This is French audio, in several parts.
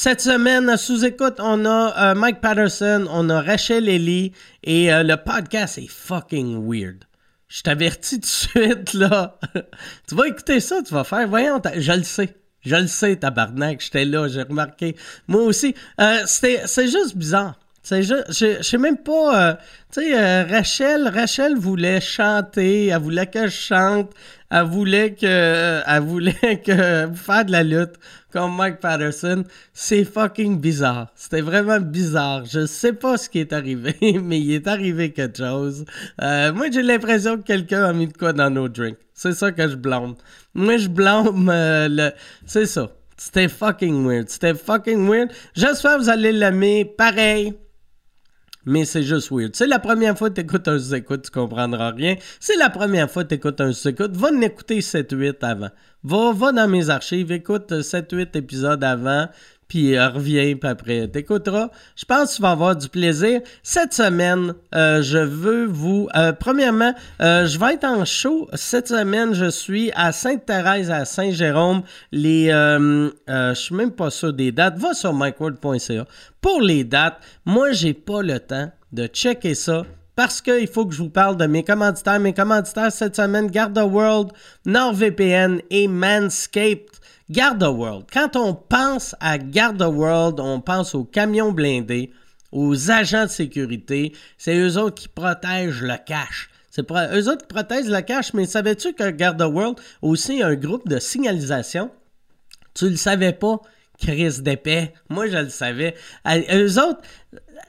Cette semaine, sous-écoute, on a euh, Mike Patterson, on a Rachel Ellie et euh, le podcast est fucking weird. Je t'avertis tout de suite, là. tu vas écouter ça, tu vas faire, voyons, je le sais. Je le sais, tabarnak, j'étais là, j'ai remarqué. Moi aussi, euh, c'est juste bizarre. C'est je, je, sais même pas. Tu sais, Rachel, Rachel voulait chanter, elle voulait que je chante, elle voulait que, elle voulait que faire de la lutte comme Mike Patterson. C'est fucking bizarre. C'était vraiment bizarre. Je sais pas ce qui est arrivé, mais il est arrivé quelque chose. moi, j'ai l'impression que quelqu'un a mis de quoi dans nos drinks. C'est ça que je blâme. Moi, je blâme le. C'est ça. C'était fucking weird. C'était fucking weird. J'espère que vous allez l'aimer. Pareil mais c'est juste weird. C'est la première fois que tu écoutes un sous-écoute, tu comprendras rien. C'est la première fois que tu écoutes un sous-écoute. Va en écouter 7-8 avant. Va, va dans mes archives, écoute 7-8 épisodes avant, puis euh, reviens, puis après t'écouteras. Je pense que tu vas avoir du plaisir. Cette semaine, euh, je veux vous... Euh, premièrement, je vais être en show. Cette semaine, je suis à Sainte-Thérèse, à Saint-Jérôme. Les... je suis même pas sûr des dates. Va sur micworld.ca. Pour les dates, moi, j'ai pas le temps de checker ça parce qu'il faut que je vous parle de mes commanditaires. Mes commanditaires cette semaine, Garda World, NordVPN et Manscaped. Garda World. Quand on pense à Garda World, on pense aux camions blindés, aux agents de sécurité. C'est eux autres qui protègent le cash. C'est eux autres qui protègent le cash, mais savais-tu que Garda World aussi un groupe de signalisation? Tu le savais pas? Chris d'épais. Moi, je le savais. Eux autres,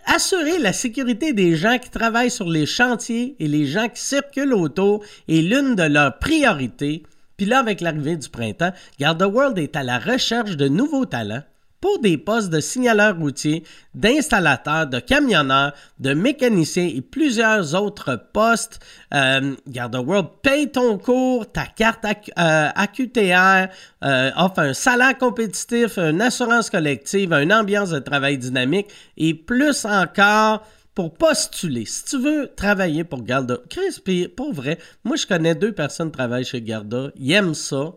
assurer la sécurité des gens qui travaillent sur les chantiers et les gens qui circulent autour est l'une de leurs priorités. Puis là, avec l'arrivée du printemps, Garda World est à la recherche de nouveaux talents pour des postes de signaleurs routiers, d'installateurs, de camionneurs, de mécaniciens et plusieurs autres postes. Euh, World paye ton cours, ta carte AQTR, euh, euh, offre un salaire compétitif, une assurance collective, une ambiance de travail dynamique et plus encore pour postuler. Si tu veux travailler pour Garda, Chris, pour vrai, moi je connais deux personnes qui travaillent chez Garda, ils aiment ça.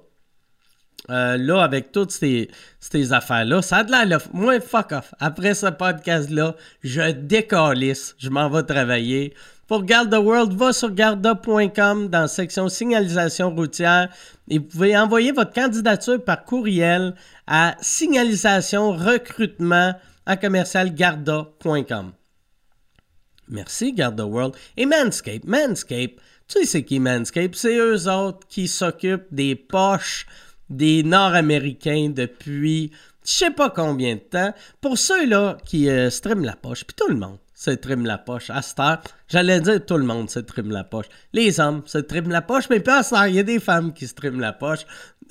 Euh, là, avec toutes ces, affaires-là, ça a de l'air. Moi, fuck off. Après ce podcast-là, je décalisse. Je m'en vais travailler. Pour Garda World, va sur garda.com dans la section signalisation routière et vous pouvez envoyer votre candidature par courriel à signalisation recrutement à commercialgarda.com. Merci, Garda World. Et Manscape. Manscape, tu sais c'est qui Manscape? C'est eux autres qui s'occupent des poches des Nord-Américains depuis je sais pas combien de temps. Pour ceux-là qui euh, streament la poche, puis tout le monde se trime la poche. À j'allais dire tout le monde se trime la poche. Les hommes se triment la poche, mais pas à cette heure, il y a des femmes qui se la poche.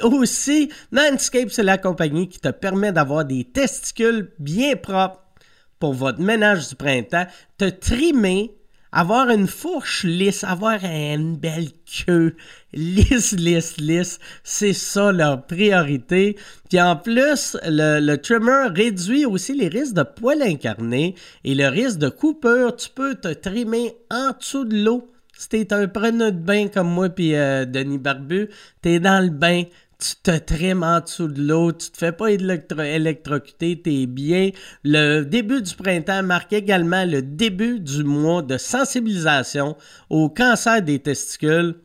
Aussi, Manscape, c'est la compagnie qui te permet d'avoir des testicules bien propres pour votre ménage du printemps, te trimer, avoir une fourche lisse, avoir une belle queue lisse, lisse, lisse, c'est ça leur priorité. Puis en plus, le, trimmer réduit aussi les risques de poils incarnés et le risque de coupure. Tu peux te trimer en dessous de l'eau. Si t'es un preneur de bain comme moi puis euh, Denis Barbu, t'es dans le bain, tu te trimes en dessous de l'eau, tu te fais pas électro électrocuter, t'es bien. Le début du printemps marque également le début du mois de sensibilisation au cancer des testicules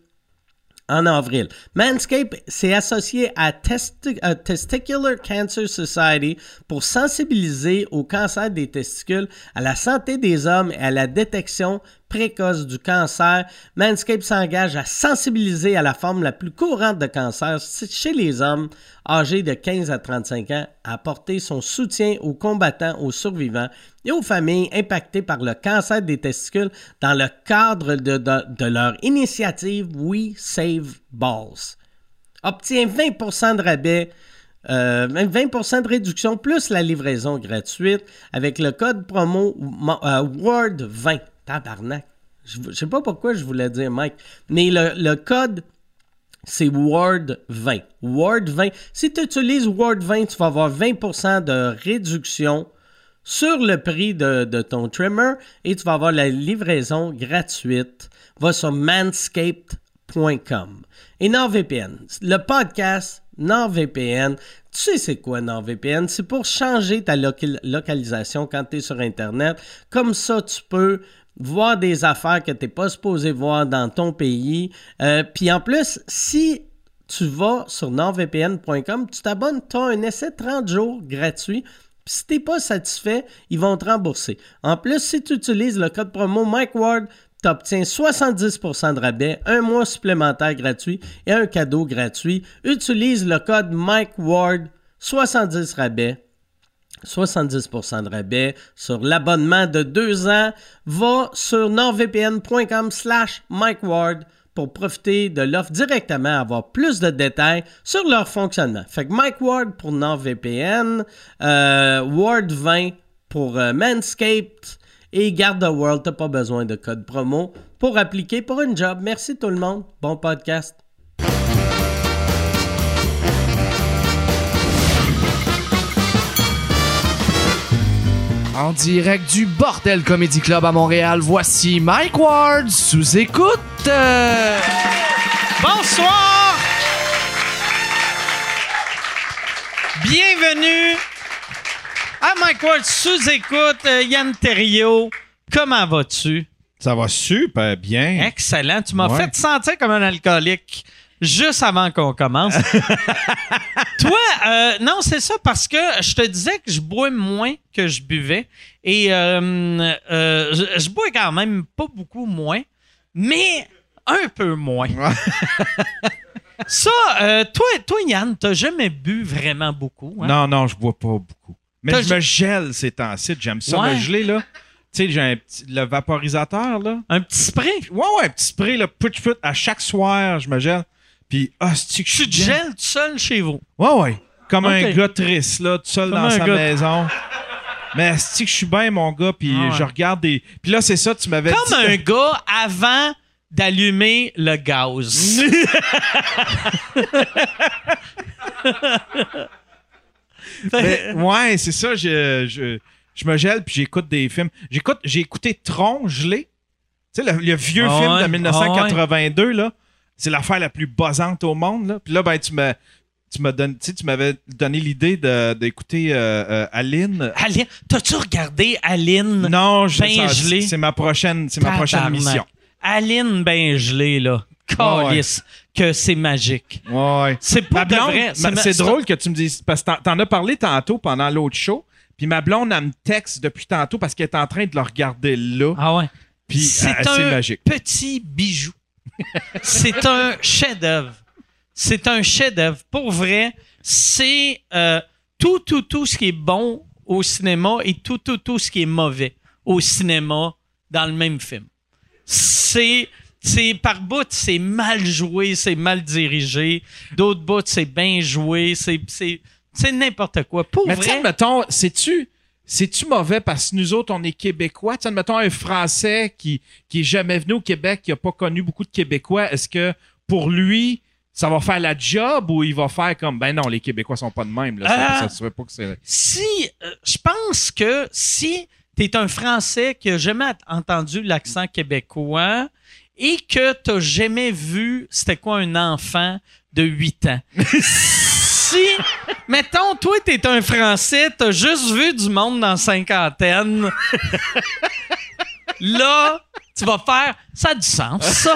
en avril. Manscaped s'est associé à, Testicular Cancer Society pour sensibiliser au cancer des testicules, à la santé des hommes et à la détection précoce du cancer. Manscaped s'engage à sensibiliser à la forme la plus courante de cancer chez les hommes âgés de 15 à 35 ans, à apporter son soutien aux combattants, aux survivants et aux familles impactées par le cancer des testicules dans le cadre de, leur initiative We Save Balls. Obtient 20% de rabais 20% euh, de réduction plus la livraison gratuite avec le code promo euh, WORD20. Tabarnak. Je ne sais pas pourquoi je voulais dire Mike, mais le, code, c'est Word20. Word20. Si tu utilises Word20, tu vas avoir 20% de réduction sur le prix de, ton trimmer et tu vas avoir la livraison gratuite. Va sur manscaped.com. Et NordVPN, le podcast NordVPN. Tu sais c'est quoi NordVPN? C'est pour changer ta localisation quand tu es sur Internet. Comme ça, tu peux voir des affaires que tu n'es pas supposé voir dans ton pays. Euh, puis en plus, si tu vas sur nordvpn.com, tu t'abonnes, tu as un essai 30 jours gratuit. Puis si t'es pas satisfait, ils vont te rembourser. En plus, si tu utilises le code promo Mike Ward, tu obtiens 70% de rabais, un mois supplémentaire gratuit et un cadeau gratuit. Utilise le code Mike Ward, 70 rabais. 70% de rabais sur l'abonnement de deux ans. Va sur nordvpn.com slash Mike Ward pour profiter de l'offre directement, avoir plus de détails sur leur fonctionnement. Fait que Mike Ward pour NordVPN, euh, Ward 20 pour euh, Manscaped et Garde World, t'as pas besoin de code promo pour appliquer pour une job. Merci tout le monde. Bon podcast. En direct du Bordel Comedy Club à Montréal, voici Mike Ward sous écoute. Bonsoir! Bienvenue à Mike Ward sous écoute. Euh, Yann Terriot, comment vas-tu? Ça va super bien. Excellent. Tu m'as fait sentir comme un alcoolique juste avant qu'on commence. Toi, euh, non, c'est ça, parce que je te disais que je bois moins que je buvais. Et euh, euh, je, bois quand même pas beaucoup moins, mais un peu moins. ça, toi, toi, Yann, t'as jamais bu vraiment beaucoup. Hein? Non, non, je bois pas beaucoup. Mais je me gèle ces temps-ci. J'aime ça me geler, là. Tu sais, j'ai un petit, le vaporisateur, là. Un petit spray? Ouais, ouais, un petit spray, là. Put, put, à chaque soir, je me gèle. Puis, ah, c'est que je suis gel tout seul chez vous? Ouais, ouais. Comme un gars triste, là, tout seul dans sa maison. Mais c'est que je suis bien, mon gars, puis ah je regarde des. Puis là, c'est ça, tu m'avais dit. Comme un gars avant d'allumer le gaz. ouais, c'est ça, je, je, je, me gèle, puis j'écoute des films. J'écoute, j'ai écouté Tron gelé. Tu sais, le, vieux ah film de 1982, ah là. C'est l'affaire la plus buzzante au monde. Là. Puis là, ben, tu me tu tu m'avais donné l'idée d'écouter euh, euh, Aline. Aline, t'as-tu regardé Aline Non, je ben C'est ma prochaine, c'est ma prochaine mission. Aline ben gelée, là. Calice, que c'est magique. Ouais. C'est pas de vrai. C'est drôle que tu me dises parce que t'en as parlé tantôt pendant l'autre show. Puis ma blonde elle me texte depuis tantôt parce qu'elle est en train de le regarder là. Ah ouais. Puis c'est un magique. petit bijou c'est un chef-d'œuvre. C'est un chef-d'œuvre. Pour vrai, c'est euh, tout, tout, tout ce qui est bon au cinéma et tout, tout, tout ce qui est mauvais au cinéma dans le même film. C'est c'est par bout, c'est mal joué, c'est mal dirigé. D'autres bouts, c'est bien joué, c'est c'est n'importe quoi. Pour Mais vrai, mettons, sais-tu c'est-tu mauvais parce que nous autres, on est Québécois? Tu mettons un Français qui, qui est jamais venu au Québec, qui n'a pas connu beaucoup de Québécois, est-ce que pour lui, ça va faire la job ou il va faire comme ben non, les Québécois sont pas de même. Là, ça, euh, pas que c'est... Si euh, je pense que si tu es un Français qui n'a jamais entendu l'accent québécois et que tu n'as jamais vu c'était quoi un enfant de 8 ans. si, mettons, toi, t'es un Français, t'as juste vu du monde dans cinquantaine, là, tu vas faire, ça a du sens, ça.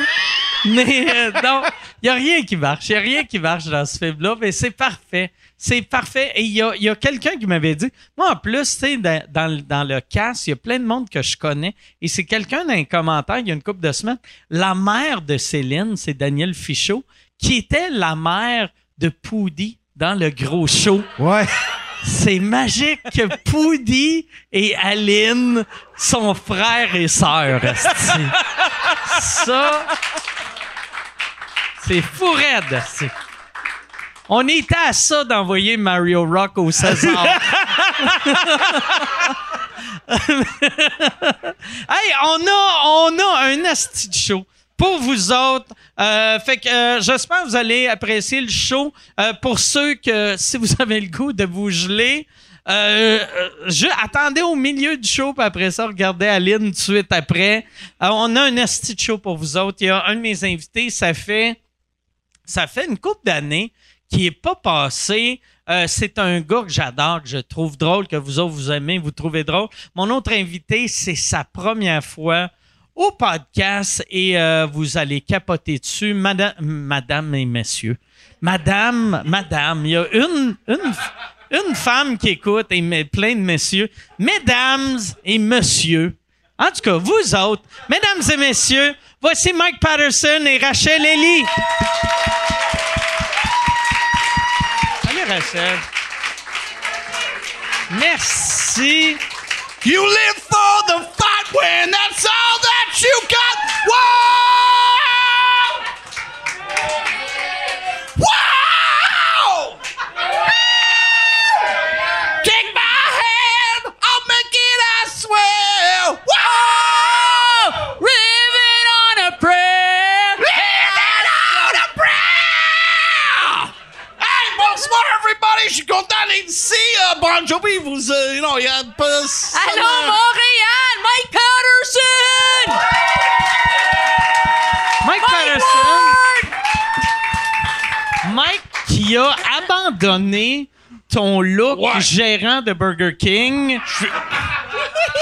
Mais euh, non, il n'y a rien qui marche. Il n'y a rien qui marche dans ce film-là, mais c'est parfait. C'est parfait. Et il y a, quelqu'un qui m'avait dit, moi, en plus, tu sais, dans, le cast, il y a plein de monde que je connais. Et c'est quelqu'un dans les commentaires, il y a une couple de semaines, la mère de Céline, c'est Daniel Fichot, qui était la mère de Poudy dans le gros show. Ouais. C'est magique que Poudy et Aline sont frères et sœurs. Ça, c'est fou raide. On était à ça d'envoyer Mario Rock au César. hey, on a, on a un asti show pour vous autres. Euh, fait que euh, j'espère que vous allez apprécier le show. Euh, pour ceux que, si vous avez le goût de vous geler, je, attendez au milieu du show, puis après ça, regardez Aline tout de suite après. on a un esti show pour vous autres. Il y a un de mes invités, ça fait, ça fait une couple d'années qui est pas passé. C'est un gars que j'adore, que je trouve drôle, que vous autres vous aimez, vous trouvez drôle. Mon autre invité, c'est sa première fois au podcast et euh, vous allez capoter dessus, madame, madame et messieurs. Madame, madame, il y a une, une, une femme qui écoute et plein de messieurs. Mesdames et messieurs, en tout cas, vous autres, mesdames et messieurs, voici Mike Patterson et Rachel Ellie. Salut Rachel. Merci. You live for the fight when that's all that you got. Whoa! Everybody, je suis content d'être ici. Euh, bon Jovi, vous, euh, you know, il y a pas... Allô, Montréal! Mike Patterson! Mike Patterson. Mike qui a abandonné ton look Ouais. gérant de Burger King.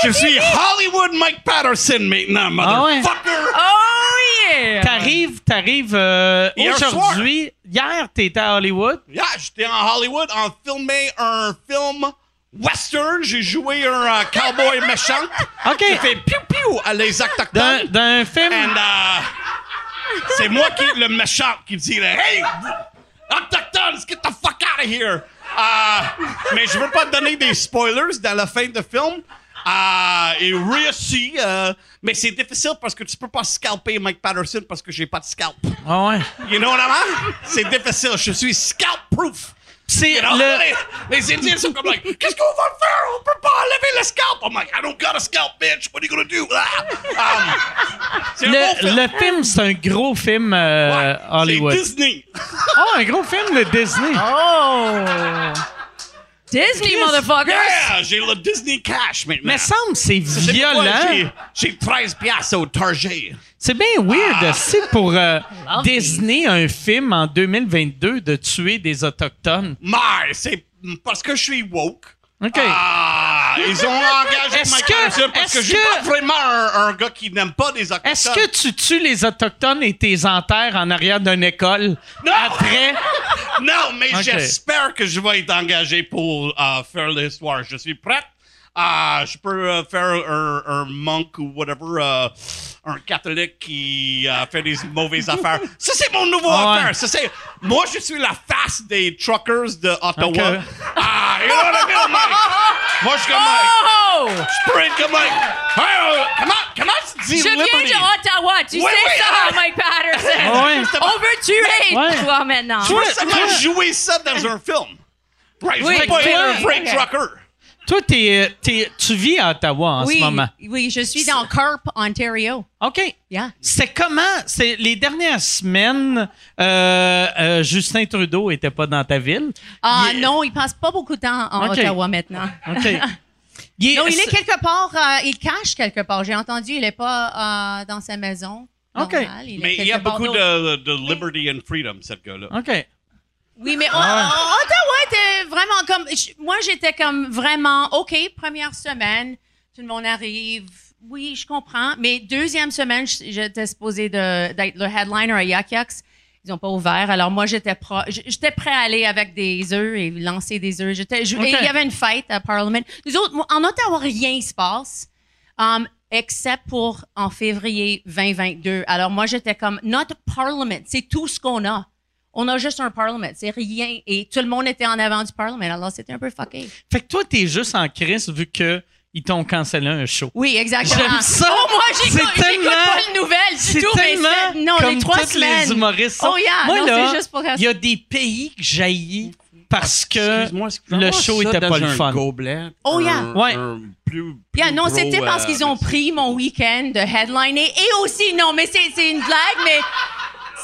Je suis Hollywood Mike Patterson maintenant, Ah ouais? motherfucker! Oh yeah! T'arrives, t'arrives euh, aujourd'hui. Hier, t'étais à Hollywood. Yeah, j'étais en Hollywood en filmé un film western. J'ai joué un euh, cowboy méchant. OK. J'ai fait piou-piou à les autochtones. d'un film. And, uh, c'est moi qui le méchant qui dit là, Hey, autochtones, get the fuck out of here! Uh, mais je veux pas te donner des spoilers dans la fin du film. Uh, et réussi, euh, mais c'est difficile parce que tu peux pas scalper Mike Patterson parce que j'ai pas de scalp. Ah ouais? You know what I mean? C'est difficile. Je suis scalp proof. C'est You know? le. Les, les Indiens sont comme like, qu'est-ce qu'on va faire? On peut pas enlever le scalp. I'm like, I don't got a scalp, bitch. What are you gonna do? Ah. Um, Le, film. le film, c'est un gros film euh, Ouais, Hollywood. C'est Disney. Oh, un gros film de Disney. Oh! Disney, motherfuckers! Yeah, j'ai le Disney cash maintenant. Mais semble c'est pourquoi violent. J'ai j'ai 13 piastres au Target? C'est bien weird, c'est pour euh, Love Disney un film en 2022 de tuer des autochtones. Mais c'est parce que je suis woke. OK. Ah, ils ont engagé Mike que- parce que est-ce j'ai que- pas vraiment un, un gars qui n'aime pas les autochtones. Est-ce que tu tues les autochtones et tes enterres en arrière d'une école Non! après? Non, mais j'espère que je vais être engagé pour euh, faire l'histoire. Je suis prête. Euh, je peux euh, faire un, un monk ou whatever, euh, un catholique qui euh, fait des mauvaises affaires. Ça, c'est mon nouveau Ah ouais. affaire. Ça, c'est, moi, je suis la face des truckers de Ottawa. Ok. Ah, you know what I mean, Mike? Moi, je suis comme Mike. Oh! Je être comme Mike. Hey, euh, comment, comment tu dis Je viens liberty? de Ottawa, tu Oui, sais oui, ça, ah. Mike Patterson! Ah ouais. On veut tuer Ouais. toi maintenant! Je veux seulement jouer ça dans un film. Right, Oui, je veux pas être un ok. trucker. Toi, t'es, t'es- tu vis à Ottawa en oui, ce moment? oui, je suis dans Carp, Ontario. OK. Yeah. C'est comment? C'est les dernières semaines, euh, euh, Justin Trudeau était pas dans ta ville? Ah Il non, il passe pas beaucoup de temps en. Ottawa maintenant. OK. Il est- Non, il est quelque part, euh, il cache quelque part. J'ai entendu, il est pas euh, dans sa maison. Ok. normale. est Mais il y a beaucoup de, de liberty and freedom, cette gars-là. OK. Oui, mais Ah O- O- Ottawa était vraiment comme. Moi, j'étais comme vraiment, OK, première semaine, tout le monde arrive. Oui, je comprends. Mais deuxième semaine, j'étais supposée d'être le headliner à Yak Yaks. Ils n'ont pas ouvert. Alors, moi, j'étais prêt à aller avec des œufs et lancer des œufs. J'étais, il y avait une fête à Parliament. Nous autres, en Ottawa, rien ne se passe. Um, except pour en février 2022. Alors, moi, j'étais comme, notre Parliament, c'est tout ce qu'on a. On a juste un Parliament, c'est rien. Et tout le monde était en avant du Parliament, alors c'était un peu fucké. Fait que toi, t'es juste en crise vu que ils t'ont cancellé un show. Oui, exactement. J'aime ça. Oh, moi, j'écoute pas les nouvelles C'est du tout, mais tellement c'est- non, comme les trois semaines. les humoristes. sont. Oh, yeah, Moi, non, là, c'est juste pour il y a des pays que j'haïs parce que Excuse-moi, le show ça était pas le un fun. gobelet? Oh, yeah. Un- Ouais. un plus, Yeah, plus non, gros, c'était parce euh, qu'ils ont pris mon week-end de headliner et aussi, non, mais c'est c'est une blague, mais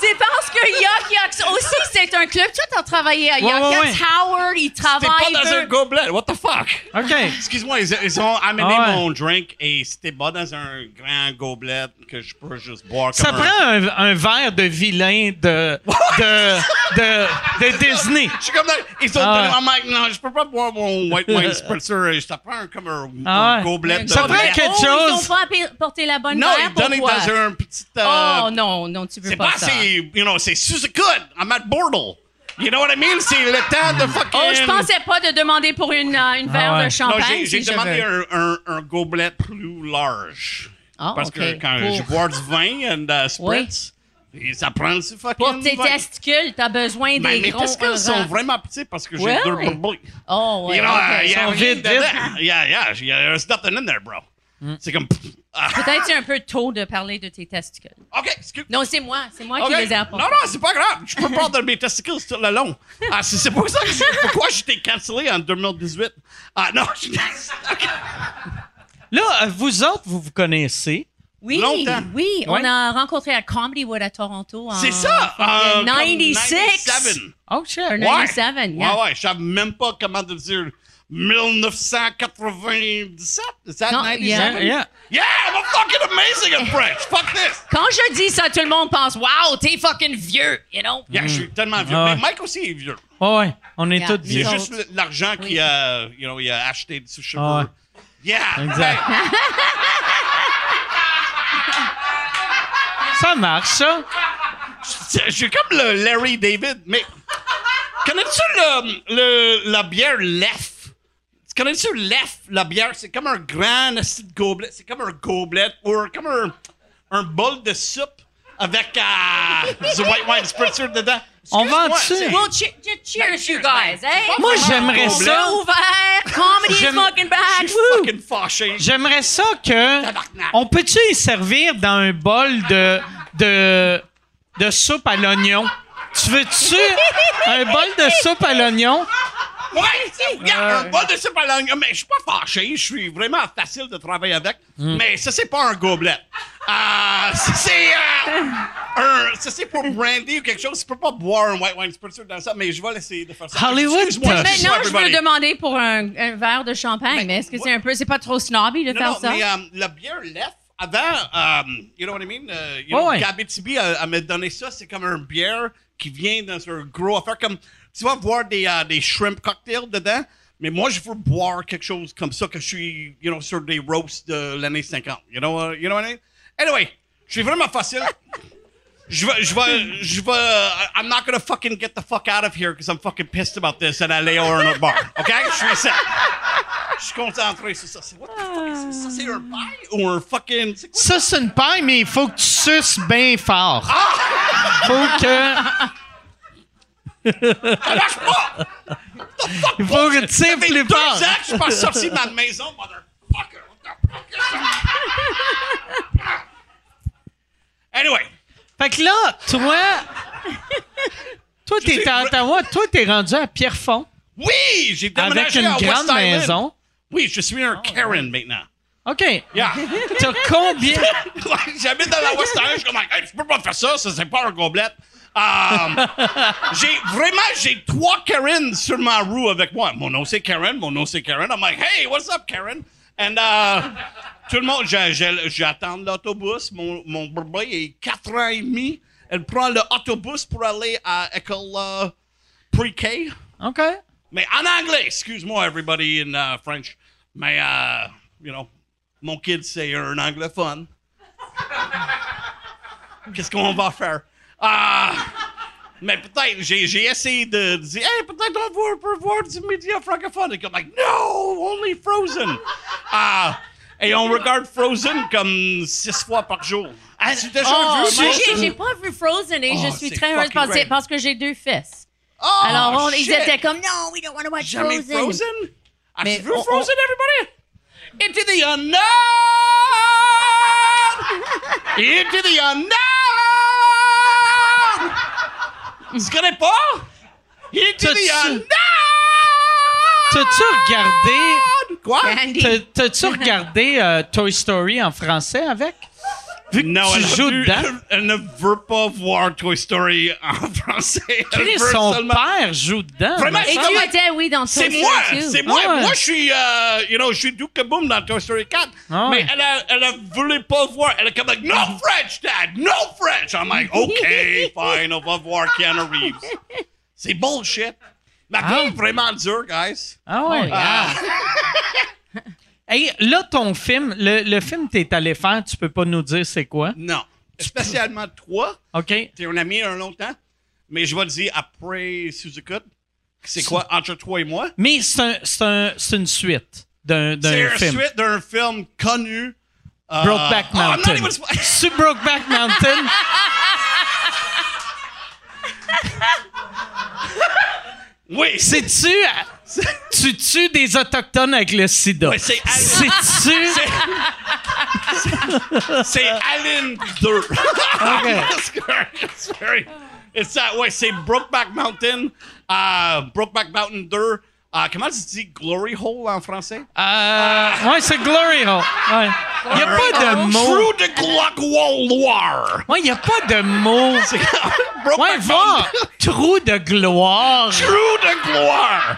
C'est parce que Yuck Yucks aussi, c'est un club. Toi, t'as travaillé à Yuck ouais, Yucks. ouais. Howard, il travaille. pas dans un gobelet. What the fuck? OK. Excuse-moi, ils, ils ont amené Ah ouais. mon drink et c'était pas dans un grand gobelet que je peux juste boire Ça comme prend un, un verre de vilain de, de, de, de Disney. Je suis comme dans- Ils ont Ah en mic, non, je peux pas boire mon white wine spritzer. Ça prend comme un, Ah un gobelet de Ça prend quelque oh, chose. Ils ont pas apporté- porté la bonne Non, bière ils donnent pourquoi? dans un petit... euh, Oh non, non, tu veux pas, pas ça. assez, you know, c'est sous coude. I'm at Bordel. You know what I mean? C'est le temps de fucking... Oh, je pensais pas de demander pour une, euh, une verre ouais. de Non, champagne. j'ai j'ai si demandé un, un, un gobelet plus large. Ah, Parce ok. que quand Pour- je bois du vin et uh, spritz, et ça prend du fucking Pour tes vin. testicules, t'as besoin Ben, des mes gros... testicules euh, sont vraiment petits parce que j'ai Ouais. deux bourbons. Oh, ouais. You know, ok. uh, yeah, sont rien vides, dedans. vides. Yeah, yeah, yeah, there's nothing in there, bro. C'est comme... ah. Peut-être c'est un peu tôt de parler de tes testicules. OK, excuse Non, c'est moi. C'est moi OK. qui les ai apportés. Non, non, c'est pas grave. Je peux prendre mes testicules tout le long. Ah, c'est c'est pour ça que j'ai- pourquoi j'étais cancellé en 2018. Ah, non, je OK. Là, vous autres, vous vous connaissez. Oui, Longtemps. oui. Ouais. On a rencontré à Comedy Wood à Toronto. en C'est ça. euh, comme 96. 97. Oh, Ouais. 97, yeah. Ouais, ouais, je savais même pas comment te dire 1997. Is that Non, 97? Yeah, yeah. Yeah, I'm fucking amazing at French. Fuck this. Quand je dis ça, tout le monde pense, wow, t'es fucking vieux, you know? Yeah, je suis tellement vieux. Ah. Mais Mike aussi est vieux. Oh, ouais, on est Yeah. tous C'est vieux. autres. juste l'argent Oui. qu'il a, you know, il a acheté de ses cheveux. Ouais. Yeah. Exact. Ça marche, ça? C'est- J'ai comme le Larry David, mais connais-tu le, le- la bière Lef? Connais-tu Lef, la bière? C'est comme un grand esti de gobelet. C'est comme un gobelet ou comme un, un bol de soupe avec euh, du white wine spritzer dedans. On vend dessus. Well, che- che- cheers, cheers, you guys, man. hey? Moi, j'aimerais ça. Ouvert, comedy is J'aime- fucking Je bad. suis woo. fucking fâché. J'aimerais ça que. Tabarnak. On peut-tu y servir dans un bol de, de, de soupe à l'oignon? Tu veux-tu un bol de soupe à l'oignon? Ouais, il y a un bol de soupe à l'oignon, mais je suis pas fâché, je suis vraiment facile de travailler avec, mais ça c'est pas un gobelet. Euh, ça, c'est euh, un, ça c'est pour brandy ou quelque chose, tu peux pas boire un white wine spritzer dans ça, mais je vais essayer de faire ça. Hollywood, Maintenant, je veux demander pour un, un verre de champagne, mais est-ce que c'est un peu, c'est pas trop snobby de Non, faire non, ça? mais euh, la bière Left, avant, euh, you know what I mean? Euh, you know, Ouais, ouais. Gabby Tibi, elle, elle m'a donné ça, c'est comme un bière qui vient dans un gros affaire, comme, tu vas voir des, euh, des shrimp cocktails dedans, mais moi, je veux boire quelque chose comme ça que je suis, you know, sur des roasts de l'année 50. You know, uh, you know what I mean? Anyway, je suis vraiment facile. Je vais, je vais, je vais, uh, I'm not gonna fucking get the fuck out of here because I'm fucking pissed about this and aller à un autre bar. OK? Je suis ça. Je suis concentré sur ça. What the fuck is this? Ça, c'est un paille ou un fucking. Ça, c'est une paille, mais il faut que tu suces bien fort. Faut que. Ça marche pas! Il faut que tu fait plus deux ans que je suis pas sorti de ma maison, motherfucker! Anyway, Fait que là, toi. Toi, t'es à Ottawa. Toi, t'es rendu à Pierrefonds oui, j'ai déménagé avec une à West grande Island. maison. Oui, je suis un Karen maintenant. OK. Yeah. T'as combien? J'habite dans la West Island, je suis comme, hey, tu peux pas faire ça, ça c'est pas un gobelet. Um, j'ai vraiment, j'ai trois Karen sur ma roue avec moi. Mon nom c'est Karen, mon nom c'est Karen. I'm like, hey, what's up, Karen? And uh, tout le monde, j'attends l'autobus. Mon, mon bébé est 4 ans et demi. Elle prend l'autobus pour aller à école euh, pre-K. OK. Mais en anglais, excuse-moi, everybody in uh, French. Mais, uh, you know, mon kid, c'est un anglophone. Qu'est-ce qu'on va faire? Ah, mais peut-être, j'ai, essayé de dire, hey, peut-être on va peut voir du média francophone. Et comme, like, no, only Frozen. Ah, et on regarde Frozen comme six fois par jour. Ah, tu déjà Oh, vu Frozen? j'ai, j'ai pas vu Frozen et Oh, je suis c'est très heureuse parce, parce que j'ai deux fils. Oh, Alors, on- ils étaient comme, no, we don't want to watch Jamais Frozen. Frozen? As-tu Mais vu on- Frozen, everybody? Into the unknown! Into the unknown! Tu connais pas? T'as-tu- the unknown! T'as-tu regardé. Quoi? T'as-tu regardé euh, Toy Story en français avec? Vu que Non, tu elle, a joues dedans. elle ne veut pas voir Toy Story en français. Veut son seulement- père joue dedans. Vraiment, me Et tu étais, oui, dans C'est Toy moi, Story 2. c'est moi. Ah ouais. Moi, je suis, euh, you know, je suis Duke Kaboom dans Toy Story 4. Ah ouais. Mais elle a, elle a voulu pas voir. Elle a comme like, no French, Dad, no French. I'm like, okay, fine, on va voir Keanu Reeves. C'est bullshit. Ma vie Ah. est vraiment dure, guys. Ah ouais. Hey, là, ton film, le, le film que t'es allé faire, tu peux pas nous dire c'est quoi? Non. Spécialement toi, OK? t'es un ami un longtemps, mais je vais te dire après sous-écoute, c'est quoi entre toi et moi? Mais c'est un, une suite d'un d'un C'est une film. suite d'un film connu. euh, Brokeback oh, I'm not Mountain. even spo- C'est Brokeback Mountain. oui, c'est C'est-tu. Tu tues des Autochtones avec le sida? Ouais, c'est- C'est-tu. c'est Alan 2. That's good. It's that way. C'est Brokeback Mountain. euh, Brokeback Mountain 2. euh, comment tu dis Glory Hole en français? Euh, ouais, c'est Glory Hole. Ouais. Il n'y a pas de mots. Trou de Gloire. Ouais, il n'y a pas de mots. Brokeback Ouais, va. Trou de gloire. Trou de gloire.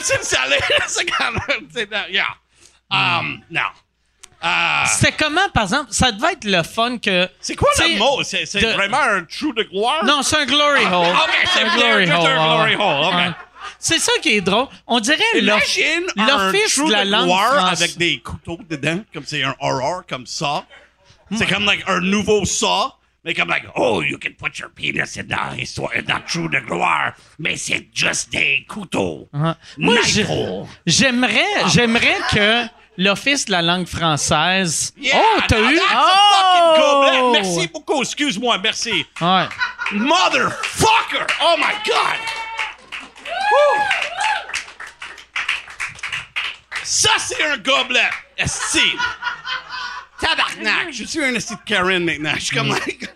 C'est- Yeah. Um, non. Euh, C'était comment, par exemple? Ça devait être le fun que. c'est quoi le mot? C'est c'est de- vraiment un trou de gloire? Non, c'est un glory hole. ok, c'est un glory hole. hole. un glory hole. C'est ça qui est drôle. On dirait Imagine un l'office trou de la langue française. avec des couteaux dedans, comme c'est un horror, comme ça. C'est comme like, un nouveau ça. Mais comme like, oh, you can put your penis in that, in that trou de gloire. Mais c'est juste des couteaux. Ouais. Moi, j'ai- Nitro. j'aimerais, j'aimerais que l'Office de la langue française. Yeah, oh, t'as eu. that's a Oh! Merci beaucoup, excuse-moi, merci. Ouais. Motherfucker! Oh my god! Woo! Ça, c'est un gobelet! Esti! Tabarnak! Je suis un esti de Karen maintenant. Je suis comme like.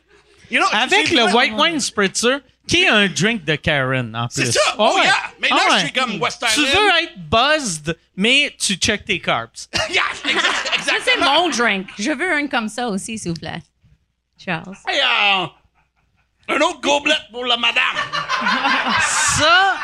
You know, Avec le White Wine Spritzer, qui est un drink de Karen en plus. C'est ça! Oh, ouais. yeah! Mais là, Ah je ouais. suis comme West Tu Island. veux être buzzed, mais tu check tes carbs. Yeah, exact- Ça, c'est exactement. mon drink. Je veux un comme ça aussi, s'il vous plaît. Charles. Hey, euh, un autre gobelet pour la madame. Ça,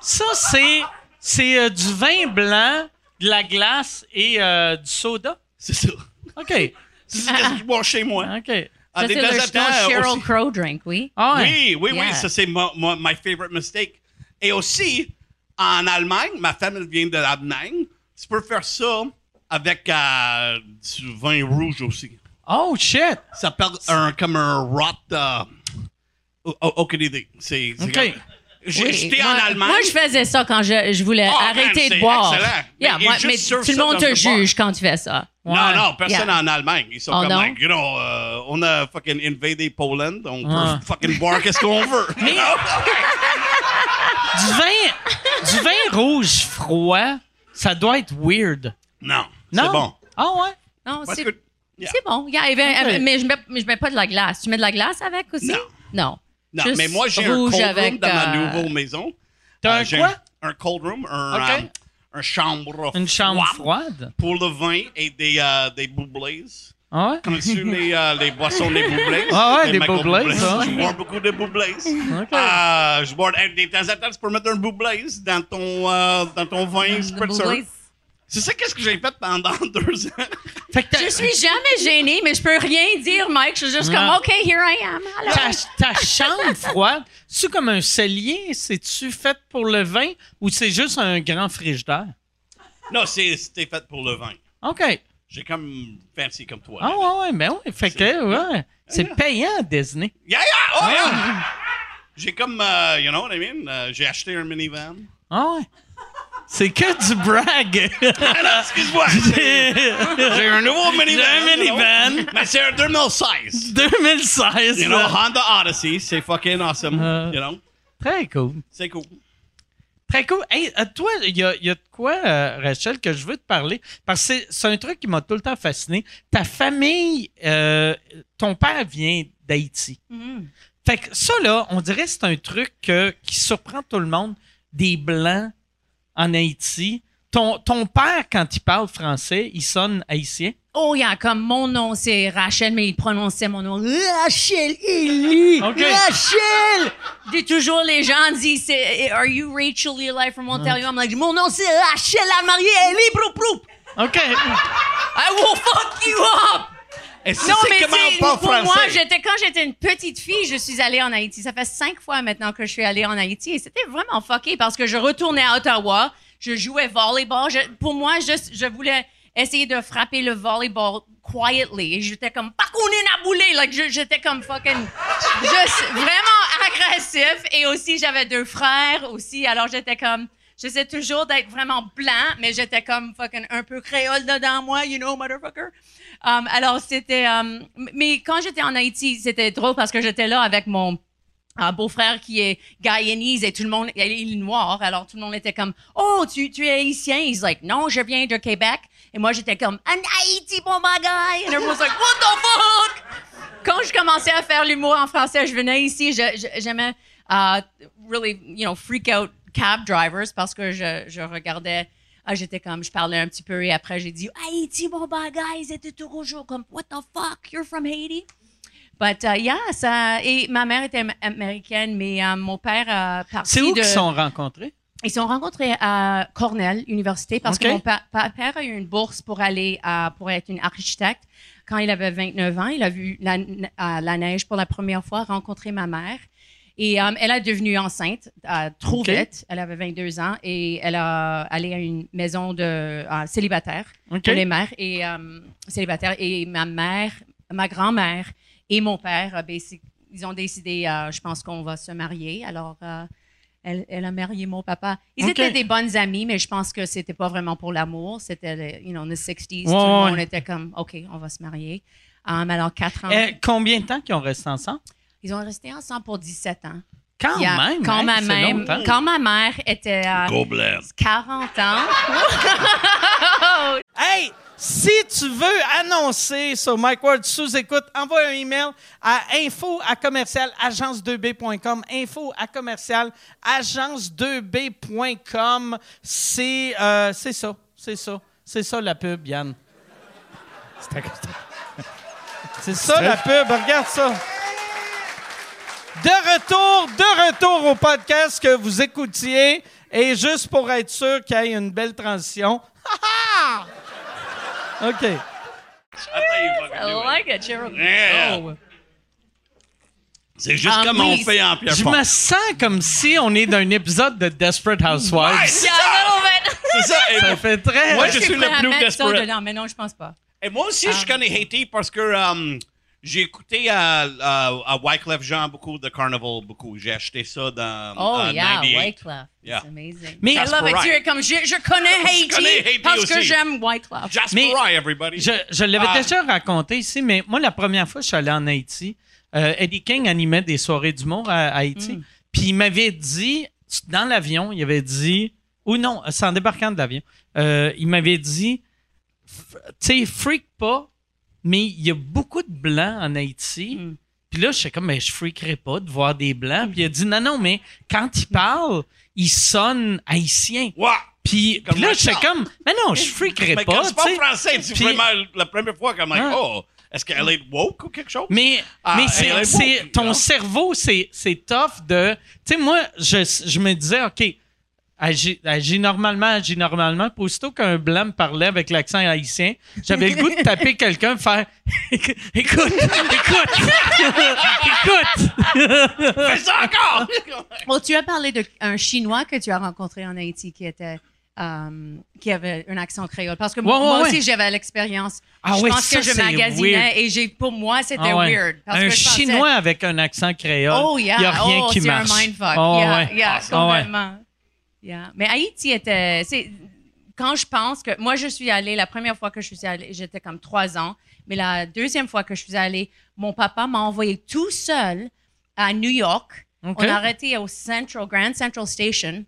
ça c'est, c'est euh, du vin blanc, de la glace et euh, du soda. C'est ça. OK. C'est ce que je bois chez moi? OK. Ah, des c'est le temps, Cheryl aussi- Crow drink, oui. Ah ouais. Oui, oui, oui, ça c'est mon, my favorite mistake. Et aussi, en Allemagne, ma famille vient de l'Allemagne, tu peux faire ça avec euh, du vin rouge aussi. Oh, shit. Ça s'appelle un, comme un rot. euh, oh, oh, aucune idée. C'est, c'est OK. J'ai- Oui. J'étais moi, en Allemagne. Moi, je faisais ça quand je, je voulais Oh, man, arrêter c'est de boire. excellent. Yeah, Mais moi- mais tout le monde te juge quand tu fais ça. Non, Ouais. non, personne Yeah. en Allemagne. Ils sont Oh, comme, non? like, you know, euh, on a fucking invadé Poland, on Ouais. peut fucking boire qu'est-ce qu'on veut. Mais- Du vin, du vin rouge froid, ça doit être weird. non, Non? c'est bon. Ah ouais? Non, c'est que, yeah. c'est bon. Yeah, ben, Ok. eh, Mais, je mets, mais je mets pas de la glace. Tu mets de la glace avec aussi? Non. Non. Non, Juste mais moi, j'ai un rouge cold room avec, dans ma euh, nouvelle maison. T'as Euh, un j'ai quoi? Un, cold room, un, Ok. euh, un chambre Une chambre froide? froide? pour le vin et des, euh, des boublés. Ah ouais? Connais-tu les, euh, les boissons des boublés? Ah ouais, des Michael boublés, ça. Je bois beaucoup de boublés. Euh, je bois eh, des temps en temps, tu peux mettre un boublé dans ton, euh, dans ton vin spritzer. Boublés. C'est ça qu'est-ce que j'ai fait pendant deux ans? fait que Je suis jamais gênée, mais je peux rien dire, Mike. Je suis juste Non. comme, OK, here I am. Alors. ta, ta chambre froide, c'est comme un cellier? C'est-tu fait pour le vin ou c'est juste un grand frigidaire? non, c'est- c'était fait pour le vin. OK. J'ai comme fancy comme toi. Ah ouais, ouais, ben ouais. Fait que, ouais. C'est payant à Disney. Yeah, yeah, oh yeah! J'ai comme, euh, you know what I mean? Euh, j'ai acheté un minivan. Ah ouais. C'est que du brag. Excuse-moi! c'est- J'ai un nouveau minivan. J'ai un minivan. Mais c'est un 2016. 2016. You know. Honda Odyssey, c'est fucking awesome. Euh. You know? Très cool. C'est cool. Très cool. Hey, euh, toi, il y a, il y a de quoi, euh, Rachel, que je veux te parler? Parce que c'est- un truc qui m'a tout le temps fasciné. Ta famille, euh, ton père vient d'Haïti. Mhm. Fait que ça, là, on dirait que c'est un truc que- qui surprend tout le monde. Des Blancs en Haïti. Ton, ton père, quand il parle français, il sonne haïtien? Oh, yeah, comme mon nom, c'est Rachel, mais il prononçait mon nom. Rachel Ellie! OK. Rachel! Dis toujours, les gens disent, Are you Rachel Eli from Ontario? I'm like, mon nom, c'est Rachel Anne-Marie Ellie, broup, broup. OK. I will fuck you up! Et si Non, mais comment on parle pour moi, j'étais, quand j'étais une petite fille, je suis allée en Haïti. Ça fait cinq fois maintenant que je suis allée en Haïti et c'était vraiment fucké parce que je retournais à Ottawa, je jouais volleyball. Je- pour moi, je, je voulais essayer de frapper le volleyball quietly et j'étais comme pas qu'on est naboulé, like j'étais comme fucking juste vraiment agressif et aussi j'avais deux frères aussi, alors j'étais comme J'essaie toujours d'être vraiment blanc, mais j'étais comme fucking un peu créole dedans moi, you know, motherfucker. Um, alors, c'était... um, mais quand j'étais en Haïti, c'était drôle parce que j'étais là avec mon euh, beau-frère qui est Guyanese et tout le monde... Il est noir, alors tout le monde était comme « Oh, tu, es haïtien? » He's like « Non, je viens de Québec. » Et moi, j'étais comme « En Haïti, bon guy! » And everyone's like « What the fuck? » Quand je commençais à faire l'humour en français, je venais ici, j'aimais uh, really, you know, freak out cab drivers parce que je regardais, ah, j'étais comme, je parlais un petit peu et après j'ai dit, Haïti, mon bagage, ils étaient toujours comme, what the fuck, you're from Haiti? But uh, yeah, ça, et ma mère était am- américaine, mais euh, mon père a parti C'est où de... qu'ils sont rencontrés? Ils sont rencontrés à Cornell Université parce que mon pa- pa- père a eu une bourse pour aller à, pour être une architecte. Quand il avait 29 ans, il a vu la, à la neige pour la première fois, rencontré ma mère. Et euh, elle est devenue enceinte euh, trop vite. Elle avait 22 ans et elle a allé à une maison de euh, célibataire OK. pour les mères et euh, célibataires. Et ma mère, ma grand-mère et mon père, basic- ils ont décidé, je pense qu'on va se marier. Alors, elle, elle a marié mon papa. Ils étaient des bonnes amies, mais je pense que c'était pas vraiment pour l'amour. C'était, le- you know, in the 60s. tout Ouais, le ouais. monde était comme, OK, on va se marier. Um, alors, quatre ans. Euh, combien de temps qu'ils ont resté ensemble? Ils ont resté ensemble pour 17 ans. Quand Yeah. même. quand, hein, ma même- quand ma mère était à Gobelin. 40 ans. Hey, si tu veux annoncer sur Mike Ward sous écoute, envoie un email à info à commercial agence2b.com. Info à commercial agence2b.com. C'est euh, c'est ça, c'est ça, c'est ça la pub, Yann. C'est ça la pub, regarde ça. De retour, de retour au podcast que vous écoutiez. Et juste pour être sûr qu'il y ait une belle transition. Ha, ha! OK. I like it. Cheryl. Yeah. Oh. C'est juste Ah, comme on fait en pierre Je me sens comme si on est dans un épisode de Desperate Housewives. Ouais. C'est ça. Ça fait très... Moi, je suis le plus desperate. dedans? Mais non, je pense pas. Et moi aussi, je connais Haiti parce que euh, j'ai écouté à, à, à Wyclef Jean beaucoup de Carnival, beaucoup. J'ai acheté ça dans Oh, yeah, 98. Wyclef. Yeah. It's amazing. Mais- I love it. Jasper comme, je, je connais Haiti, connais Haiti parce que j'aime Wyclef. Jasper Mais- Rye, everybody. Je, je l'avais Ah. déjà raconté ici, mais moi, la première fois que je suis allé en Haïti, euh, Eddie King animait des soirées d'humour à, à Haïti. Puis il m'avait dit, dans l'avion, il avait dit, ou non, c'est en débarquant de l'avion, euh, il m'avait dit, tu sais, freak pas, mais il y a beaucoup de blancs en Haïti. Mm. Puis là, je suis comme, mais je freakerais pas de voir des blancs. Puis il a dit, non, non, mais quand il parle, il sonne haïtien. Ouais. Puis, là, je suis comme, mais non, je freakerais Mais pas. quand c'est pas tu français, c'est Puis- vraiment la première fois comme, like, Ah. oh, est-ce qu'elle est woke ou quelque chose? Mais, Ah, mais c'est, ton cerveau, c'est, c'est tough de. Tu sais, moi, je, je me disais, OK, agis, agis normalement, agis normalement. Puis aussitôt qu'un blanc me parlait avec l'accent haïtien, j'avais le goût de taper quelqu'un, faire Écoute, écoute, écoute. Fais ça encore! Bon, tu as parlé d'un Chinois que tu as rencontré en Haïti qui était. euh, qui avait un accent créole. Parce que Ouais, moi ouais, aussi, ouais. j'avais l'expérience. Ah je pense ça, que je c'est magasinais weird. et j'ai, pour moi, c'était Ah ouais. weird. Parce un que je pensais- Chinois avec un accent créole. Oh, yeah. Il n'y a rien oh, qui c'est marche. un mindfuck. Oh, yeah, ouais. yeah, Ah, ouais. complètement. Yeah. Mais Haïti était. c'est- Quand je pense que. Moi, je suis allée, la première fois que je suis allée, j'étais comme trois ans. Mais la deuxième fois que je suis allée, mon papa m'a envoyé tout seul à New York. On a arrêté au Central, Grand Central Station.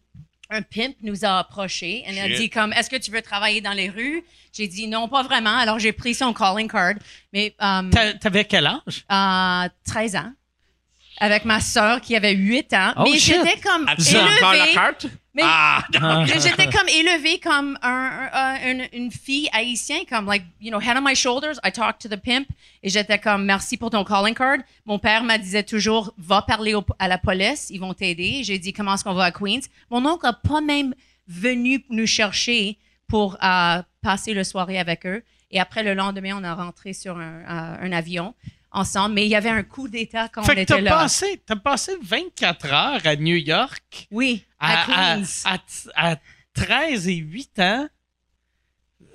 Un pimp nous a approchés et il a dit comme est-ce que tu veux travailler dans les rues? J'ai dit non pas vraiment alors j'ai pris son calling card mais euh, T'a- T'avais quel âge? à 13 ans avec ma sœur qui avait 8 ans. Oh, mais j'étais comme As-tu encore la élevée. carte? Mais Ah, mais j'étais comme élevée comme un, un- une, une fille haïtienne, comme, like, you know, head on my shoulders, I talk to the pimp. Et j'étais comme, merci pour ton calling card. Mon père me disait toujours, va parler au- à la police, ils vont t'aider. J'ai dit, comment est-ce qu'on va à Queens? Mon oncle n'a pas même venu nous chercher pour euh, passer le soirée avec eux. Et après, le lendemain, on a rentré sur un, euh, un avion ensemble. Mais il y avait un coup d'État quand on Fait que était t'as là. passé, t'as passé 24 heures à New York Oui, à, Queens. à- à 13 et 8 ans.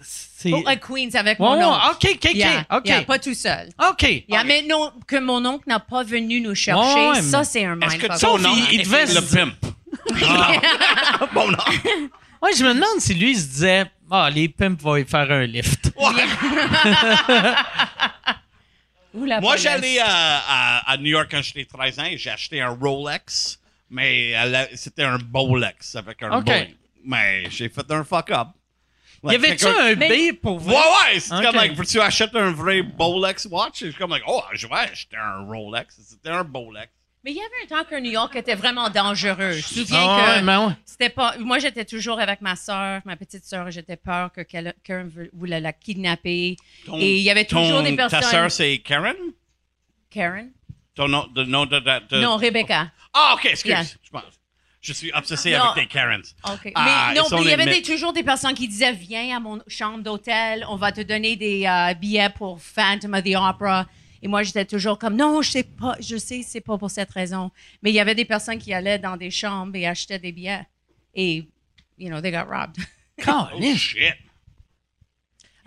C'est. Oh, à Queens avec Ouais, mon ouais, oncle. OK, OK, OK. Yeah, OK. yeah, pas tout seul. OK. Yeah, Mais non, que mon oncle n'a pas venu nous chercher, Ouais, ouais, ça, c'est un Est-ce que mindfuck. ton nom il- il devait le pimp? bon, non. Ouais, je me demande si lui il se disait Ah, les pimps vont y faire un lift. Ou la Moi, j'allais à, à, à New York quand j'étais 13 ans et j'ai acheté un Rolex, mais c'était un Bolex avec un OK. boy. Mais j'ai fait un fuck-up. y avait-tu un B pour vous? Ouais, ouais, c'est Ok. comme, like, tu achètes un vrai Bolex watch? Et je suis comme, like, oh, je vais acheter un Rolex. C'était un Bolex. Mais il y avait un temps que New York était vraiment dangereux. Je me souviens Ah, ouais, que mais ouais. c'était pas. Moi, j'étais toujours avec ma soeur, ma petite soeur, j'étais peur que quelqu'un voulait la kidnapper. Ton- Et il y avait toujours ton- des personnes. Ta sœur, c'est Karen? Karen? Ton nom, de, nom de, de, de- Non, Rebecca. Ah, ok, excuse. Yeah. Je pense. Je suis obsédé Non. avec tes Karens. OK. Ah, mais non, puis il y avait des- toujours des personnes qui disaient Viens à mon chambre d'hôtel, on va te donner des euh, billets pour Phantom of the Opera. Et moi, j'étais toujours comme Non, je sais pas, je sais, c'est pas pour cette raison. Mais il y avait des personnes qui allaient dans des chambres et achetaient des billets. Et, you know, they got robbed. Oh, shit.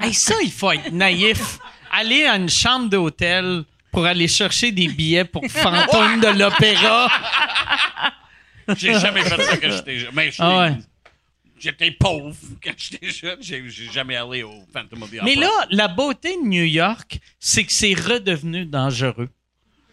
Hey, ça, il faut être naïf. Aller à une chambre d'hôtel pour aller chercher des billets pour Fantôme de l'Opéra. J'ai jamais fait ça quand j'étais jeune. Mais j'étais- Ah ouais. J'étais pauvre quand j'étais jeune. J'ai j'ai jamais allé au Phantom of the Opera. Mais là, la beauté de New York, c'est que c'est redevenu dangereux.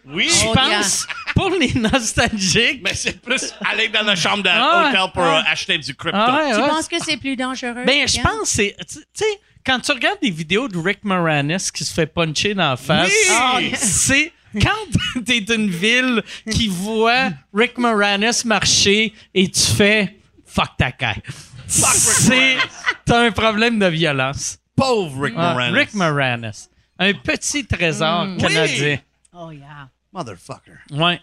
oui, Je Oh, pense, pour les nostalgiques. mais c'est plus aller dans la chambre Ah ouais. d'hôtel pour Ah. euh, acheter du crypto. Ah ouais, tu ouais. penses que c'est plus dangereux? Ben, je pense que c'est. Tu tu sais, quand tu regardes des vidéos de Rick Moranis qui se fait puncher dans la face, Oui! c'est. Quand t'es une ville qui voit Rick Moranis marcher et tu fais fuck ta caille. C'est. T'as un problème de violence. Pauvre Rick Ah, Moranis. Rick Moranis. Un petit trésor canadien. Oh, yeah. Motherfucker. Ouais.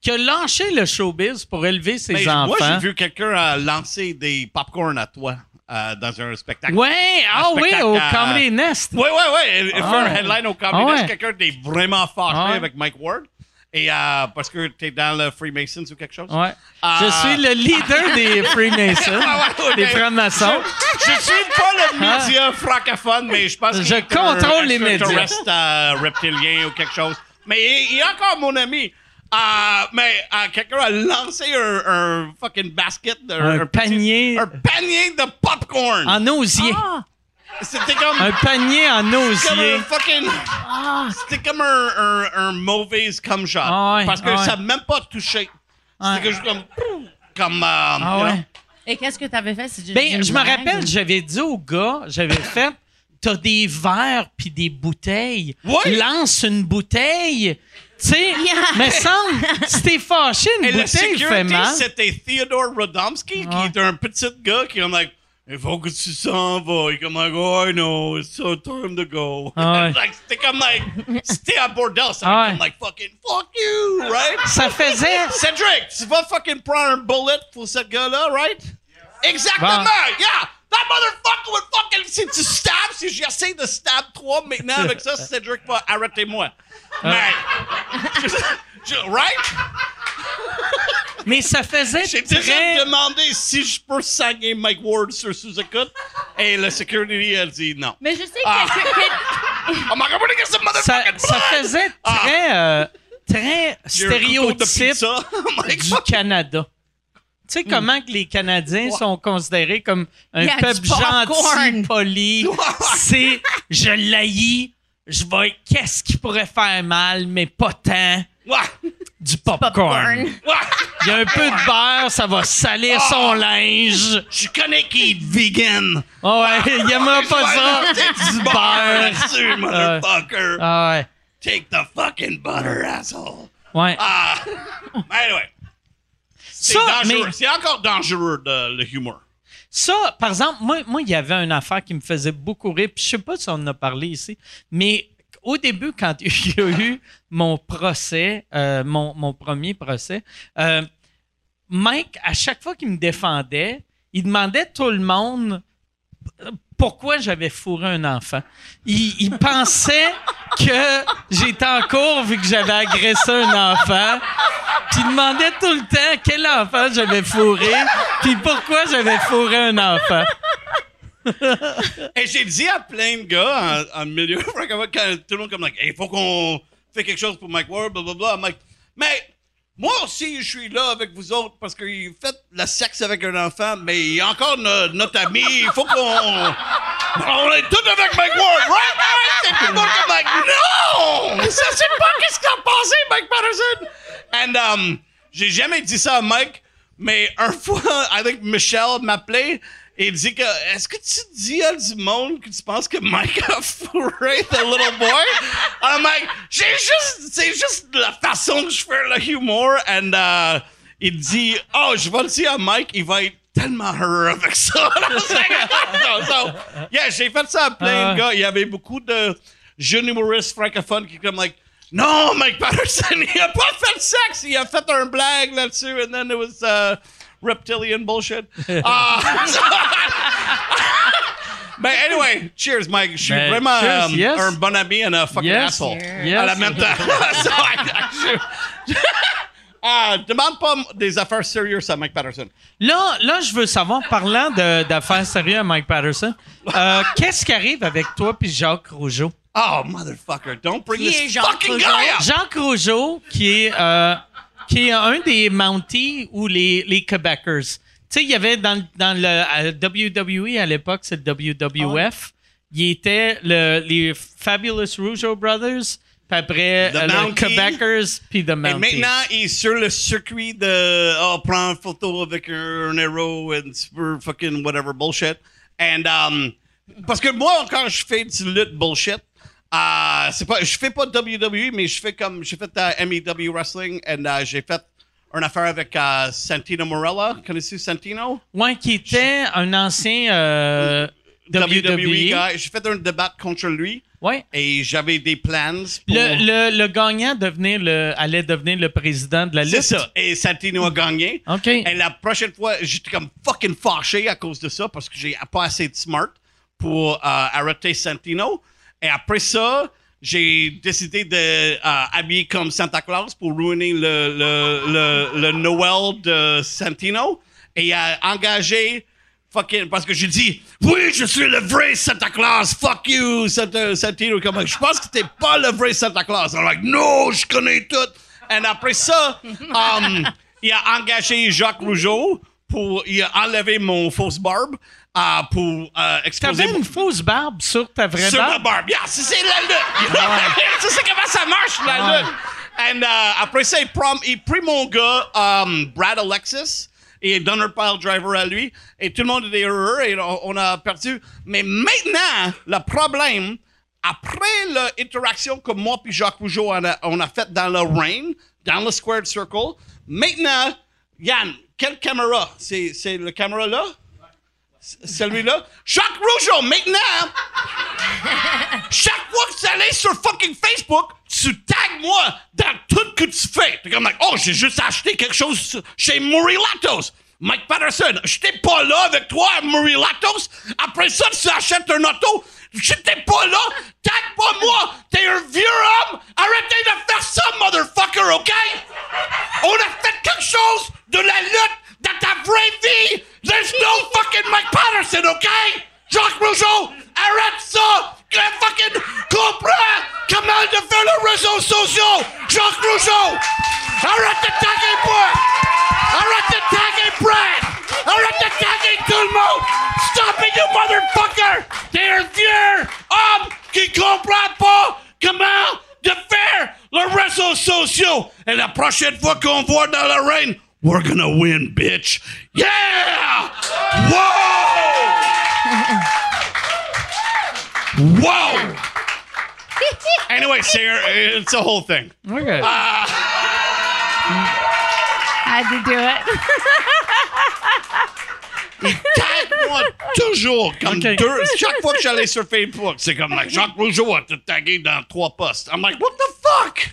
Qui a lâché le showbiz pour élever ses Mais enfants. moi, j'ai vu quelqu'un euh, lancer des popcorn à toi euh, dans un spectacle. Ouais, ah Un oui, au à- Comedy Nest. Ouais, ouais, ouais. Il fait Ah un ouais. headline au Comedy Ah ouais. Nest. Quelqu'un qui est vraiment fâché Ah ouais. avec Mike Ward. Et euh, parce que t'es dans le Freemasons ou quelque chose? Ouais. Ah. Je suis le leader des Freemasons, Ah ouais, ouais, des francs-maçons. Je suis pas le média francophone, mais je pense Je qu'il est contrôle un les médias. extraterrestre, euh, reptilien ou quelque chose. Mais il, il est encore mon ami. Euh, mais euh, quelqu'un a lancé un, un fucking basket, Un panier. un panier de popcorn. En osier. Ah! C'était comme, Un panier en comme osier. un fucking. C'était comme un, un, un mauvais cum shot. Ah ouais, parce que ah ouais. ça n'a même pas touché. C'était juste comme. Comme. euh, Ah ouais. Et qu'est-ce que tu avais fait? Ben, je me rappelle, j'avais dit au gars, j'avais fait, t'as des verres puis des bouteilles. Ouais. Lance une bouteille. Tu sais, Yeah. mais semble, si t'es fâché, une Et le bouteille fait security, mal. c'était Theodore Rodomsky, qui est un petit gars qui est comme, like, il faut que tu s'en vas. Il est comme, like, oh, I know, it's so time to go. Ouais. like, c'était comme, like, stay à bordel. Ça comme, ouais. like, fucking, fuck you, right? Ça faisait. Cédric, tu vas fucking prendre un bullet pour ce gars-là, right? Exactement, Bon. yeah! That motherfucker would fucking... Si tu stabs, si j'essaie de stab toi maintenant avec ça, Cédric va arrêter moi. Ah. Mais... je- right? Mais ça faisait J'ai très. déjà demandé si je peux sagner Mike Ward sur sous-écoute et le security a dit non. Mais je sais que, Ah. que- que- Oh my god, gonna get some Ça, ça faisait Ah. très, euh, très stéréotype. Oh du. Canada. Tu sais comment que les Canadiens sont considérés comme un peuple gentil, poli? C'est je l'haïs, je vais qu'est-ce qui pourrait faire mal mais pas tant? Du popcorn. popcorn. Il y a un peu de beurre, ça va salir Ah. son linge. Je connais qui est vegan. Oh ouais, il aimera pas ça. Du beurre. là-dessus, motherfucker. Ah ouais. Take the fucking butter, asshole. Ouais. Ah. anyway. C'est Ça, dangereux. mais- C'est encore dangereux, de- le humour. Ça, par exemple, moi, moi, il y avait une affaire qui me faisait beaucoup rire. Puis je sais pas si on en a parlé ici, mais au début, quand il y a eu mon procès, euh, mon, mon premier procès, euh, Mike, à chaque fois qu'il me défendait, il demandait tout le monde euh, pourquoi j'avais fourré un enfant. Il, il pensait que j'étais en cours vu que j'avais agressé un enfant. Puis il demandait tout le temps quel enfant j'avais fourré, puis pourquoi j'avais fourré un enfant. Et j'ai dit à plein de gars en, en milieu quand tout le monde comme like, il faut qu'on fait quelque chose pour Mike Ward, blablabla. I'm like, mais moi aussi, je suis là avec vous autres parce qu'il fait le sexe avec un enfant, mais il y a encore no- notre ami, il faut qu'on. On est tous avec Mike Ward, right? right? Et tout le monde comme like, non! Ça, c'est pas qu'est-ce qu'il a passé, Mike Patterson! And, um, j'ai jamais dit ça à Mike, mais un fois, I think Michelle m'appelait il dit que est-ce que tu dis à du monde que tu penses que Mike a fourré the little boy? I'm like, j'ai juste, c'est juste la façon que je fais le humour. And uh, il dit, oh, je vais le dire à Mike, il va être tellement heureux avec ça. So, so, yeah, j'ai fait ça à plein de gars. Il y avait beaucoup de jeunes humoristes francophones qui comme like, non, Mike Patterson, il a pas fait de sexe, il a fait un blague là-dessus, and then it was uh, reptilian bullshit. Ah, Mais anyway, cheers, Mike. Je suis Ben, vraiment cheers, um, yes. un bon ami et un fucking Yes. asshole. Yes. À la même temps. So, I- I- Ah, demande pas des affaires sérieuses à Mike Patterson. Là, là, je veux savoir, parlant de- d'affaires sérieuses à Mike Patterson, euh, qu'est-ce qui arrive avec toi puis Jacques Rougeau? Oh, motherfucker, don't bring Qui this Jacques fucking Rougeau? guy up! Jacques Rougeau, qui est, euh, qui est un des Mounties ou les, les Quebecers. Tu sais, il y avait dans, dans le WWE à l'époque, c'est le WWF. Il était le, les Fabulous Rougeau Brothers, puis après The euh, le. Quebecers, puis The Et Mounties. maintenant, il est sur le circuit de oh, prendre une photo avec un, héros and super fucking whatever bullshit. And um, parce que moi, quand je fais du lutte bullshit, euh, c'est pas, je fais pas WWE, mais je fais comme j'ai fait euh, MEW wrestling and euh, j'ai fait une affaire avec euh, Santino Morella. Connaissez Santino? Ouais, qui était un ancien euh, WWE. guy. J'ai fait un débat contre lui Ouais. et j'avais des plans pour. Le, le, le gagnant devenir le, allait devenir le président de la lutte. C'est ça. Et Santino a gagné. OK. Et la prochaine fois, j'étais comme fucking fâché à cause de ça parce que j'ai pas assez de smart pour euh, arrêter Santino. Et après ça, j'ai décidé de euh, habiller comme Santa Claus pour ruiner le, Noël de Santino. Et il a engagé parce que j'ai dit oui je suis le vrai Santa Claus fuck you Santino. Comme je pense que t'es pas le vrai Santa Claus. I'm like non je connais tout. Et après ça um, il a engagé Jacques Rougeau pour il a enlevé mon fausse barbe euh, pour euh, exposer T'avais une fausse barbe sur ta vraie sur ma barbe? barbe. Yeah, c'est c'est la lutte. tu sais comment ça marche, la Ouais. lutte? And uh, après ça, il prend, il prit mon gars, um, Brad Alexis, et il donne un pile driver à lui. Et tout le monde était heureux et on, on a perdu. Mais maintenant, le problème, après l'interaction que moi et Jacques Rougeau on a, on a fait dans le ring, dans le squared circle, maintenant, Yann, quelle caméra? C'est c'est le caméra là? Celui-là? Jacques Rougeau, maintenant, chaque fois que tu allais sur fucking Facebook, tu tags moi dans tout que tu fais. T'es comme, oh, j'ai juste acheté quelque chose chez Murilatos. Mike Patterson, j'étais pas là avec toi à Murilatos. Après ça, tu achètes un auto. J'étais pas là. Tag pas moi. T'es un vieux homme. Arrêtez de faire ça, motherfucker, OK? On a fait quelque chose de la lutte ta vraie vie. There's no fucking Mike Patterson, OK? Jacques Rougeau! Que fucking de faire les réseaux sociaux! Jacques Rougeau! Arrête de taguer moi! Arrête de taguer Brad! Arrête de taguer tout le monde! Stop it, you motherfucker! Un vieux homme qui comprend pas comment de faire les réseaux sociaux! Et la prochaine fois qu'on voit dans la reine, we're gonna win, bitch! Yeah! Whoa! Whoa! Anyway, c'est un- it's a whole thing. OK. Uh, I had to do it. Tag-moi toujours comme Ok. deux. Chaque fois que j'allais sur Facebook, c'est comme like, Jacques Rougeau a te tagué dans trois posts. I'm like, what the fuck?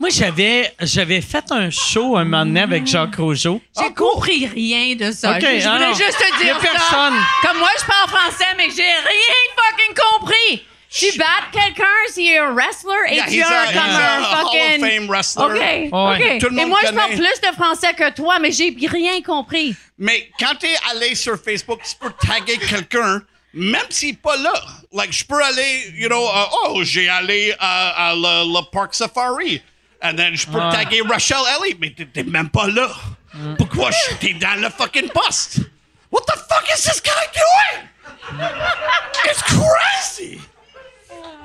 Moi, j'avais, j'avais fait un show un moment donné avec Jacques Rougeau. J'ai compris rien de ça. Ok, je, je ah voulais non. juste te dire personne. ça. Comme moi, je parle français, mais j'ai rien fucking compris. Tu bats quelqu'un, c'est un wrestler et Yeah, tu he's as a, comme he's a un Hall of fucking. Fame wrestler. OK, Ouais. OK. Tout le Et monde moi, je parle connaît. plus de français que toi, mais j'ai rien compris. Mais quand t'es allé sur Facebook, tu peux taguer quelqu'un, même s'il n'est pas là. Like, je peux aller, you know, uh, oh, j'ai allé à, à le, le parc safari. And then je peux Ouais. taguer Rachel Ellie, mais t'es- même pas là. Pourquoi je- t'es dans le fucking poste? What the fuck is this guy doing? It's crazy!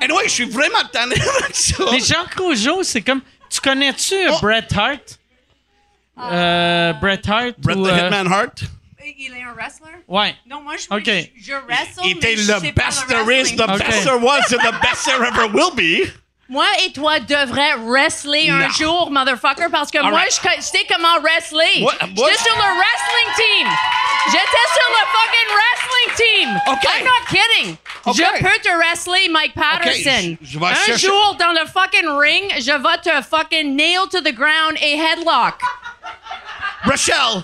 Anyway, je suis vraiment tanné avec ça. Mais Jacques Rougeau, c'est comme. Tu connais-tu Oh. Bret Hart? Euh, Bret Hart? Bret ou, the euh, Hitman Hart? Il est un wrestller? Ouais. Non, moi, je, OK. je, je wrestle, Il était le best le there is, the Okay. best there was, and the best there ever will be. Moi et toi devrais wrestler un jour, motherfucker, parce que moi, right. je, je sais comment wrestler. J'étais je- sur le wrestling team. J'étais sur le fucking wrestling team. OK. I'm not kidding. OK. Je peux te wrestler, Mike Patterson. je- je vais un chercher- jour, dans le fucking ring, je vais te fucking nail to the ground et headlock. Rachel,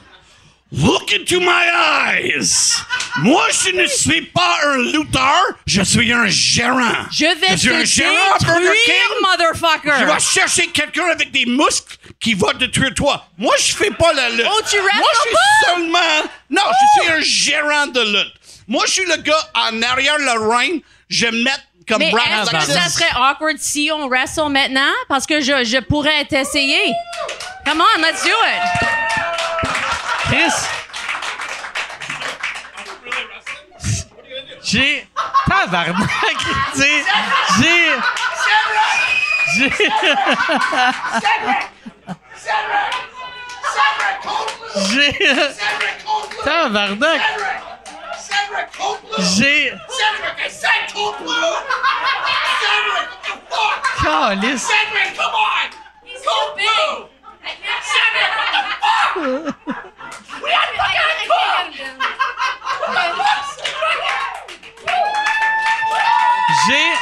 look into my eyes. Moi, je ne suis pas un lutteur, je suis un gérant. Je vais suis te un gérant détruire, motherfucker. Je vais chercher quelqu'un avec des muscles qui va détruire toi. Moi, je fais pas la lutte. Oh, tu Moi, je suis pas? seulement... Non, je suis un gérant de lutte. Moi, je suis le gars en arrière le ring. Je mettre comme Mais Brad est-ce que ça serait awkward si on wrestle maintenant? Parce que je, je pourrais t'essayer. Come on, let's do it. Chris. J'ai. Tabarnak! J'ai. J'ai. J'ai. J'ai. Tabarnak! J'ai. Calice. He's too big. J'ai.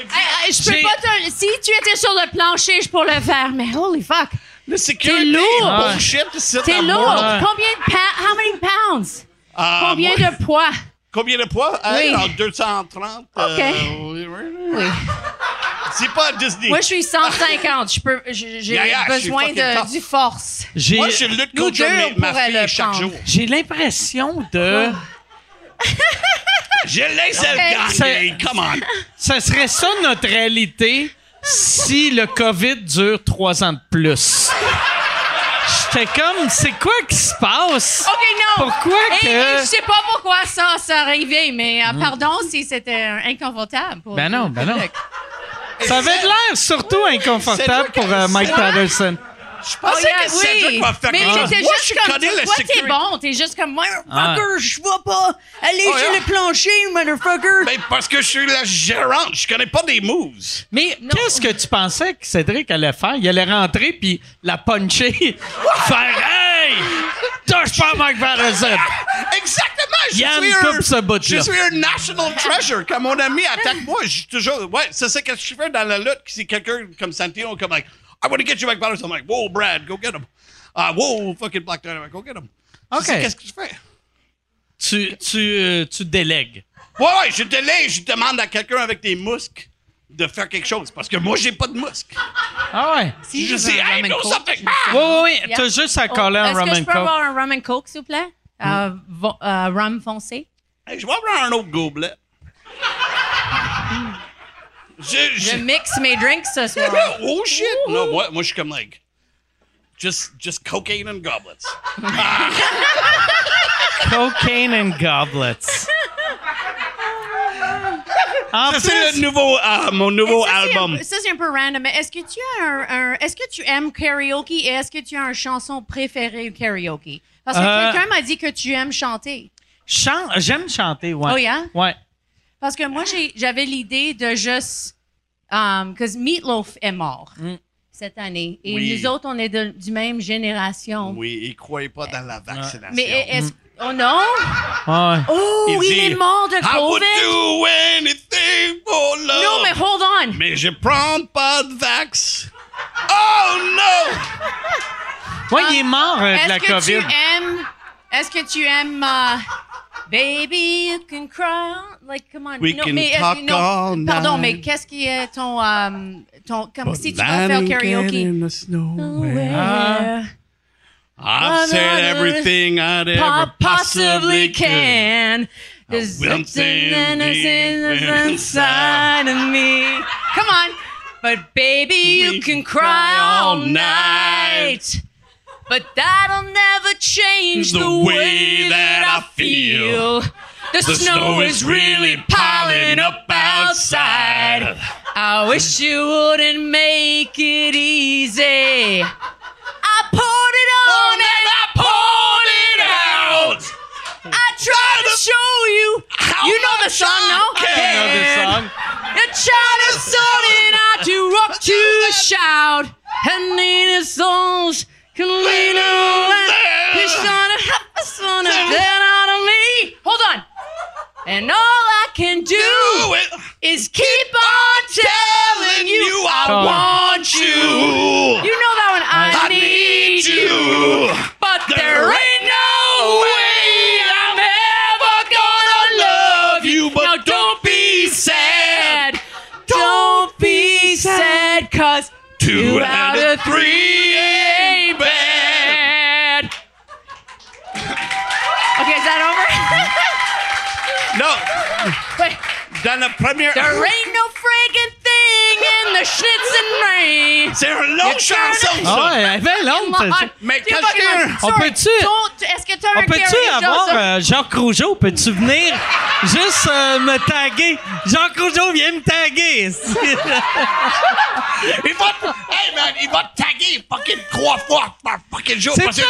Hey, hey, je peux pas te... Si tu étais sur le plancher, je pourrais le faire, mais holy fuck. Le sécurité T'es lourd. bullshit, T'es lourd. Combien de pounds? How many pounds? Ah, Combien moi- de poids? Combien de poids? Oui. Hey, en 230. euh, OK. oui. C'est pas Disney. Moi, je suis 150. Je peux, j'ai Yeah, yeah, besoin de, du force. J'ai. Moi, je lutte contre ma pourrait fille le chaque prendre. jour. J'ai l'impression de. Je laisse le Ok. gagner. Come on. Ça serait ça notre réalité si le COVID dure trois ans de plus. J'étais comme, c'est quoi qui se passe? OK, non. Pourquoi Et- que- et je sais pas pourquoi ça s'est arrivé, mais euh, pardon si c'était inconfortable. Pour Ben non, ben non. Ça avait de l'air surtout inconfortable pour euh, Mike Patterson. Je Oh, pensais yeah, que Cédric oui. va faire Mais quelque chose. Moi, juste je comme, connais le toi, t'es bon, t'es juste comme, motherfucker, je vais pas aller Oh, sur yeah. le plancher, motherfucker. Ben, parce que je suis la gérante. Je connais pas des moves. Mais qu'est-ce que tu pensais que Cédric allait faire? Il allait rentrer puis la puncher, faire Hey! Touche pas Mike Patterson! Exactement. Je Yann suis un, coupe ce bout-là. Je suis un national treasure. Comme mon ami attaque moi, je suis toujours. Ouais, c'est ça que je fais dans la lutte. C'est quelqu'un comme Santino, comme like, I want to get you Mike Patterson. I'm like, whoa, Brad, go get him. Uh, whoa, fucking Black Dynamite, go get him. OK. Qu'est-ce que je fais? Tu, tu, euh, tu délègues. Ouais, ouais, je laisse, je demande à quelqu'un avec des muscles de faire quelque chose. Parce que moi, j'ai pas de muscles. Ah ouais? Si, je dis, un hey, rum and do coke. something. Oui, Ah! oui, oui. Yeah. T'as juste à Oh, coller un Est-ce rum que je and peux coke. avoir un rum and coke, s'il vous plaît? Euh, vo- euh, rum foncé? Hey, je vais prendre un autre gobelet. Je, Je je, mixe mes drinks ce soir. oh shit! Non, moi, moi, je suis comme like, just, just cocaine and goblets. Cocaine and goblets. En Ça, c'est plus, le nouveau, euh, mon nouveau Ça, c'est un album. peu- Ça, c'est un peu random. mais Est-ce que tu as un, un- est-ce que tu aimes karaoke et est-ce que tu as une chanson préférée au karaoke? Parce que Euh, quelqu'un m'a dit que tu aimes chanter. chan- j'aime chanter, ouais. Oh, yeah? Ouais. Parce que moi, j'ai- j'avais l'idée de juste Because Meatloaf est mort cette année. Et Oui. nous autres, on est de, du même génération. Oui, il ne croyait pas dans la vaccination. Mais est-ce. Oh non? Oh, Il il, dit, est mort de I would COVID? do anything for love? Non, mais hold on. Mais je prends pas de vax. Oh no! Ouais, il est mort euh, de Est-ce la que COVID. tu aimes. Est-ce que tu aimes. euh, Baby, you can cry. Like, come on. We non, can mais, talk non, all Pardon, night. mais qu'est-ce qui est ton. euh, ton comme si tu vas faire karaoke. Nowhere. I've said everything I'd ever possibly can. There's something innocent inside of me. Come on. But baby, you We can cry all night. But that'll never change the, The way, way that, that I I feel. feel. The, The snow, is really piling up outside. I wish you wouldn't make it easy. I poured it on oh, and I poured it out. I tried to show you. you know the song, no? can. You know this song? The child is sorting out to rock to the shout. And neither souls can lean around. He's trying to have a son of dead out of me. Hold on. And all I can do Do is keep on telling you I Come want you. You know that one. I, I need you. but there ain't no way I'm ever gonna love you. but now don't be sad. Don't be sad, cause Two out of three ain't dans la première. there ain't no friggin' thing in the schnitz and rain. C'est une longue chanson, Ah ça. ouais, elle fait longtemps. Mais Tu quand je On peut-tu- Est-ce que t'as On un peut-tu karaoke avoir euh, Jacques Rougeau? Peux-tu venir juste euh, me taguer? Jacques Rougeau, viens me taguer. Il va, hey man, il va te taguer fucking trois fois par fucking jour C'est parce que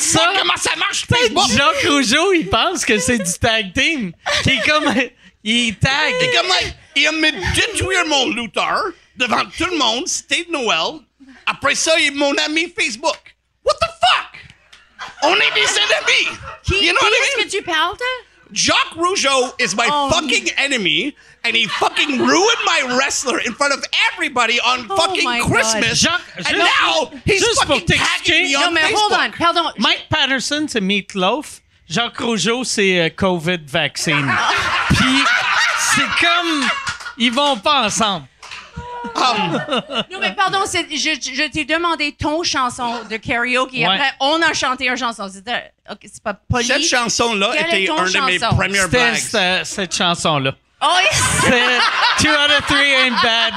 ça- pas comment ça marche Facebook. Jacques Rougeau, il pense que c'est du tag team. Qui est comme. Il tag. Et comme like, il a me détruire mon looter devant tout le monde, c'était de Noël. Après ça, il est mon ami Facebook. What the fuck? On est des ennemis. Qui, you know qui what I est-ce mean? que tu parles de? Jacques Rougeau is my Oh. fucking enemy, and he fucking ruined my wrestler in front of everybody on Oh fucking. Christmas. Jacques, and now he's juste pour fucking tagging me t'expliquer- on Non, mais Facebook. hold on, pardon. Mike Patterson, c'est Meatloaf. Jacques Rougeau, c'est euh, COVID vaccine. Puis, c'est comme. Ils vont pas ensemble. Um, Non, mais pardon, c'est- je, je t'ai demandé ton chanson de karaoke. Ouais. Après, on a chanté une chanson. C'était, ok, c'est pas poli. cette chanson-là Quelle est était ton une de mes chanson? premières C'était blagues. cette, cette chanson-là. Oh, yes. C'est Two out of three ain't bad.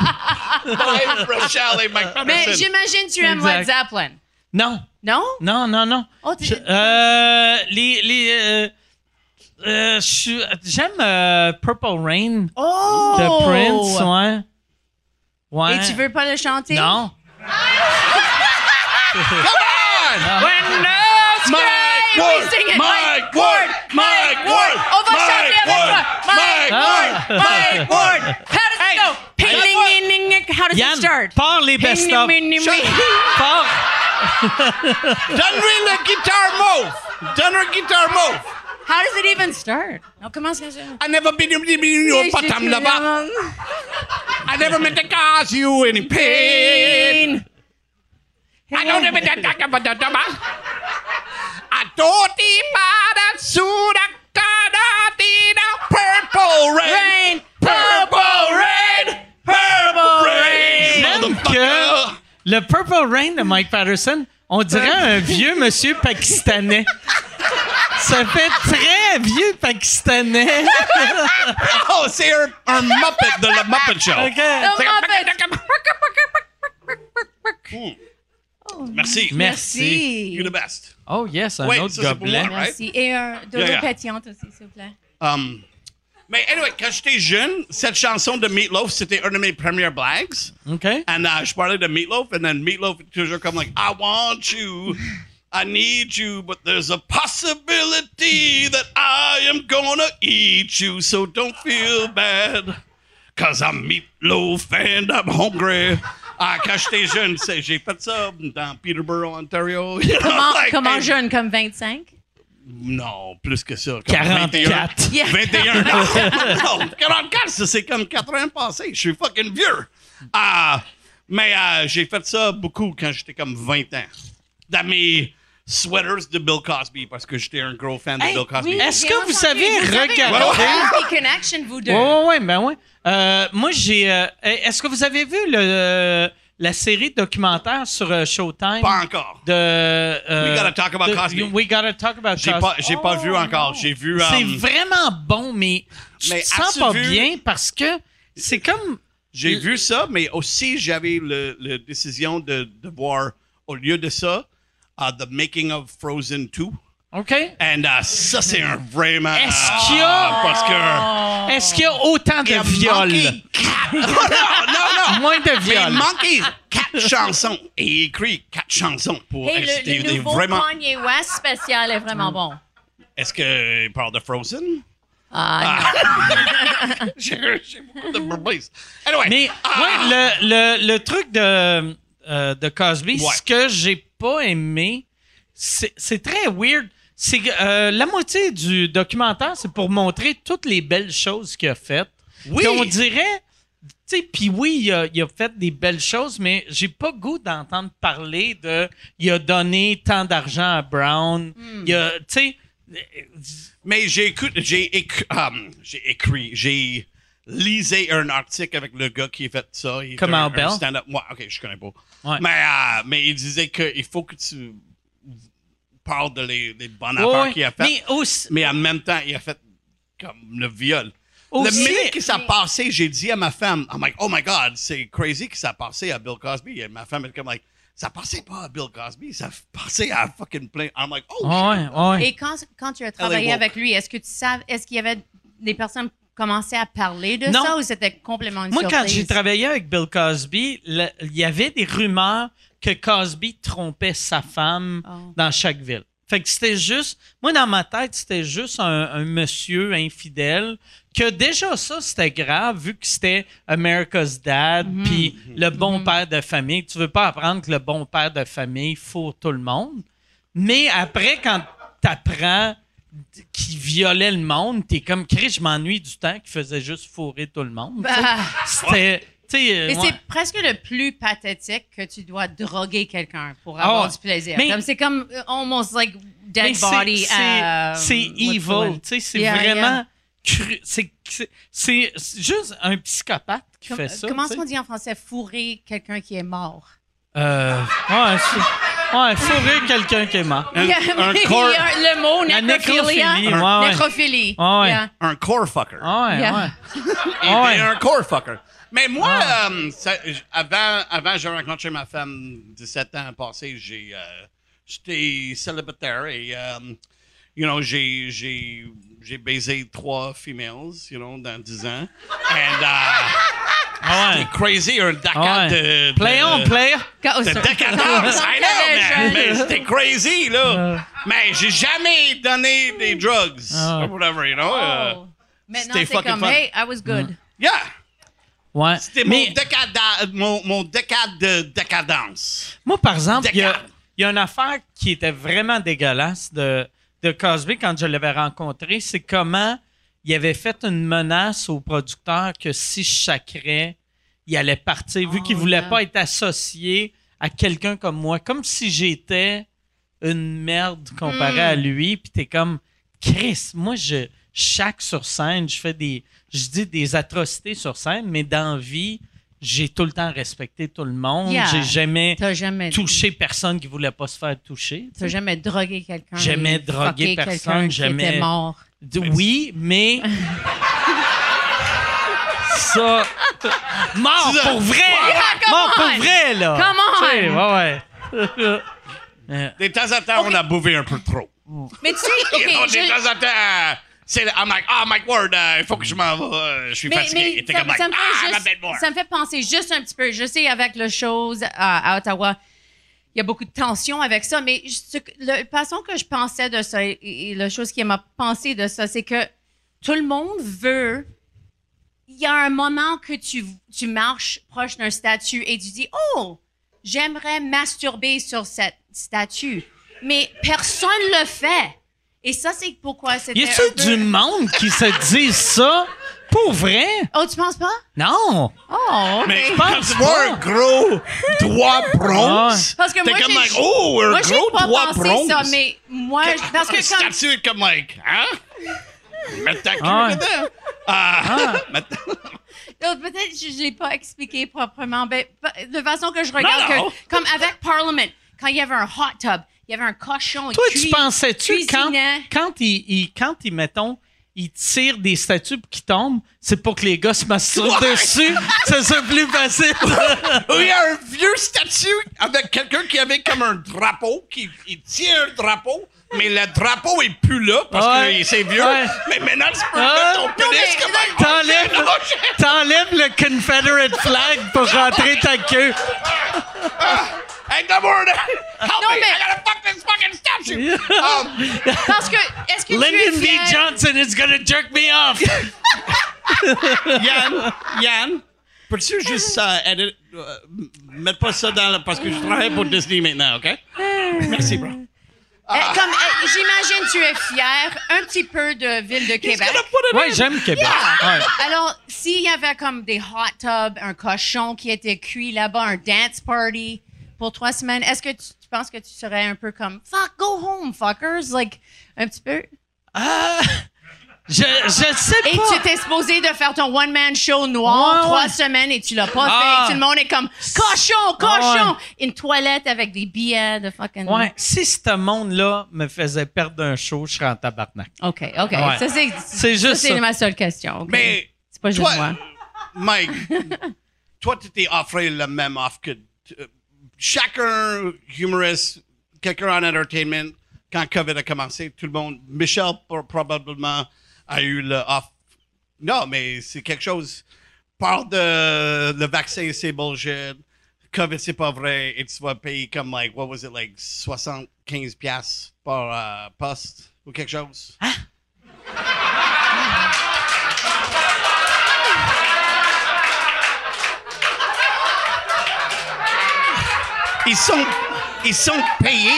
Et Mike Mais j'imagine tu aimes Led Exact. Zeppelin. Non, Non? non, non, non. Oh, t'es- Je- euh, les. les euh, euh, J'aime euh, Purple Rain Oh! de Prince, ouais. Ouais. Et tu veux pas le chanter? Non. When love's Mike cry, Ward, we sing it. Mike Ward, Mike Ward, On va Mike chanter avec Ward, toi. Mike Mike Ward, Mike Ward. How does it go? Ping, ding, ding, ding, ding. How does it Yann, start? pars les Ping, best-of. ding, ding, ding, ding. Pars. Donne-lui le guitar move. Donne-lui le guitar move. How does it even start? Non, comment ça se I never been in your bottom lava. I never meant to cause you any pain. I don't even talk about the purple rain, Rain, purple rain, purple rain. Que le Purple Rain de Mike Patterson, on dirait un vieux monsieur pakistanais. Ça fait très vieux pakistanais. Oh, c'est un, un Muppet de la Muppet Show. OK. C'est Muppet. Merci. Merci. You're the best. Oh yes, un Ouais, autre ça, c'est pour gobelet. moi. right? Merci. Et un dodo Yeah, yeah. pétillante aussi, s'il vous plaît. Um, mais anyway, quand j'étais jeune, cette chanson de Meatloaf, c'était une de mes premières blagues. OK. And uh, je parlais de Meatloaf, and then Meatloaf toujours comme like, I want you, I need you, but there's a possibility that I am gonna eat you, so don't feel bad. cause I'm meatloaf and I'm hungry. Ah, quand j'étais jeune, j'ai fait ça dans Peterborough, Ontario. You know, Comment, like, comment hey, jeune, comme 25? Non, plus que ça. comme 44. 21. 21. Non, non, 44, ça, c'est comme 80 passés. Je suis fucking vieux. Ah, mais euh, j'ai fait ça beaucoup quand j'étais comme 20 ans. Dans mes sweaters de Bill Cosby, parce que j'étais un gros fan de Hey, Bill Cosby. oui. Est-ce J'ai que vous savez regarder- Connection, vous deux. Ouais, ouais, ouais, ben ouais. Euh, moi, j'ai. euh, Est-ce que vous avez vu le, la série documentaire sur euh, Showtime? Pas encore. De, euh, We Gotta Talk About de- Cosby. We gotta talk about J'ai Cosby. pas, j'ai pas vu encore. J'ai vu. C'est um, vraiment bon, mais tu Mais te sens pas vu- bien parce que c'est comme. J'ai vu ça, mais aussi j'avais le, le décision de, de voir, au lieu de ça, uh, The Making of Frozen 2. OK? Et uh, ça, c'est un vraiment. Est-ce qu'il y a- Ah, parce que. Est-ce qu'il y a autant de viols? quatre- non, non, non. Moins de Mais il viols. manquait quatre chansons. Et il écrit quatre chansons pour Hey, le, le des- des nouveau vraiment. Kanye West spécial est vraiment Mm. bon. Est-ce qu'il parle de Frozen? Ah, J'ai j'ai beaucoup de problèmes. Anyway. Mais ah, ouais, le, le, le truc de, euh, de Cosby, Ouais. ce que j'ai pas aimé, c'est très weird. C'est euh, la moitié du documentaire, c'est pour montrer toutes les belles choses qu'il a faites. Oui. Puis on dirait, tu sais, puis oui, il a, il a fait des belles choses, mais j'ai pas goût d'entendre parler de, il a donné tant d'argent à Brown. Il a, tu sais, Mais j'ai écouté, j'ai écrit, um, j'ai écrit, j'ai lisé un article avec le gars qui a fait ça. Il est Comment Bell? stand-up. Ouais, ok, je connais pas. Ouais. Mais, euh, mais il disait qu'il faut que tu parles de les, les bonnes ouais, affaires ouais. qu'il a faites. mais aussi, Mais en même temps, il a fait comme le viol. Aussi- le minute que ça a passé, j'ai dit à ma femme, I'm like, oh my God, c'est crazy que ça a passé à Bill Cosby. Et ma femme est comme like, ça passait pas à Bill Cosby, ça passait à fucking plein. I'm like, oh ouais, shit. ouais. Et quand, quand tu as travaillé avec lui, est-ce que tu savais, est-ce qu'il y avait des personnes commençaient à parler de Non. ça ou c'était complètement une Moi, quand j'ai travaillé avec Bill Cosby, le- il y avait des rumeurs que Cosby trompait sa femme Oh. dans chaque ville. Fait que c'était juste, moi dans ma tête, c'était juste un, un monsieur infidèle que déjà ça c'était grave vu que c'était America's Dad puis le bon père de famille. Tu veux pas apprendre que le bon père de famille fourre tout le monde. Mais après quand t'apprends qu'il violait le monde, t'es comme Chris, je m'ennuie du temps qu'il faisait juste fourrer tout le monde. Bah, C'était. euh, mais ouais. c'est presque le plus pathétique que tu dois droguer quelqu'un pour Ah avoir du plaisir. C'est comme uh, almost like dead body. c'est- euh, the evil, c'est Yeah, vraiment cru. C'est juste un psychopathe qui Com- fait ça. Comment est-ce qu'on dit en français fourrer quelqu'un qui est mort? Euh, ouais, ouais, fourrer quelqu'un qui est mort. Un, un corps, le mot nécrophilie, ouais, ouais. Nécrophilie. Ouais, ouais. Yeah. un core fucker. Ah ouais, Yeah. ouais. Et Ah ouais. un core fucker. Mais moi, Ah. euh, ça- avant, avant j'ai rencontré ma femme 17 ans passé, j'ai, euh, j'étais célibataire et, euh, you know, j'ai, j'ai, j'ai baisé trois females, you know, dans 10 ans. And, uh, Ah ouais. c'était crazy, un Ah ouais. de, de... Play on, play. De décadence, I know, man. Mais c'était crazy, là. Mais j'ai jamais donné des drugs, Ah. or whatever, you know. euh, Oh. Maintenant, c'était c'est fucking comme, fun. hey, I was good. yeah. Ouais. C'était Mais- mon, década- mon, mon décade de décadence. Moi, par exemple, il y, a, Décade. il y a une affaire qui était vraiment dégueulasse de, de Cosby quand je l'avais rencontré. C'est comment il avait fait une menace au producteur que si je sacrais, il allait partir, vu Oh, qu'il voulait yeah. pas être associé à quelqu'un comme moi. Comme si j'étais une merde comparé Hmm. à lui. Puis t'es comme, Chris, moi, je chaque sur scène, je fais des. Je dis des atrocités sur scène, mais dans vie, j'ai tout le temps respecté tout le monde. Yeah. J'ai jamais touché personne qui voulait pas se faire toucher. tu t'as jamais drogué quelqu'un. Jamais drogué personne, qui jamais- était mort. Oui, mais. ça. Mort pour vrai! come Mort pour on! vrai, là! Come on! Tu sais, ouais, ouais. De temps en temps, on a bouffé un peu trop. Mais tu sais, OK, You know, je- de temps en temps, I'm like, oh, Mike Ward, euh, il faut que je m'en vais. euh, je suis mais, fatigué. ça, like, me fait ah, juste- ça me fait penser juste un petit peu. Je sais, avec le chose à, à Ottawa, il y a beaucoup de tension avec ça, mais ce la façon que je pensais de ça et, et la chose qui m'a pensé de ça, c'est que tout le monde veut il y a un moment que tu, tu marches proche d'un statut et tu dis, oh, j'aimerais masturber sur cette statue. Mais personne le fait. Et ça, c'est pourquoi c'était. Y a-tu peu- du monde qui se dit ça? Pour vrai? Oh, tu penses pas? Non! Oh. Mais pense quand tu vois un gros doigt bronze, Parce que t'es moi, comme like, oh, un Moi, gros pas doigt pensé bronze. ça, mais moi, parce que quand, statue est comme like, hein? Mets ta queue Ah dedans. Ah, mets- Euh, Peut-être que je l'ai pas expliqué proprement. mais pa- de façon que je regarde Non, non. que, comme avec Parliament, quand il y avait un hot tub, il y avait un cochon. il Toi, tu pensais-tu quand, quand ils, ils- quand ils, mettons, ils tirent des statues qui tombent, c'est pour que les gars se masturbent Ouais. dessus? Ça serait plus facile. Oui, il y a un vieux statue avec quelqu'un qui avait comme un drapeau, qui il tient un drapeau, mais le drapeau est plus là parce Ouais. que c'est vieux. Ouais. Mais maintenant, tu peux Ouais. mettre ton Non, pénis mais- comme un... T'enlèves, t'enlèves le Confederate flag pour rentrer ta queue. Hey, come on! Help Non, me! mais- I gotta fuck this fucking statue! um, Parce que, est-ce que Lyndon B. Johnson is gonna jerk me off. Yann, Yann, peux-tu juste euh, edit, euh, mettre pas ça dans le... Parce que je travaille pour Disney maintenant, OK? Merci, bro. Euh, comme, euh, j'imagine tu es fier un petit peu de Ville de Québec. Ouais, j'aime Québec. Ouais. Alors, s'il y avait comme des hot tubs, un cochon qui était cuit là-bas, un dance party pour trois semaines, est-ce que tu, tu penses que tu serais un peu comme fuck, go home, fuckers? Like, un petit peu? Ah, je, je sais Et pas. tu étais supposé de faire ton one-man show noir Ouais, trois ouais. semaines et tu l'as pas Ah. fait. Tout le monde est comme cochon, cochon! Ouais. Une toilette avec des billets de fucking. Ouais, si ce monde-là me faisait perdre un show, je serais en tabarnak. OK, OK. Ouais. Ça, c'est, C'est juste ça, c'est ça. ma seule question. Mais c'est pas juste toi, moi. Mike, toi, tu t'es offré le même offre que euh, chacun humoriste, quelqu'un en entertainment. Quand COVID a commencé, tout le monde, Michel pro- probablement a eu le offre. Non, mais c'est quelque chose. Parle de le vaccin, c'est bullshit. COVID, c'est pas vrai. Et tu vas payer comme, like, what was it, like 75 piastres par euh, poste ou quelque chose. Ils sont, ils sont payés.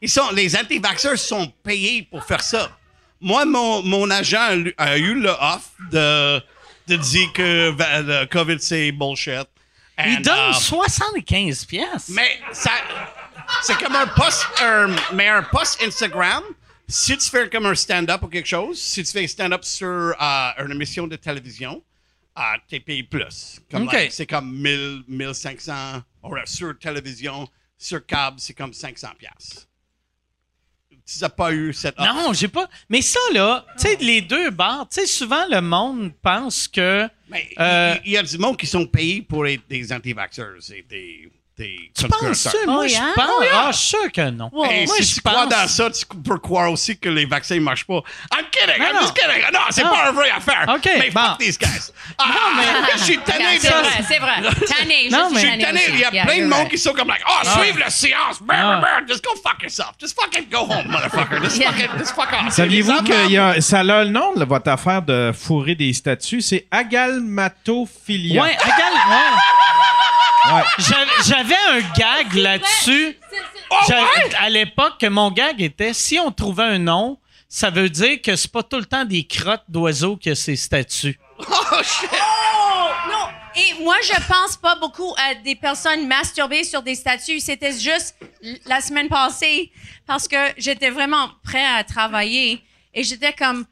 Ils sont, les anti-vaxxers sont payés pour faire ça. Moi, mon, mon agent a, eu le off de, de dire que le COVID, c'est bullshit. Il donne uh, 75 pièces. mais ça, c'est comme un post, un, mais un post Instagram. Si tu fais comme un stand-up ou quelque chose, si tu fais un stand-up sur euh, une émission de télévision, euh, t'es payé plus. Comme, like, c'est comme 1000, 1500. Or, sur télévision, sur câble, c'est comme 500 pièces. Tu n'as pas eu cette offre. Non, j'ai pas. Mais ça, là, tu sais, les deux bars, tu sais, souvent, le monde pense que. Mais il- Euh, y, a du monde qui sont payés pour être des anti-vaxxers des, des Tu conspirateurs. penses-tu? Moi, Oh, je yeah? pense. Oh, Ah, je suis sûr que non. Hey, Moi, si je tu crois pense- dans ça, tu peux croire aussi que les vaccins ne marchent pas. I'm kidding, Non, I'm non. just kidding. Non, c'est Non. pas une vraie affaire. OK, mais bon. fuck these guys. Ah, je suis tanné Yeah, de c'est ça. vrai, c'est vrai. Tanné, Non, je mais- suis Je suis tanné. Il y a Yeah, plein de you're monde right. qui sont comme like, oh, suive la science. Brr, brr, Just go fuck yourself. Just fucking go home, motherfucker. Just Yeah. fucking, just fuck off. Saviez-vous que y a, ça a le nom de votre affaire de fourrer des statues? C'est agalmatophilia. Ouais, regarde, ouais. Ouais. J'avais- un gag là-dessus. Oh, ouais? À l'époque, que mon gag était si on trouvait un nom, ça veut dire que c'est pas tout le temps des crottes d'oiseaux que ces statues. Oh, shit. Oh, non. Et moi, je pense pas beaucoup à des personnes masturbées sur des statues. C'était juste la semaine passée parce que j'étais vraiment prêt à travailler et j'étais comme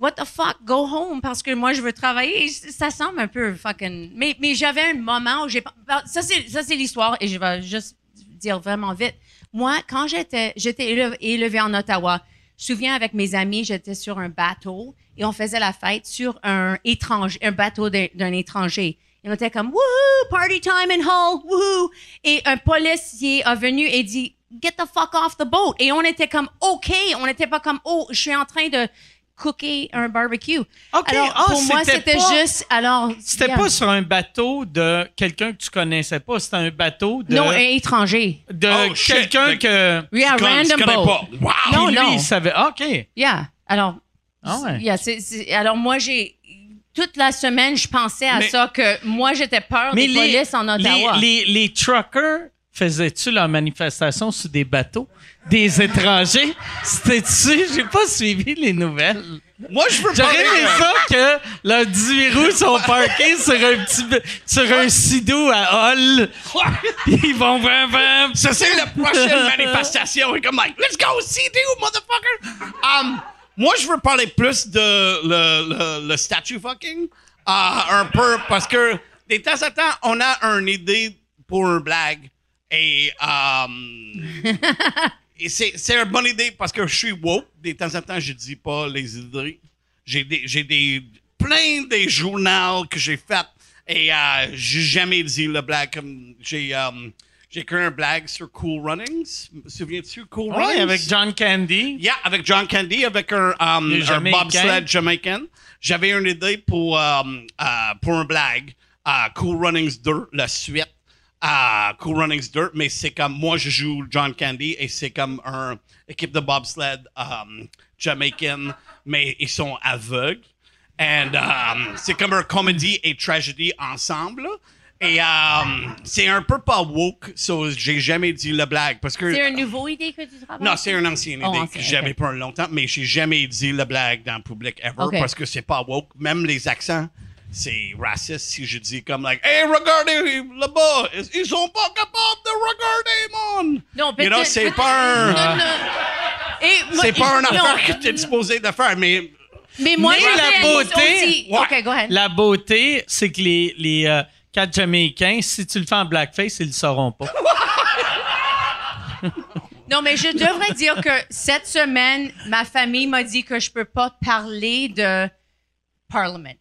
What the fuck, go home parce que moi je veux travailler. Ça semble un peu fucking. Mais, mais j'avais un moment où j'ai pas- ça c'est ça c'est l'histoire et je vais juste dire vraiment vite. Moi, quand j'étais j'étais éle- élevée en Ottawa, je me souviens avec mes amis, j'étais sur un bateau et on faisait la fête sur un étranger, un bateau d'un d'un étranger. Et on était comme wouhou, party time in Hull, wouhou. Et un policier est venu et dit get the fuck off the boat. Et on était comme ok, on n'était pas comme oh, je suis en train de cooker un barbecue. OK. Alors Ah, pour moi c'était pas- juste alors C'était yeah. pas sur un bateau de quelqu'un que tu connaissais pas, c'était un bateau de, non un étranger. de Oh, quelqu'un que. Yeah, Tu connais- tu random connais boat. pas. Wow. Non, Puis lui, non. il savait. Ah, OK. Yeah. Alors, Ah ouais. yeah, alors moi, j'ai. toute la semaine, je pensais à Mais- ça, que moi, j'étais peur des polices en Ottawa. Les, les, les truckers faisaient-tu leur manifestation sur des bateaux? Des étrangers? C'était-tu? J'ai pas suivi les nouvelles. Moi, je veux J'aurais parler... aimé ça que leurs 18 roues sont parqués sur un petit... sur un sidou à Hall. Ils vont vraiment... Ça, c'est la prochaine manifestation. Et comme, like, let's go, see-do, motherfucker! Um, moi, je veux parler plus de le, le, le statue fucking. euh, un peu, parce que de temps en temps, on a une idée pour une blague. Et, um, et c'est, c'est une bonne idée parce que je suis woke. De temps en temps, je dis pas les idées. J'ai des, j'ai des, plein des journaux que j'ai fait et euh, j'ai jamais dit le blague j'ai, um, j'ai écrit un blague sur Cool Runnings. Souviens-tu Cool Ouais, Runnings? avec John Candy. Yeah, avec John Candy, avec un, um, un bobsled jamaïcain. J'avais une idée pour, um, euh, pour un blague. euh, cool Runnings 2, la suite. À Cool Runnings Dirt, mais c'est comme moi, je joue John Candy et c'est comme un équipe de bobsled um, jamaïcaine, mais ils sont aveugles. And um, c'est comme un comédie et tragédie ensemble. Et um, c'est un peu pas woke, so j'ai jamais dit la blague parce que. C'est une nouvelle idée que tu travailles? Non, c'est une ancienne Oh, idée que j'avais ok. pour longtemps, mais j'ai jamais dit la blague dans le public ever parce que c'est pas woke. Même les accents, c'est raciste si je dis comme like, hey, regardez là-bas, ils- ils sont pas capables de regarder, mon. Non, You know, c'est pas un- moi- C'est pas une non, affaire que t'es supposé de faire, mais Mais moi, Mais la beauté- Ouais. Go ahead. La beauté, c'est que les, les euh, quatre Jamaïcains, si tu le fais en blackface, ils le sauront pas. Non, mais je devrais dire que cette semaine, ma famille m'a dit que je peux pas parler de Parliament.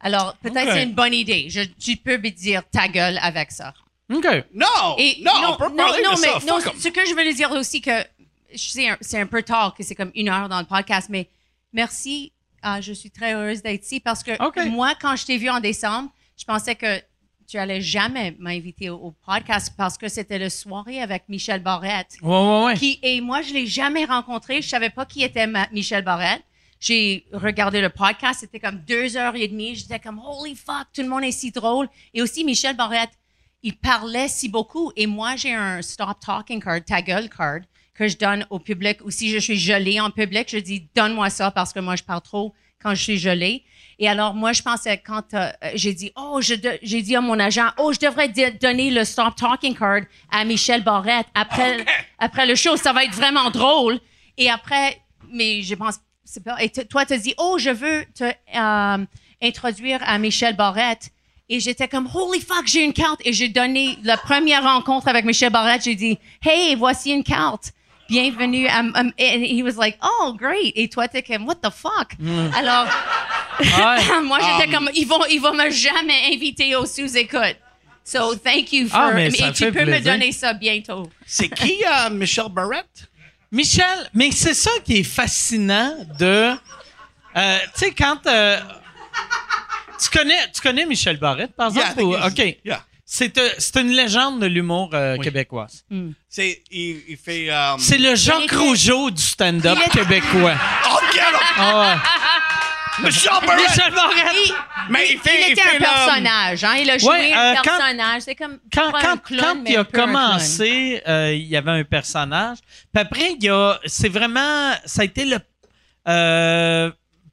Alors, peut-être Ok. c'est une bonne idée. Je, tu peux me dire ta gueule avec ça. OK. non, Et non, on peut parler non, de mais ça. non, ce que je veux lui dire aussi que sais, un- c'est un peu tard que c'est comme une heure dans le podcast, mais merci. Ah, je suis très heureuse d'être ici parce que OK. moi, quand je t'ai vu en décembre, je pensais que tu allais jamais m'inviter au, au podcast parce que c'était le soirée avec Michel Barrette. Ouais, ouais, ouais. Qui, et moi, je l'ai jamais rencontré. Je savais pas qui était ma- Michel Barrette. J'ai regardé le podcast. C'était comme deux heures et demie. J'étais comme, holy fuck, tout le monde est si drôle. Et aussi, Michel Barrette, il parlait si beaucoup. Et moi, j'ai un stop talking card, ta gueule card, que je donne au public. Ou si je suis gelée en public, je dis, donne-moi ça parce que moi, je parle trop quand je suis gelée. Et alors, moi, je pensais, quand euh, j'ai dit, oh, j'ai dit à mon agent, oh, je devrais donner le stop talking card à Michel Barrette après, après le show. Ça va être vraiment drôle. Et après, mais je pense, et t- toi, tu dit, oh, je veux te euh, introduire à Michel Barrette. Et j'étais comme, holy fuck, j'ai une carte. Et j'ai donné la première rencontre avec Michel Barrette. J'ai dit, hey, voici une carte. Bienvenue. à m- um, and he was like, oh, great. Et toi, t'es comme, what the fuck? Alors, Ouais. moi, j'étais Um, comme, ils vont, ils vont me jamais inviter au sous-écoute. So, thank you for, Ah, mais et tu peux me donner ça bientôt. C'est qui, euh, Michel Barrett? Michel, mais c'est ça qui est fascinant de. euh, tu sais, quand. euh, tu, connais, tu connais Michel Barrette, par exemple? ou- OK. yeah. C'est euh, c'est une légende de l'humour euh, québécoise. C'est, il, il fait. C'est le Jacques Rougeau du stand-up québécois. Oh, get! Ah Michel Barrette! Il, Mais il fait, il était fait un personnage, hein? Il a joué Ouais, euh, un quand- personnage. C'est comme quand, pas un quand, clown, quand mais il a commencé, euh, il y avait un personnage. Puis après, il y a, c'est vraiment, ça a été le, euh,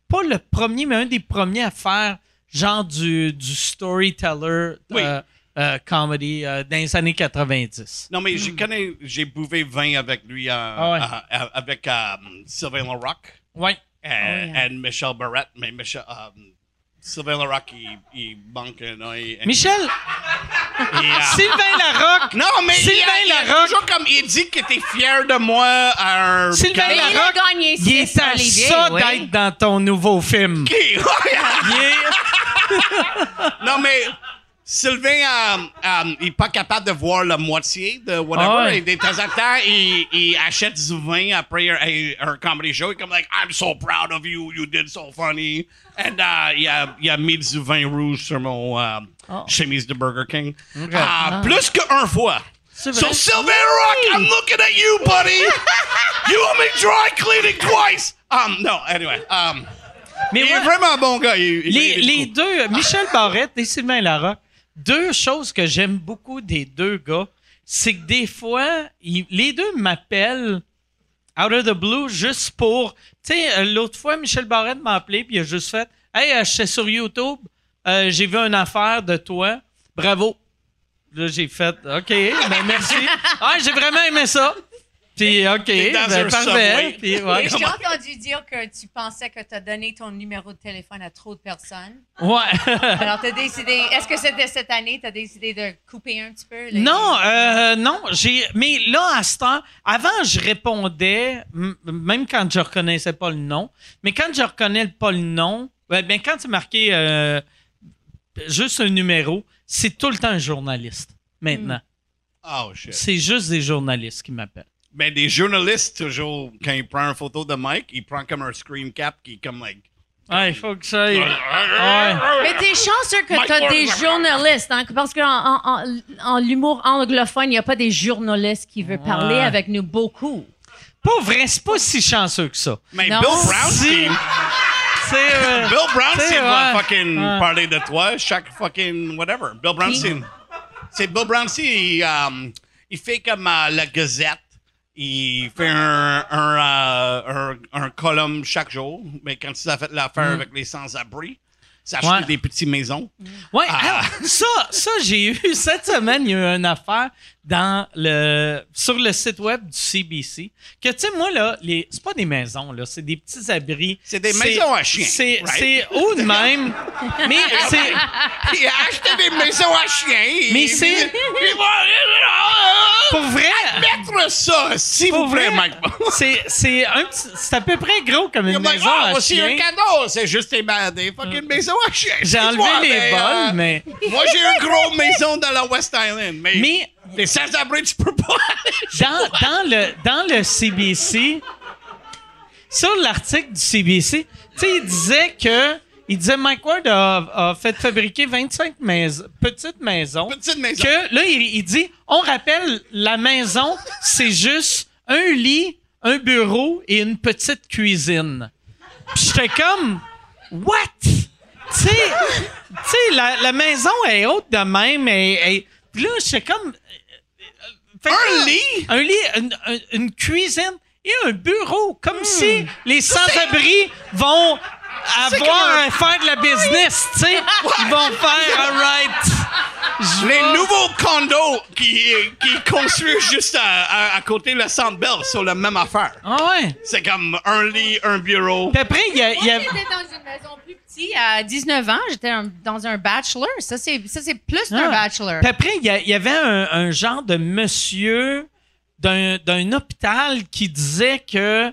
pas le premier, mais un des premiers à faire genre du, du storyteller Oui. euh, euh, comedy euh, dans les années 90. Non, mais j'ai connais, j'ai bouvé 20 avec lui, euh, Ah ouais. euh, euh, avec euh, Sylvain Larocque Ouais. et, yeah. et Michel Barrett. Mais Michel, euh, Sylvain Larocque, il, il manque un œil. Michel, Et, euh, Sylvain Larocque. non, mais il, Sylvain a- il a Larocque. toujours comme il dit qu'il était fier de moi à un Sylvain gala. Mais il a Larocque, gagné il est six à Olivier, ça oui. d'être dans ton nouveau film. Ok. Il est- non, mais Sylvain, euh, euh, il n'est pas capable de voir la moitié de whatever. Ah. Et de temps en temps, il, il achète du vin après un, un comedy show. Il est comme, like, I'm so proud of you. You did so funny. And uh, il, a, il a mis du vin rouge sur mon euh, Oh. chemise de Burger King. Euh, Plus qu'une fois. C'est So. Sylvain Rock, I'm looking at you, buddy. you owe me dry cleaning twice. Um, no, anyway. Um, Mais Il est vraiment bon gars. il- il- les, il- les deux, Michel Barrette et Sylvain Larocque, deux choses que j'aime beaucoup des deux gars, c'est que des fois, les deux m'appellent out of the blue juste pour. Tu sais, euh, l'autre fois, Michel Barrette m'a appelé puis il a juste fait Hey, euh, j'étais sur YouTube, euh, j'ai vu une affaire de toi, bravo. Là, j'ai fait OK, ben merci. Ah, j'ai vraiment aimé ça. Puis, OK, dans ben, un parfait. Puis, ouais. J'ai entendu dire que tu pensais que tu as donné ton numéro de téléphone à trop de personnes. ouais. Alors, tu as décidé. Est-ce que c'était cette année, tu as décidé de couper un petit peu? Non, euh, non, j'ai. Mais là, à ce temps, avant, je répondais, m- même quand je reconnaissais pas le nom. Mais quand je reconnais pas le nom, ben, ben, quand c'est marqué euh, juste un numéro, c'est tout le temps un journaliste. Maintenant, Oh, shit. c'est juste des journalistes qui m'appellent. Ben, des journalistes, toujours, quand ils prennent une photo de Mike, ils prennent comme un screen cap qui est comme, like... Ouais, il faut que ça. aille- Ouais. Mais t'es chanceux que Mike tu as Ward. des journalistes, hein, parce qu'en en, en, en l'humour anglophone, il n'y a pas des journalistes qui veulent parler Ouais. avec nous beaucoup. Pas vrai, c'est pas si chanceux que ça. Mais Non. Bill Brownstein, C'est. euh, Bill Brownstein C'est va fucking Ouais. parler de toi, chaque fucking whatever. Bill Brownstein. C'est Bill Brownstein, il, um, il fait comme euh, la Gazette. Il fait un, un, euh, un, un column chaque jour. Mais quand il a fait l'affaire avec les sans-abri, ça Mm. Ouais. des petites maisons. Ouais, Ah. alors, ça, ça j'ai eu cette semaine, il y a eu une affaire dans le sur le site web du CBC que tu sais moi là, les c'est pas des maisons là, c'est des petits abris. C'est des maisons à chiens, C'est right? c'est haut de même, mais c'est Il a acheté des maisons à chiens. Mais c'est- pour vrai? Mettre ça, s'il vous plaît, Mike. c'est c'est un petit- c'est à peu près gros comme une maison à voici un chien. cadeau. C'est juste des, des fucking maisons à chiens. J'ai enlevé les vols, euh, mais Moi, j'ai une grosse maison dans la West Island. Mais, tu peux pas aller dans, le, dans le CBC, sur l'article du CBC, tu sais, il disait que. Il disait Mike Ward a, a fait fabriquer 25 mais- petites maisons. Petite maison. Que là, il, il dit on rappelle, la maison, c'est juste un lit, un bureau et une petite cuisine. Puis j'étais comme What? Tu sais, tu sais, la, la maison est haute de même. Et, et- puis là, j'étais comme. Fait que Un là, lit? Un lit, une, une- une cuisine et un bureau. Comme si les sans-abri vont avoir à faire de la business, tu sais. Ils vont faire, all right. je Les nouveaux condos qui, qui construisent juste à, à- à côté de la Centre Bell sur la même affaire. Ah ouais. C'est comme un lit, un bureau. Puis après, il y a. il y a- Moi, j'étais dans une maison plus à 19 ans. J'étais dans un bachelor. Ça, c'est, ça, c'est plus qu'un Ah. bachelor. Puis après, il y, avait un, un genre de monsieur d'un d'un hôpital qui disait que,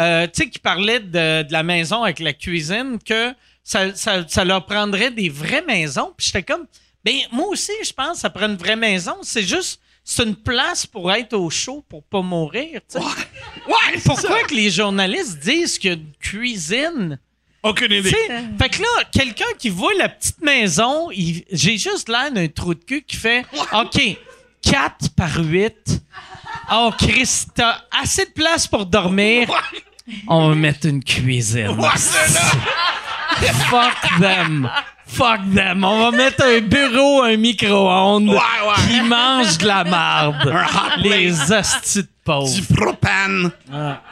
euh, tu sais, qui parlait de, de la maison avec la cuisine, que ça, ça, ça leur prendrait des vraies maisons. Puis j'étais comme, ben moi aussi, je pense que ça prend une vraie maison. C'est juste, c'est une place pour être au chaud, pour pas mourir. Ouais, c'est Pourquoi ça. que les journalistes disent qu'il y a une cuisine? Aucune idée. fait que là, quelqu'un qui voit la petite maison, il- j'ai juste l'air d'un trou de cul qui fait OK, 4 par 8. Oh, Chris, t'as assez de place pour dormir. On va mettre une cuisine. Fuck them. Fuck them. On va mettre un bureau, un micro-ondes Ouais, ouais. qui mange de la marde. Un hot Les hosties de pauvres. Du propane.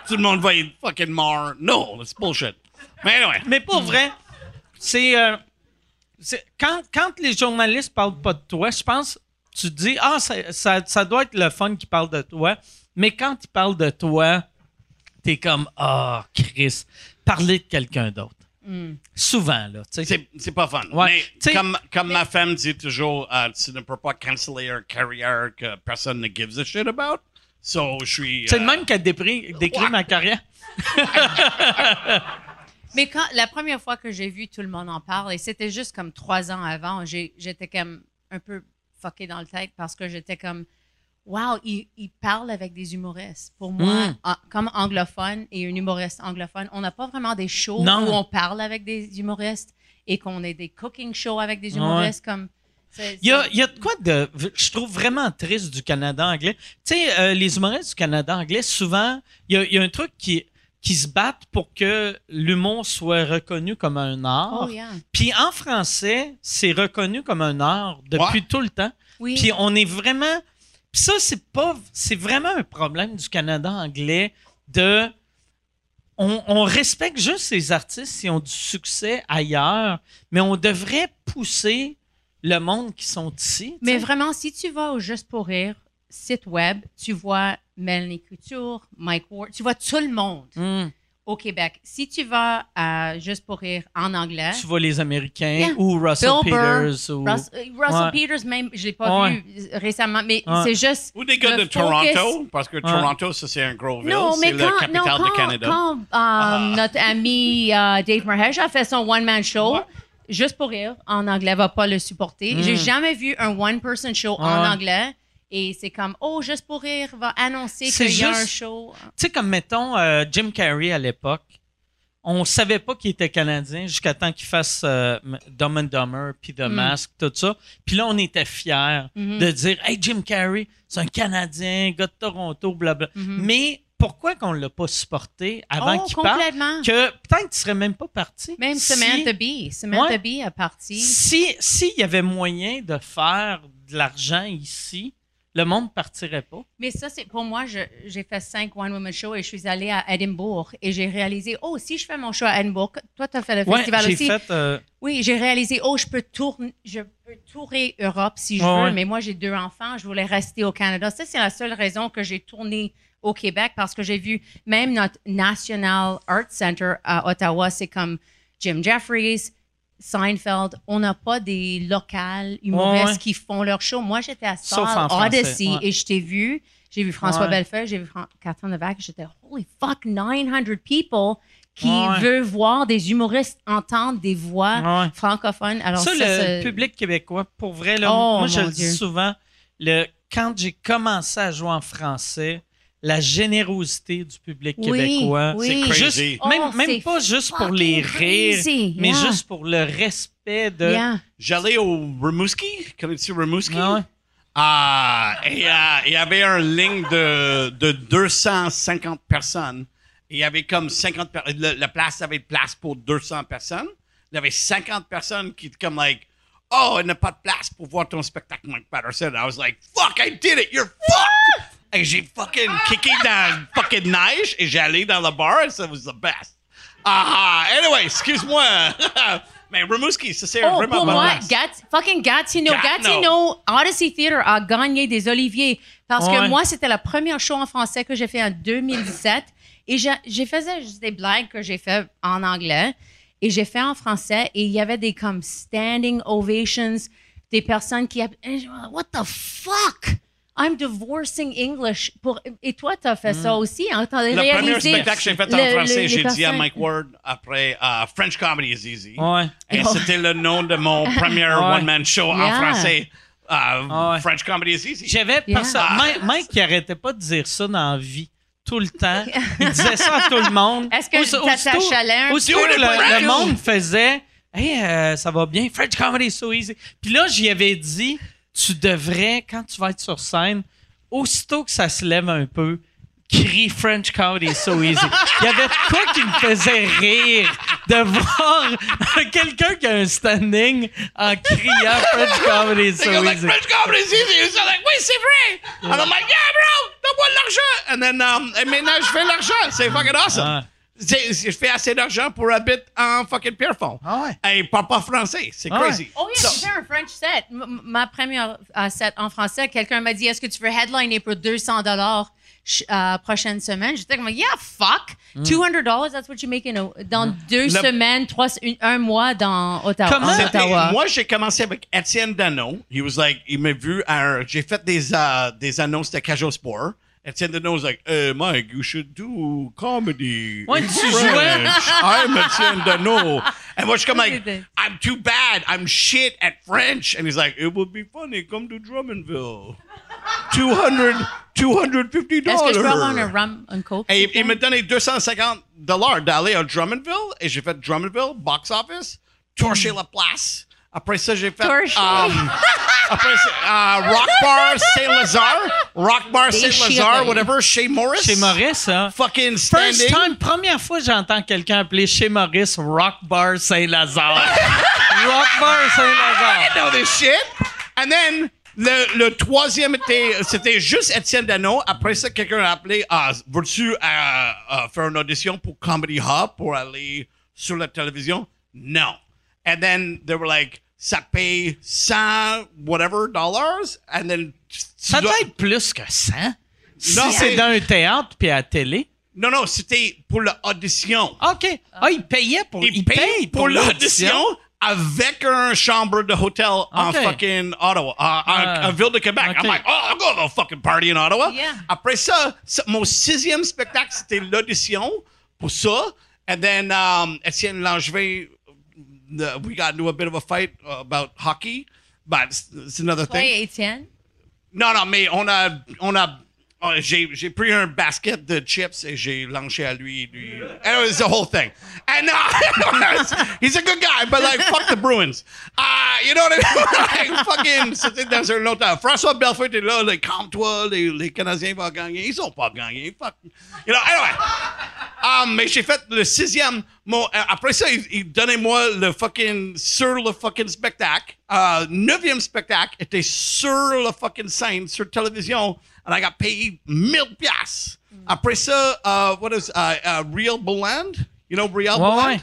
Tout le monde va être fucking mort. Non, c'est bullshit. Mais anyway. Mais pour vrai, c'est. euh, quand, quand les journalistes parlent pas de toi, je pense, tu te dis, ah, ça, ça, ça doit être le fun qui parle de toi. Mais quand ils parlent de toi, t'es comme, ah, Chris, parler de quelqu'un d'autre. Souvent, là. C'est, pas fun. Ouais. Mais comme, ma femme dit toujours, euh, tu ne peux pas canceller une carrière que personne ne gives a shit about. So, je suis. C'est le euh, même qui a dépri- décrit Ouais. ma carrière. Mais quand la première fois que j'ai vu tout le monde en parle, et c'était juste comme trois ans avant, j'étais comme un peu fucké dans le tête parce que j'étais comme, wow, il, il parle avec des humoristes. Pour moi, Mm. en- comme anglophone et un humoriste anglophone, on n'a pas vraiment des shows Non. où on parle avec des humoristes et qu'on ait des cooking shows avec des humoristes comme. Il y a, il y a de quoi de. Je trouve vraiment triste du Canada anglais. Tu sais, euh, les humoristes du Canada anglais, souvent, il y a, il y a un truc qui. Qui se battent pour que l'humour soit reconnu comme un art. Oh, yeah. Puis en français, c'est reconnu comme un art depuis Ouais. tout le temps. Oui. Puis on est vraiment. Puis ça, c'est pas. C'est vraiment un problème du Canada anglais de. On, on respecte juste les artistes qui ont du succès ailleurs, mais on devrait pousser le monde qui sont ici. Mais vraiment, si tu vas au Juste pour rire site web, tu vois Mélanie Couture, Mike Ward, tu vois tout le monde Hmm. au Québec. Si tu vas à Juste pour rire en anglais, Tu vois les Américains Yeah. ou Russell Bill Burr, Peters. ou... Russ- euh, Russell Ouais. Peters, même, je l'ai pas Ouais. vu récemment, mais Ouais. c'est juste. Ou des gars de focus- Toronto, parce que Toronto, ça c'est un gros ville. Non, mais c'est quand, la capitale non, du Canada. quand, euh, notre ami euh, Dave Merhesh a fait son one-man show, Ouais. juste pour rire, en anglais, va pas le supporter. Mm. J'ai jamais vu un one-person show Ouais. en anglais. Et c'est comme, oh, juste pour rire va annoncer qu'il y a un show. Tu sais, comme mettons euh, Jim Carrey à l'époque, on savait pas qu'il était Canadien jusqu'à temps qu'il fasse euh, Dumb and Dumber, puis The Mm. Mask, tout ça. Puis là, on était fiers Mhm. de dire Hey, Jim Carrey, c'est un Canadien, gars de Toronto, blabla. Mhm. Mais pourquoi qu'on l'a pas supporté avant oh, qu'il parte? Que peut-être qu'il serait même pas parti. Même Si- Samantha Bee. Samantha Ouais. Bee est partie. Si s'il y avait moyen de faire de l'argent ici, le monde partirait pas. Mais ça, c'est pour moi, j'ai fait cinq One Woman Show et je suis allée à Edinburgh et j'ai réalisé, oh, si je fais mon show à Edinburgh, toi, tu as fait le Ouais, festival aussi. fait. euh, Oui, j'ai réalisé, oh, je peux tourner, je peux tourer Europe si je Ouais, veux, ouais. mais moi, j'ai deux enfants, je voulais rester au Canada. Ça, c'est la seule raison que j'ai tourné au Québec parce que j'ai vu même notre National Art Center à Ottawa, c'est comme Jim Jeffries, Seinfeld. On n'a pas des locales humoristes Ouais, ouais. qui font leur show. Moi, j'étais à français, Odyssey ouais. et je t'ai vu. J'ai vu François. Bellefeuille, j'ai vu Fran- Catherine Levac. J'étais, holy fuck, 900 people qui veulent voir des humoristes entendre des voix francophones. Alors, ça, ça, le public québécois, pour vrai, là, Oh, moi, je le dis souvent, le, quand j'ai commencé à jouer en français, la générosité du public Oui, québécois, oui. C'est crazy. juste, Oh, même, même c'est pas juste pour les rires, crazy. mais Yeah. juste pour le respect de... Yeah. J'allais au Rimouski. Connais-tu Rimouski? Ah ouais. Ah, et euh, il y avait un ligne de, de 250 personnes. Il y avait comme 50 personnes. La place avait place pour 200 personnes. Il y avait 50 personnes qui étaient comme like, oh, il n'y a pas de place pour voir ton spectacle, Mike Patterson. I was like, fuck, I did it, you're fucked! Et j'ai fucking kické dans le fucking neige et j'ai allé dans le bar et ça was the best. Ah, ah. anyway, excuse-moi. Mais Rimouski, ça c'est Oh, vraiment pour moi, place. Gat- fucking Gatineau. Gatineau. Gatineau, Odyssey Theatre a gagné des Oliviers. Parce Ouais. que moi, c'était la première show en français que j'ai fait en 2017. Et j'ai faisais juste des blagues que j'ai fait en anglais. Et j'ai fait en français. Et il y avait des comme standing ovations, des personnes qui... What the fuck? I'm divorcing English. Pour, et toi, tu as fait ça aussi. Hein? Tu as Le premier spectacle que j'ai fait en le- français, j'ai dit à Mike Ward après euh, French Comedy is Easy. Ouais. Et Oh. c'était le nom de mon premier Ouais. one-man show en français. Euh, Ouais. French Comedy is Easy. J'avais Yeah. perso- Mike, Mike, il arrêtait pas de dire ça dans la vie. Tout le temps. Il disait ça à tout le monde. Est-ce que Aussitôt- ça t'achalait un aussitôt peu? que le, French. le monde faisait Hey, euh, ça va bien, French comedy is so easy. Puis là, j'y avais dit Tu devrais, quand tu vas être sur scène, aussitôt que ça se lève un peu, crie French comedy is so easy. Il y avait quoi qui me faisait rire de voir quelqu'un qui a un standing en criant French comedy is so go like, easy. French Comedy is Easy. Sont like, oui, c'est vrai. And I'm like, yeah, bro, donne-moi de l'argent. And then, um, et maintenant, je fais l'argent. C'est fucking awesome. Ah. Je fais assez d'argent pour habiter en fucking Pierrefonds. Ah ouais. Et pas français. C'est Ah ouais. crazy. Oh yeah, j'ai fait un French set. M- ma première euh, set en français, quelqu'un m'a dit, est-ce que tu veux headliner pour 200 dollars prochaine semaine? J'étais comme, yeah, fuck. Hmm. 200 dollars, that's what you make in a- dans deux Le- semaines, trois, une- un mois dans Ottawa. Comment- Ottawa. Moi, j'ai commencé avec Étienne Dano. He was like, il m'a vu, à- j'ai fait des, euh, des annonces de Cajot Sport. Étienne Dano was like, hey, Mike, you should do comedy. Ouais, in French. I'm Étienne Dano. And moi, je suis like, I'm too bad. I'm shit at French. And he's like, it would be funny. Come to Drummondville. 200, 250 Est-ce que je peux avoir un dollars. rum, un coke? Et te il m'a donné 250 dollars d'aller à Drummondville et j'ai fait Drummondville, box office, torché la place. Après ça, j'ai fait. Um, après ça, euh, Rock Bar Saint-Lazare. Rock Bar Saint-Lazare, whatever, chez Morris. Chez Maurice, hein? Fucking First standing. time, première fois que j'entends quelqu'un appeler chez Maurice Rock Bar Saint-Lazare. Rock Bar Saint-Lazare. I know this shit. And then, le, le troisième était, c'était juste Étienne Dano. Après ça, quelqu'un a appelé, ah, veux-tu euh, euh, faire une audition pour Comedy Hub pour aller sur la télévision? Non. And then they were like, ça paye 100 whatever dollars? And then, Ça doit être plus que 100. Si Non, c'est dans un théâtre puis à la télé. Non, non, c'était pour l'audition. OK. Ah, il payait pour... Il paye pour l'audition avec un chambre de hôtel en fucking Ottawa, en, Ah. en ville de Québec. Ok. I'm like, oh, I'll go to a fucking party in Ottawa. Yeah. Après ça, ça- mon sixième spectacle, c'était l'audition pour ça. And then, um, Étienne Langevin, the- we got into a bit of a fight uh, about hockey, but it's, it's another Toi thing. Non, non, mais on a, on a, oh, j'ai, pris un basket de chips et j'ai lancé à lui. lui. And it was the whole thing. And uh, he's a good guy, but like, fuck the Bruins. Uh, you know what I mean? like, fucking, c'était dans un autre temps. François Belfort était là, like, calme-toi, les, les Canadiens vont gagner. Ils ont pas gagné. Fuck. You know, anyway. Um, mais j'ai fait le sixième. Mon, euh, après ça, il, il donnait moi le fucking sur le fucking spectacle. Euh, neuvième spectacle était sur le fucking scène, sur télévision. And I got paid 1000 piastres. Après ça, uh, what is uh, uh, Real Boland? You know Real Ouais, Boland? ouais.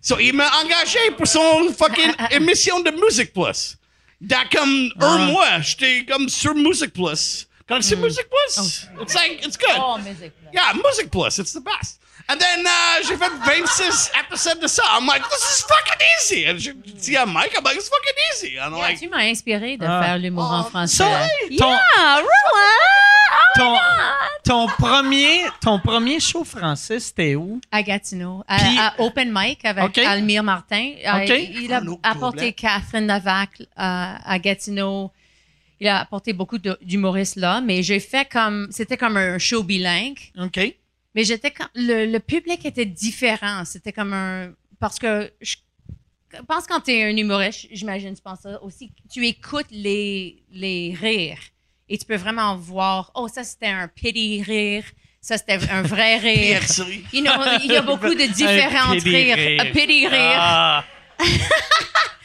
So, il m'a engagé pour son fucking émission de Music Plus. Dans comme un mois, j'étais comme sur Music Plus. Connaissez Music Plus? It's like, it's good. Oh, musique. là. Yeah, Music Plus. It's the best. And then uh, j'ai fait 26 épisodes de ça. I'm like, this is fucking easy. And j'ai dit à Mike, I'm like, it's fucking easy. And I'm Yeah, like, tu m'as inspiré de Ah. faire l'humour en français. Ça, ton, Yeah? Oh ton, my God. ton, premier, ton premier show français, c'était où? À Gatineau, à, Puis- à Open Mic avec OK. Almire Martin. Euh, il a apporté. Catherine Navac euh, à Gatineau. Il a apporté beaucoup d'humoristes là, mais j'ai fait comme. C'était comme un show bilingue. OK. Mais j'étais. Le, le public était différent. C'était comme un. Parce que je pense quand tu es un humoriste, j'imagine, tu penses ça aussi. Tu écoutes les, les rires et tu peux vraiment voir. Oh, ça c'était un pity rire. Ça c'était un vrai rire. Pierre You know, il y a beaucoup de différents rires. rire. Un pity rire. Ah,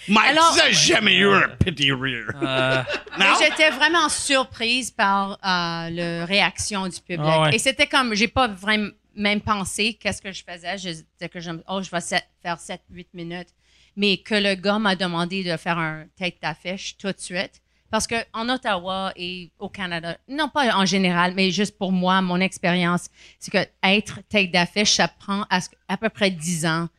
Mike, Alors- tu n'as jamais eu un rire. euh, j'étais vraiment surprise par euh, la réaction du public. Ah ouais. Et c'était comme, j'ai pas vraiment même pensé qu'est-ce que je faisais. Je disais que je, oh, je vais sept- faire 7-8 minutes. Mais que le gars m'a demandé de faire un tête d'affiche tout de suite. Parce qu'en Ottawa et au Canada, non pas en général, mais juste pour moi, mon expérience, c'est que être tête d'affiche, ça prend à, à peu près 10 ans.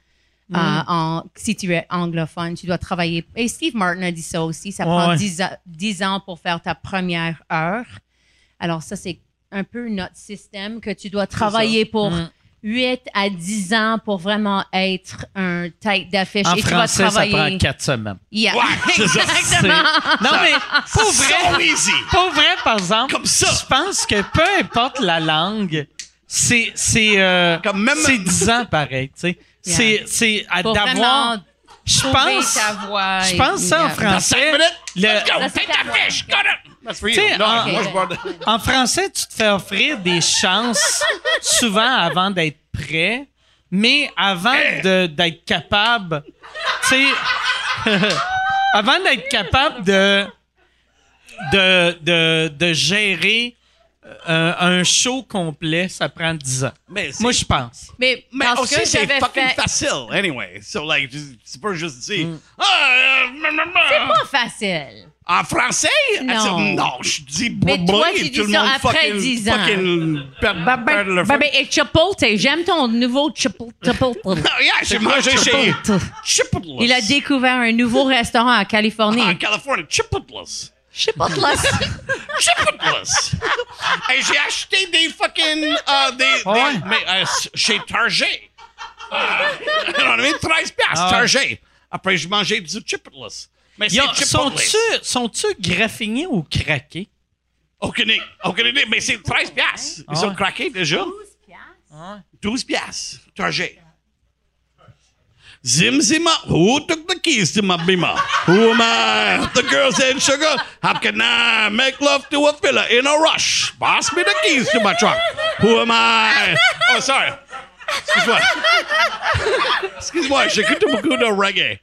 Mm. euh, en, si tu es anglophone, tu dois travailler. Et Steve Martin a dit ça aussi. Ça Ouais, prend ouais. 10, a- 10 ans pour faire ta première heure. Alors, ça, c'est un peu notre système que tu dois travailler pour Mm. 8 à 10 ans pour vraiment être un tête d'affiche. en et tu vas français, ça prend quatre semaines. Yeah. Ouais, c'est ça. Exactement. Non, mais pour vrai, So easy. pour vrai, par exemple, Comme ça. je pense que peu importe la langue, c'est c'est euh, Comme même- c'est 10 ans pareil, tu sais. Yeah. C'est c'est à d'avoir je pense ta voix. je pense ça en français. 5 minutes, le- let's go. Ça, c'est Take ta that voix. fish. Got it. That's for you. T'sais, Non, en- moi, je bois de- En français, tu te fais offrir des chances souvent avant d'être prêt, mais avant de- d'être capable, tu sais, avant d'être capable de, de, de, de gérer euh, un show complet, ça prend 10 ans. Mais Moi, je pense. Mais, Mais parce aussi, que c'est fucking fait... facile, anyway. So, like, just- tu peux juste dire, ah, euh, mm, mm, C'est mm. pas facile. En français? Non. Dit, non, je dis Mais toi, bruit, tu dis tout le ça monde après fucking, 10 ans. fucking per- Bah, perd le bah, feu. bah, et Chipotle, j'aime ton nouveau Chipotle. Chipotle. Ah, yeah, j'ai mangé chez Chipotle. Il a découvert un nouveau restaurant en Californie. En Californie, Chipotle. Chipotle. Chipotle. Et j'ai acheté des fucking, euh, des, des- ouais. mais, euh, chez Target. Euh, you know what I mean? 13 piastres, Ah. Target. Après, j'ai mangé du Chipotle. Mais c'est. Sont-tu sont-tu graffinés ou craqués? Aucune idée. Aucune idée. Mais c'est 13 piastres. Ils Ah sont ouais. craqués déjà. 12 piastres. Target. Zim Zima, who took the keys to my beamer? Who am I? The girl said, Sugar, how can I make love to a fella in a rush? Pass me the keys to my truck. Who am I? Oh, sorry. Excuse-moi. Excuse-moi, j'écoute beaucoup de reggae.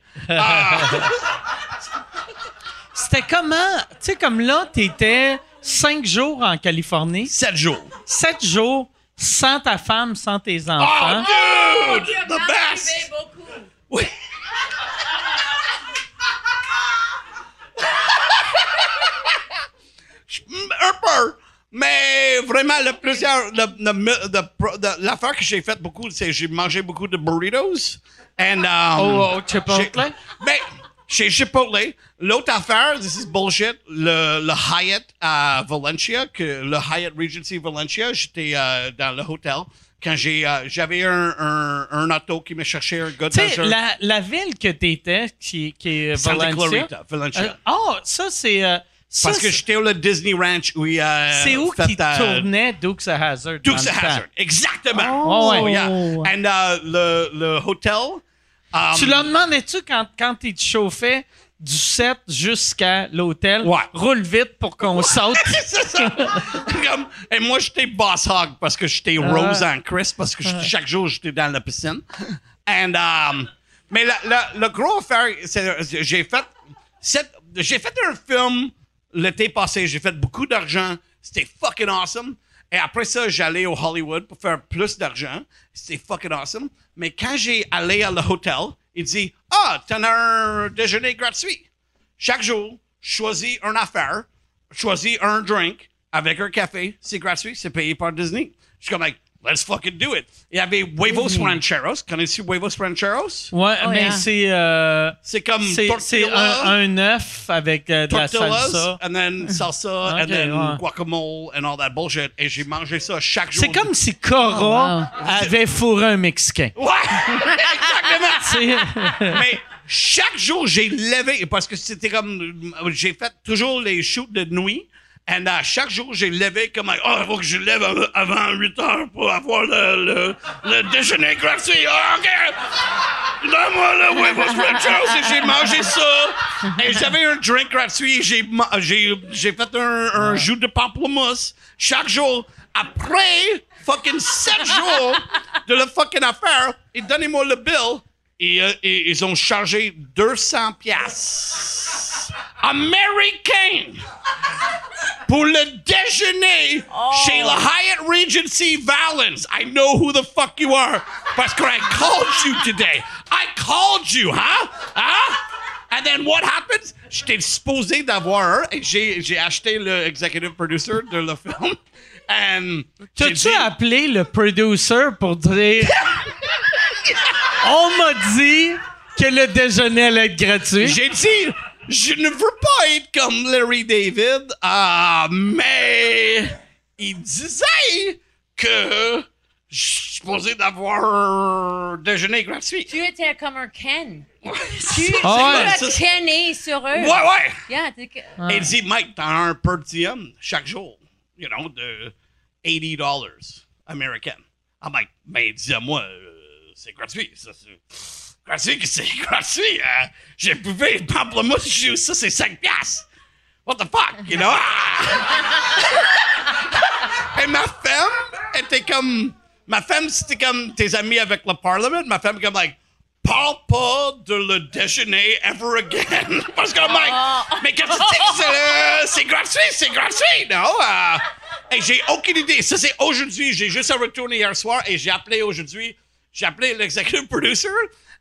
C'était comment? Tu sais, comme là, t'étais cinq jours en Californie, Sept jours. sept jours sans ta femme, sans tes Oh, enfants. dude! The best! Oui. Je- Un peu. Mais vraiment, le plusieurs. L'affaire que j'ai faite beaucoup, c'est que j'ai mangé beaucoup de burritos. And, um, Oh, oh, Chipotle? Ben, chez Chipotle. L'autre affaire, this is bullshit, le, le Hyatt à Valencia, que le Hyatt Regency Valencia, j'étais euh, dans le hôtel. Quand j'ai, euh, j'avais un, un, un auto qui me cherchait un gars dans un... la, la ville que t'étais, qui, qui est Santa Valencia? Clarita, Valencia. Euh, Oh, ça, c'est. euh, ça, Parce que j'étais au Disney Ranch où il a C'est où qui euh, tournait Dukes of Hazard? Dukes of temps? Hazzard. Exactement. Oh. yeah. And uh, le, le hôtel... um, Tu leur demandais-tu quand, quand il te chauffait du set jusqu'à l'hôtel? Ouais. Roule vite pour qu'on saute. C'est ça. Comme- et moi, j'étais boss hog parce que j'étais Rose en Chris parce que j'étais- chaque jour, j'étais dans la piscine. And, um, mais le gros affaire, j'ai fait, j'ai fait un film l'été passé. J'ai fait beaucoup d'argent. C'était fucking awesome. Et après ça, j'allais au Hollywood pour faire plus d'argent. C'était fucking awesome. Mais quand j'ai allé à l'hôtel, il dit Ah, t'as un déjeuner gratuit. Chaque jour, choisis une affaire, choisis un drink avec un café, c'est gratuit, c'est payé par Disney. Je suis let's fucking do it. Il y avait Huevos Rancheros. Connais-tu Huevos Rancheros? Ouais, Oh, mais yeah. c'est. euh, C'est comme c'est c'est tortilla, un, un œuf avec euh, de la tortillas, salsa. and then salsa, and Ok, then ouais. guacamole, and all that bullshit. Et j'ai mangé ça chaque jour. C'est comme si Cora Oh, avait fourré un Mexicain. Ouais! Exactement! C'est- Mais chaque jour, j'ai levé, parce que c'était comme, j'ai fait toujours les shoots de nuit. Et uh, chaque jour, j'ai levé comme, oh, il faut que je lève av- avant 8 heures pour avoir le, le, le déjeuner gratuit. Ah, OK! Donne-moi le huevos ranchos et j'ai mangé ça. Et j'avais un drink gratuit. J'ai, j'ai fait un, un jus de pamplemousse chaque jour. Après fucking 7 jours de la fucking affaire, et donnez-moi le bill. Et, euh, et ils ont chargé 200 piastres américains pour le déjeuner chez le Hyatt Regency Valens. I know who the fuck you are parce que I called you today. I called you, huh? Huh? And then what happens? J'étais supposé d'avoir un et j'ai, acheté le executive producer de le film. And T'as-tu dit- appelé le producer pour dire On m'a dit que le déjeuner allait être gratuit? J'ai dit, je ne veux pas être comme Larry David, ah, mais il disait que je suis supposé d'avoir un déjeuner gratuit. Tu étais comme un Ken. Ouais, Tu, Ah ouais. kenné sur eux. ouais, ouais. Yeah, Et il dit, Mike, t'as un per diem chaque jour, you know, de 80 dollars américain. I'm like, mais dis-moi, euh, c'est gratuit. Ça, c'est gratuit que c'est gratuit. euh, J'ai bouffé pamplemousse juice, ça c'est 5 piastres. What the fuck, you know? Ah! Et ma femme était comme, ma femme c'était comme tes amis avec le Parlement. Ma femme comme like, parle pas de le déjeuner ever again. Parce que, Mike, mais quand tu dis que c'est, le- c'est gratuit, c'est gratuit, non? Euh, et j'ai aucune idée. Ça, c'est aujourd'hui. J'ai juste à retourner hier soir et j'ai appelé aujourd'hui. J'ai appelé l'executive producer.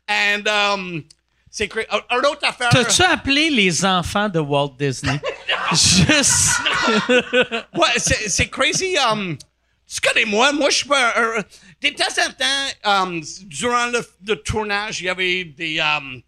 And, um, c'est cra- un- autre affaire. T'as-tu appelé les enfants de Walt Disney? Juste. Ouais, c'est c'est crazy. Um, tu connais moi, moi je suis pas un, un- De temps en temps, um, durant le, le tournage, il y avait des, um,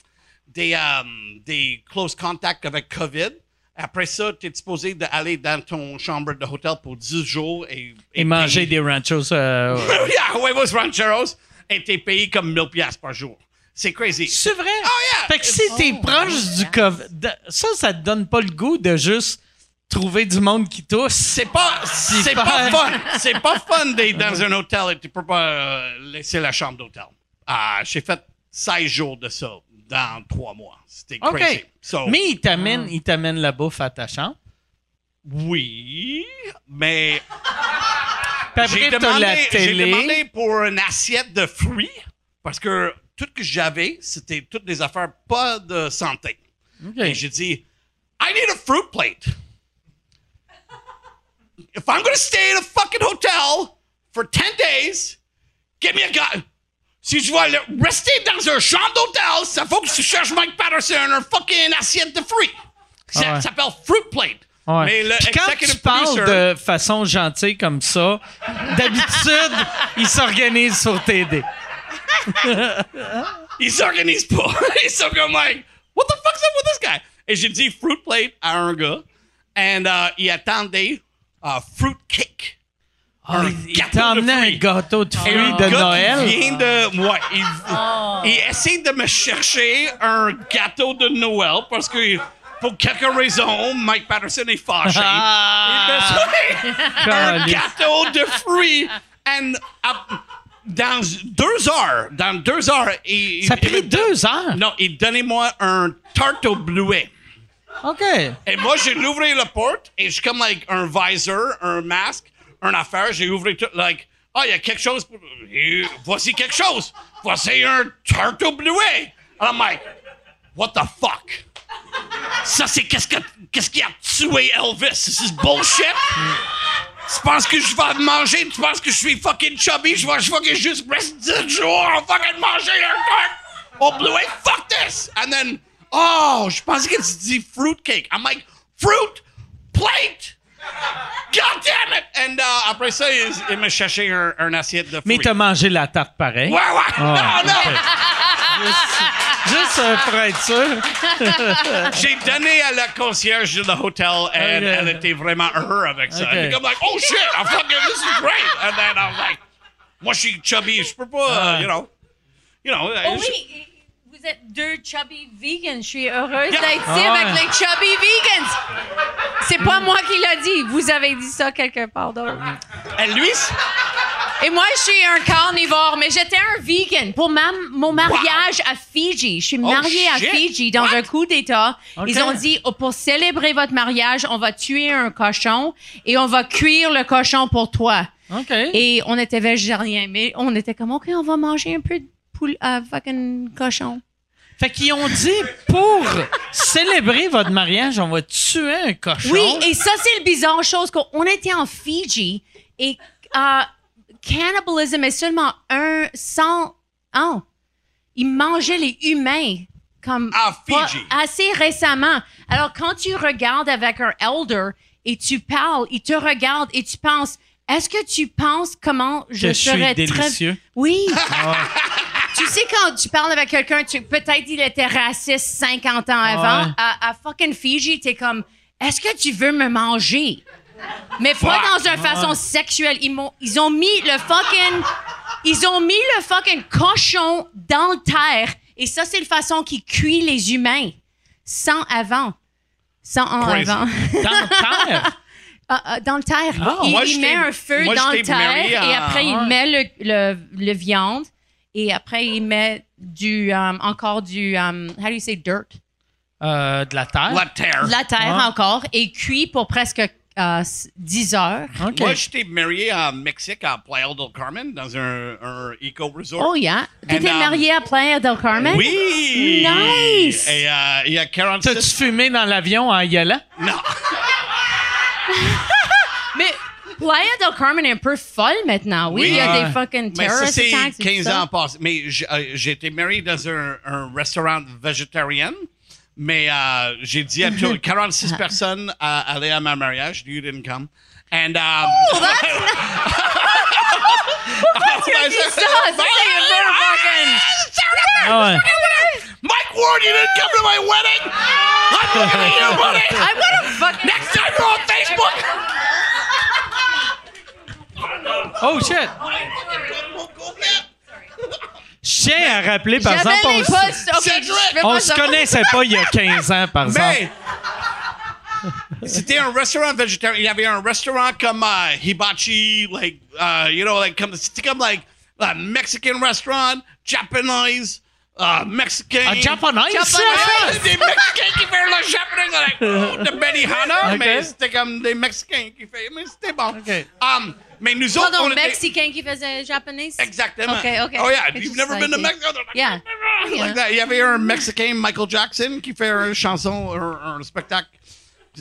des, um, des close contacts avec COVID. Après ça, tu es supposé d'aller dans ton chambre de hôtel pour 10 jours et, Et manger des ranchos. euh, yeah, huevos rancheros et t'es payé comme 1000 piastres par jour. C'est crazy. C'est vrai? Oh, yeah. Fait que si t'es proche du COVID, ça, ça te donne pas le goût de juste trouver du monde qui tousse. C'est pas, c'est pas- pas fun. C'est pas fun d'être dans un hôtel et tu peux pas euh, laisser la chambre d'hôtel. Ah, j'ai fait 16 jours de ça dans trois mois. C'était crazy. So, Mais il t'amène, il t'amène la bouffe à ta chambre. oui, mais j'ai demandé, demandé pour une assiette de fruits parce que tout ce que j'avais, c'était toutes des affaires pas de santé. Et j'ai dit, I need a fruit plate. If I'm going to stay in a fucking hotel for 10 days, give me a guy. Si je vais rester dans un chambre d'hôtel, ça faut que tu cherches Mike Patterson un fucking assiette de fruits. Ça Ah ouais. s'appelle fruit plate. Ouais. Mais le Puis quand tu parles producer- de façon gentille comme ça, d'habitude, il s'organise sur TD. Il s'organise pas. Ils sont comme like, what the fuck's up with this guy? Et j'ai dit fruit plate à un gars. And uh, il attendait uh, fruit cake. Ah, Un il gâteau t'a de emmené un fruits. gâteau de Et fruits un de gars qui Noël. vient de, ouais, il, il essaie de me chercher un gâteau de Noël parce que pour quelques raisons, Mike Patterson est fâché. Ah! Il me fait un Caliste. gâteau de fruits. And, uh, dans deux heures, dans deux heures, il, Ça a pris deux heures? Non, il donnait moi un tarte au bleuet. OK. Et moi, j'ai ouvert la porte et je suis comme like, un visor, un masque, un affaire. J'ai ouvert tout, like, ah, il y a quelque chose. pour- Et Voici quelque chose. Voici un tarte au bleuet. And I'm like, what the fuck? Ça, c'est qu'est-ce, que, qu'est-ce qui a tué Elvis? Is bullshit? Tu penses que je vais manger? Tu penses que je suis fucking chubby? Je vais, je vais juste rester du jour à fucking manger un tarte au bleuet? Fuck this! And then, oh, je pensais que tu dis fruit cake. I'm like, fruit plate! God damn it! And uh, après ça, il, il m'a cherché un, un assiette de fruits. Mais t'as mangé la tarte pareil. Ouais, ouais! Ah, non, non! Juste pour être sûr. J'ai donné à la concierge de l'hôtel et elle, était vraiment heureuse avec ça. Elle était comme like, oh shit, I'm fucking, this is great. And then I was like, moi je suis chubby, je peux pas, uh, you know, you know. Oh je- oui, vous êtes deux chubby vegans. Je suis heureuse Yeah. d'être ici Ah avec ouais. les chubby vegans. C'est pas moi qui l'a dit. Vous avez dit ça quelque part d'autre. Et lui, c'est- Et moi, je suis un carnivore, mais j'étais un vegan pour ma- mon mariage à Fiji. Je suis mariée à. Fiji dans What? un coup d'État. Ils ont dit, oh, pour célébrer votre mariage, on va tuer un cochon et on va cuire le cochon pour toi. OK. Et on était végétariens, mais on était comme, OK, on va manger un peu de poule, euh, fucking cochon. Fait qu'ils ont dit, pour célébrer votre mariage, on va tuer un cochon. Oui, et ça, c'est le bizarre chose qu'on on était en Fiji et euh, cannibalisme est seulement un sans. Oh, ils mangeaient les humains comme À pas- Fiji. assez récemment. Alors, quand tu regardes avec un elder et tu parles, il te regarde et tu penses. Est-ce que tu penses comment je Que je suis serais délicieux? très. Oui. tu sais, quand tu parles avec quelqu'un, tu- peut-être il était raciste 50 ans avant. À, à fucking Fiji, t'es comme, est-ce que tu veux me manger? Mais pas dans une façon sexuelle. Ils, m'ont- ils ont mis le fucking. Ils ont mis le fucking cochon dans le terre. Et ça, c'est la façon qu'ils cuisent les humains. Sans avant. Sans en Crazy. avant. Dans le terre? Ah, ah, dans le terre. Ah, il moi, il j'étais- met un feu moi, dans le terre et après, il met le, le, le viande et après, il met du, um, encore du, um, how do you say dirt? Euh, de la terre. la terre. La terre Ouais. encore et cuit pour presque euh, 10 heures. Moi, j'étais marié en Mexique, à Playa del Carmen, dans un, un eco-resort. Oh, yeah. T'étais And, um, marié à Playa del Carmen? Oui! Nice! Et il y a 46... T'as-tu fumé dans l'avion en y allant? Non. Mais Playa del Carmen est un peu folle maintenant. Oui, Oui. il y a des fucking Mais ça, terrorist c'est attacks. et tout 15 ça. ans passés. Mais j'- euh, j'ai été marié dans un, un restaurant végétarien. Mais euh, j'ai dit à tout- 46 personnes à aller à ma mariage. You didn't come. And, um, Oh, that's tu as dit ça, ça, c'est fucking- Ah ouais. Mike Ward, you didn't come to my wedding. I'm looking at you, buddy. I'm gonna fucking... Next time you're on Facebook. Oh shit! Je tiens à rappeler, par J'avais exemple, on, les s- postes. OK, Cédric, je fais on se ça. connaissait pas il y a 15 ans, par exemple. Mais c'était un restaurant végétarien. Il y avait un restaurant comme uh, Hibachi, like uh, you know, like comme c'était comme like a Mexican restaurant, Japanese, ah, Mexicain. Ah, japonais, ça? Des Mexicains qui font le japonais, like, oh, de Benihana, mais c'était comme des Mexicains qui font, mais c'était bon. Um, mais nous autres, Pardon, on était- Mexicain qui faisait japonais? Exactement. OK, OK. Oh yeah, It's you've never like been to. Mexico? Yeah. Like that. Il y avait un Mexicain, Michael Jackson, qui fait une chanson, un, un spectacle.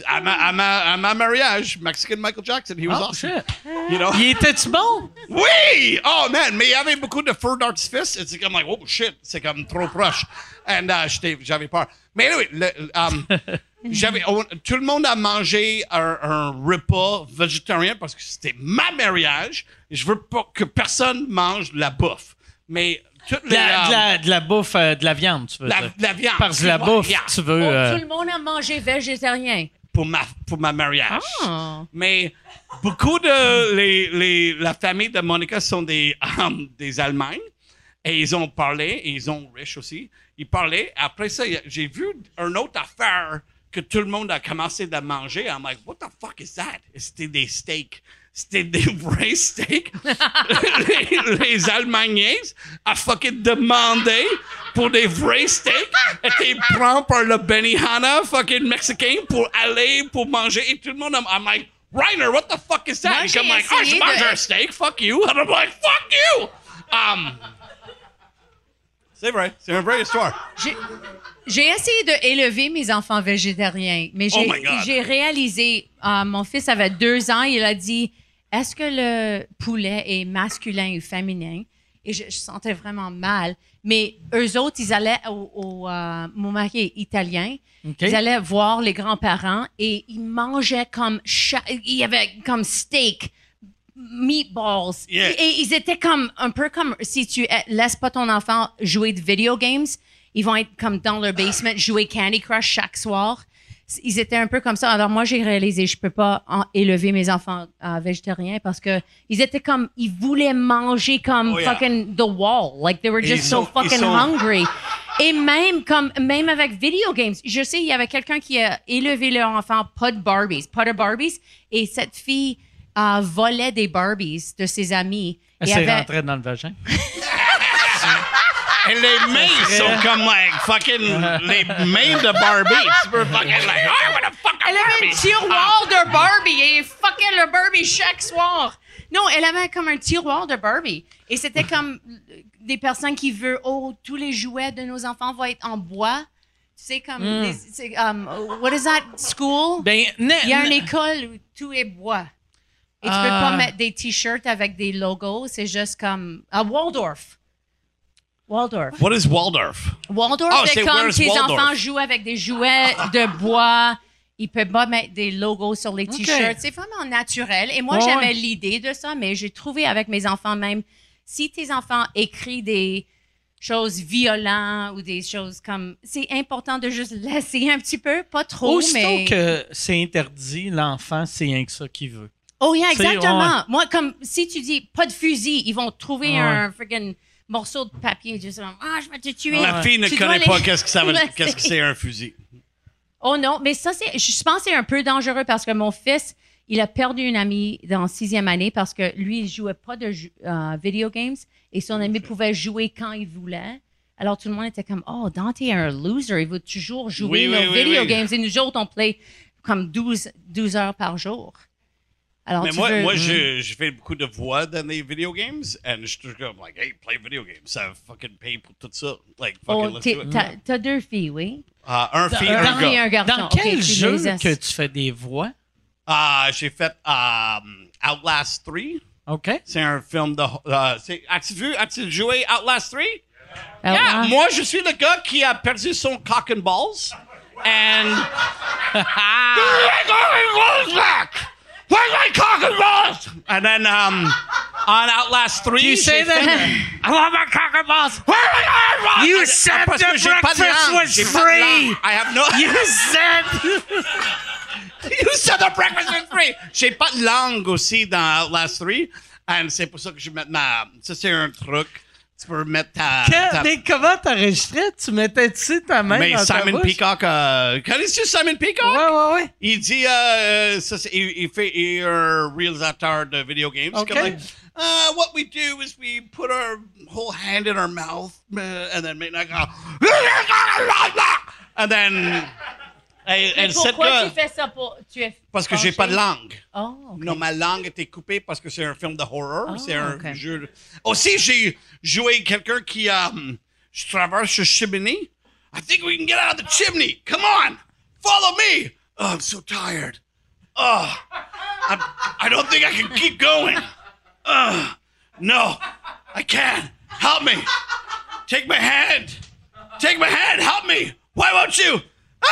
À ma, à, ma, à ma mariage, Mexican Michael Jackson, he was Oh, awesome. shit. You know? Il était-tu bon? Oui! Oh man, mais il y avait beaucoup de feu d'artifice. Et C'est comme, like, oh shit, c'est comme trop proche. And uh, j'étais- j'avais peur. Mais anyway, le- um, j'avais, on- tout le monde a mangé un, un repas végétarien parce que c'était ma mariage. Je veux pas que personne mange de la bouffe. Mais toutes De les. la, de la- de la bouffe, euh, de la viande, tu veux la, dire. la viande. Parce que la bouffe, tu veux... Oh, euh, tout le monde a mangé végétarien. pour ma, pour ma mariage. Ah. Mais beaucoup de les, les, la famille de Monica sont des, um, des Allemagnes. Et ils ont parlé, et ils sont riches aussi. Ils parlaient. Après ça, j'ai vu un autre affaire que tout le monde a commencé à manger. I'm like, what the fuck is that? C'était des steaks. C'était des vrais steaks. les, les Allemands a fucking demandé pour des vrais steaks. T'es prends par le Benihana fucking mexicain pour aller pour manger. Et tout le monde, I'm, I'm like, Reiner, what the fuck is that? Moi, comme like, ah, je mange de- un steak, fuck you. And I'm like, fuck you. Um, c'est vrai, c'est une vraie histoire. J'ai- essayé d'élever mes enfants végétariens, mais j'ai Oh réalisé, euh, mon fils avait deux ans, il a dit, est-ce que le poulet est masculin ou féminin? Et je, je sentais vraiment mal. Mais eux autres, ils allaient au, au, euh, mon mari est italien, ils allaient voir les grands-parents et ils mangeaient comme, il y avait comme steak, meatballs. Yeah. Et ils étaient comme un peu comme si tu laisses pas ton enfant jouer de video games, ils vont être comme dans leur basement jouer Candy Crush chaque soir. Ils étaient un peu comme ça. Alors moi j'ai réalisé je peux pas en- élever mes enfants euh, végétariens parce que ils étaient comme ils voulaient manger comme Oh, yeah. fucking the wall, like they were just so sont- fucking sont- hungry. Et même comme même avec video games, je sais il y avait quelqu'un qui a élevé leur enfant pas de Barbies, pas de Barbies, et cette fille euh, volait des Barbies de ses amis. Elle s'est avait- rentrée dans le vagin. Et les mains sont comme like fucking les mains de Barbie. Tu peux fucking like, oh, I want to fuck a Elle avait un tiroir de Barbie et elle fuckait le Barbie chaque soir. Non, elle avait comme un tiroir de Barbie. Et c'était comme des personnes qui veulent, oh, tous les jouets de nos enfants vont être en bois. Tu sais, comme, des- c'est, um, what is that, school? Ben, ne- Il y a une ne- école où tout est bois. Et tu peux Ah. pas mettre des t-shirts avec des logos. C'est juste comme, à Waldorf. Waldorf. What is Waldorf? Waldorf, Oh, c'est comme tes enfants jouent avec des jouets de bois. Ils peuvent pas mettre des logos sur les t-shirts. C'est vraiment naturel. Et moi, Ouais, j'avais l'idée de ça, mais j'ai trouvé avec mes enfants même, si tes enfants écrivent des choses violentes ou des choses comme... C'est important de juste laisser un petit peu, pas trop, Aussitôt mais... que c'est interdit, l'enfant, c'est rien que ça qu'il veut. Oh, yeah, exactement. Moi, comme si tu dis pas de fusil, ils vont trouver Ouais. un friggin' morceau de papier. Juste comme, ah, je vais te tuer. Ma fille ne Tu connaît les- pas qu'est-ce que ça veut, Ouais, qu'est-ce que c'est un fusil. Oh non, mais ça, c'est, je pense que c'est un peu dangereux parce que mon fils, il a perdu une amie dans sixième année parce que lui, il jouait pas de euh, video games et son ami pouvait jouer quand il voulait. Alors tout le monde était comme, oh, Dante est un loser, il veut toujours jouer Oui, video oui. games et nous autres, on play comme 12, 12 heures par jour. Alors, Mais moi, veux- moi je, je fais beaucoup de voix dans les video games and je suis toujours comme like, hey, play video games. Ça fucking paye pour tout ça. Like, fucking, Oh, let's t'es- do it. t'as, deux filles, oui? Ah, un fille, un un et gars. un garçon. Dans quel tu jeu que tu fais des voix? Ah, j'ai fait um, Outlast 3. OK. C'est un film de. c'est- as-tu vu, as-tu joué Outlast 3? Ah, Yeah, ah. moi, je suis le gars qui a perdu son cock and balls. And. Cock and balls back? Where's my cock and balls? And then, um, on Outlast 3. You say that? fait- I want my cock and balls. Where are my cock and balls? You And- said parce the j'ai breakfast langue, was j'ai pas de free. I have no. You said... you said the breakfast was free. J'ai pas de langue aussi dans Outlast 3. And c'est pour ça que je mets ma. Ça, c'est un truc Tu peux mettre ta. Quand- ta- mais comment t'enregistrais? Tu mettais-tu ta main mais dans ta Simon bouche? Peacock, euh, connais-tu Simon Peacock? Ouais, ouais, ouais. Il dit, euh, ça, il, il fait, il est un réalisateur de video games. Ok. Comme like, uh, what we do is we put our whole hand in our mouth, uh, and then maintenant, and then, cette pourquoi tu fais ça pour. Tu es parce que j'ai pas de langue. Oh, ok. Non, ma langue était coupée parce que c'est un film de horror. Ah, c'est un ok. jeu. Aussi, j'ai joué quelqu'un qui um, je traverse le chimney. I think we can get out of the chimney. Come on, follow me. Oh, I'm so tired. Oh, I'm, I don't think I can keep going. Oh, no, I can't. Help me. Take my hand. Take my hand. Help me. Why won't you? Ah!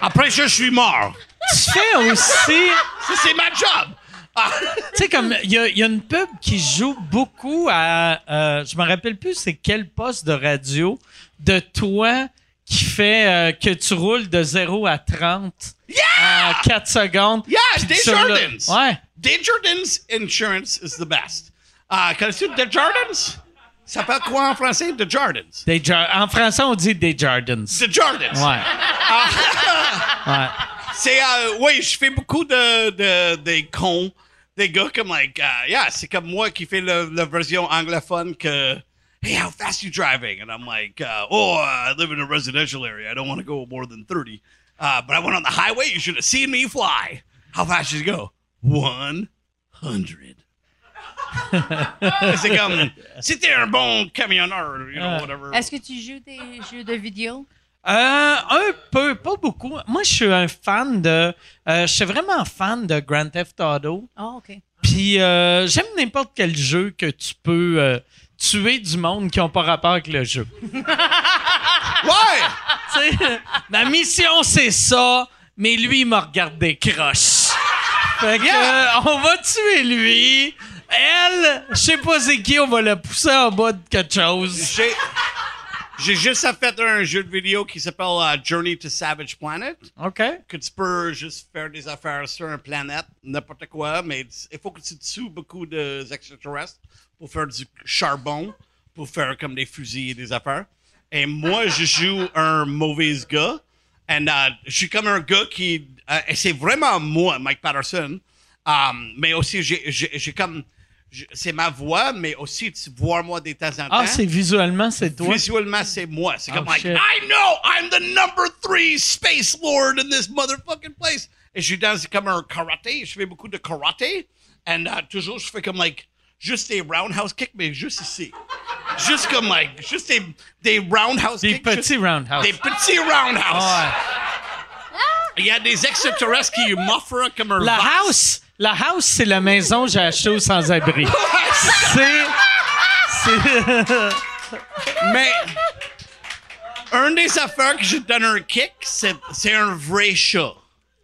Après je suis mort. Tu fais aussi. Ça, c'est ma job. Ah. Tu sais, comme, il y, a- il y a une pub qui joue beaucoup à. euh, je me rappelle plus c'est quel poste de radio de toi qui fait euh, que tu roules de 0 à 30 en 4 secondes. Yeah, Desjardins. sur le- Ouais. Desjardins Insurance is the best. Ah, connais-tu Desjardins? Ça s'appelle quoi en français? Desjardins. Des Jar- en français, on dit des Jardins. Desjardins. Ouais. ouais. C'est, euh, oui, je fais beaucoup de, de, des cons, des gars comme, like, uh, yeah, c'est comme moi qui fais le- la version anglophone que, hey, how fast you driving? And I'm like, uh, oh, I live in a residential area. I don't want to go more than 30. Uh, but I went on the highway. You should have seen me fly. How fast did you go? 100. c'est comme, c'était un bon camionneur, you know, whatever. Est-ce que tu joues des jeux de vidéo? Euh, un peu, pas beaucoup. Moi, je suis un fan de. euh, je suis vraiment fan de Grand Theft Auto. Oh, OK. Puis euh, j'aime n'importe quel jeu que tu peux euh, tuer du monde qui n'ont pas rapport avec le jeu. Ouais! Tu sais, la mission, c'est ça, mais lui, il m'a regardé croche. Fait que, euh, on va tuer lui. Elle, je sais pas c'est qui, on va la pousser en bas de quelque chose. J'ai, j'ai juste fait un jeu de vidéo qui s'appelle euh, Journey to Savage Planet. OK. Que tu peux juste faire des affaires sur une planète, n'importe quoi, mais il faut que tu tues beaucoup d'extraterrestres pour faire du charbon, pour faire comme des fusils et des affaires. Et moi, je joue un mauvais gars. Et euh, je suis comme un gars qui. euh, et c'est vraiment moi, Mike Patterson. Um, mais aussi, j'ai, comme. c'est ma voix, mais aussi tu vois moi de temps en temps. Ah, c'est visuellement, c'est toi? Visuellement, c'est moi. C'est comme, Oh, like, shit. I know I'm the number three space lord in this motherfucking place. Et je suis dans comme un karaté. Je fais beaucoup de karaté. Et euh, toujours, je fais comme, like, juste des roundhouse kicks, mais juste ici. Juste comme, like, juste des, des roundhouse Des kicks. petits juste- roundhouse. Des petits roundhouse. Il y a des extraterrestres qui m'offrent comme un La vase. house, la house, c'est la maison que j'ai achetée au sans-abri. c'est. Mais un des affaires que je donne un kick, c'est, c'est un vrai chat.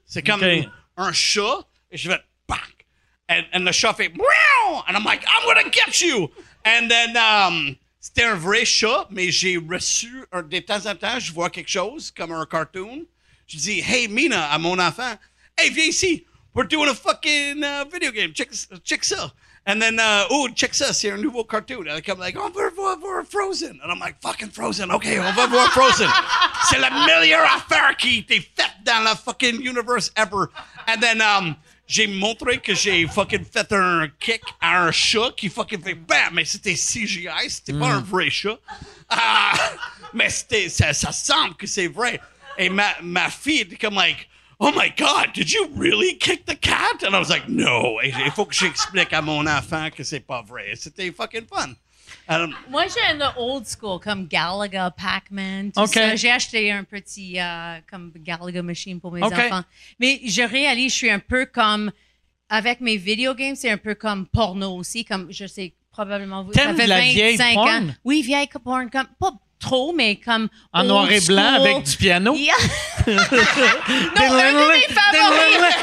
C'est comme un chat, et je vais. And, and chat meow! And I'm like, I'm gonna get you! And then, um, c'était un vrai chat, mais j'ai reçu, un, de temps en temps, je vois quelque chose, comme un cartoon. Je dis, hey Mina, à mon enfant, hey, viens ici, we're doing a fucking uh, video game, check, check ça. And then, uh, oh, check ça, c'est un nouveau cartoon. And I come like, on voir Frozen. And I'm like, fucking Frozen, OK, on va voir Frozen. c'est la meilleure affaire qui a été faite dans la fucking universe ever. And then, um, j'ai montré que j'ai fucking fait un kick à un chat qui fucking fait bam, mais c'était CGI, c'était pas un vrai chat. Ah, mais c'était, ça, ça semble que c'est vrai. Et ma, ma fille était comme like, oh my god, did you really kick the cat? And I was like, no. Il faut que j'explique à mon enfant que c'est pas vrai. C'était fucking fun. Um, Moi, j'ai un old school, comme Galaga, Pac-Man, tout OK. ça. J'ai acheté un petit, euh, comme Galaga machine pour mes enfants. Mais je réalise, je suis un peu comme, avec mes video games, c'est un peu comme porno aussi, comme, je sais, probablement vous, ça fait la vieille 25 ans. porn? Oui, vieille porn, comme, pas trop, mais comme En noir et blanc avec du piano? Yeah. non, un de mes favoris.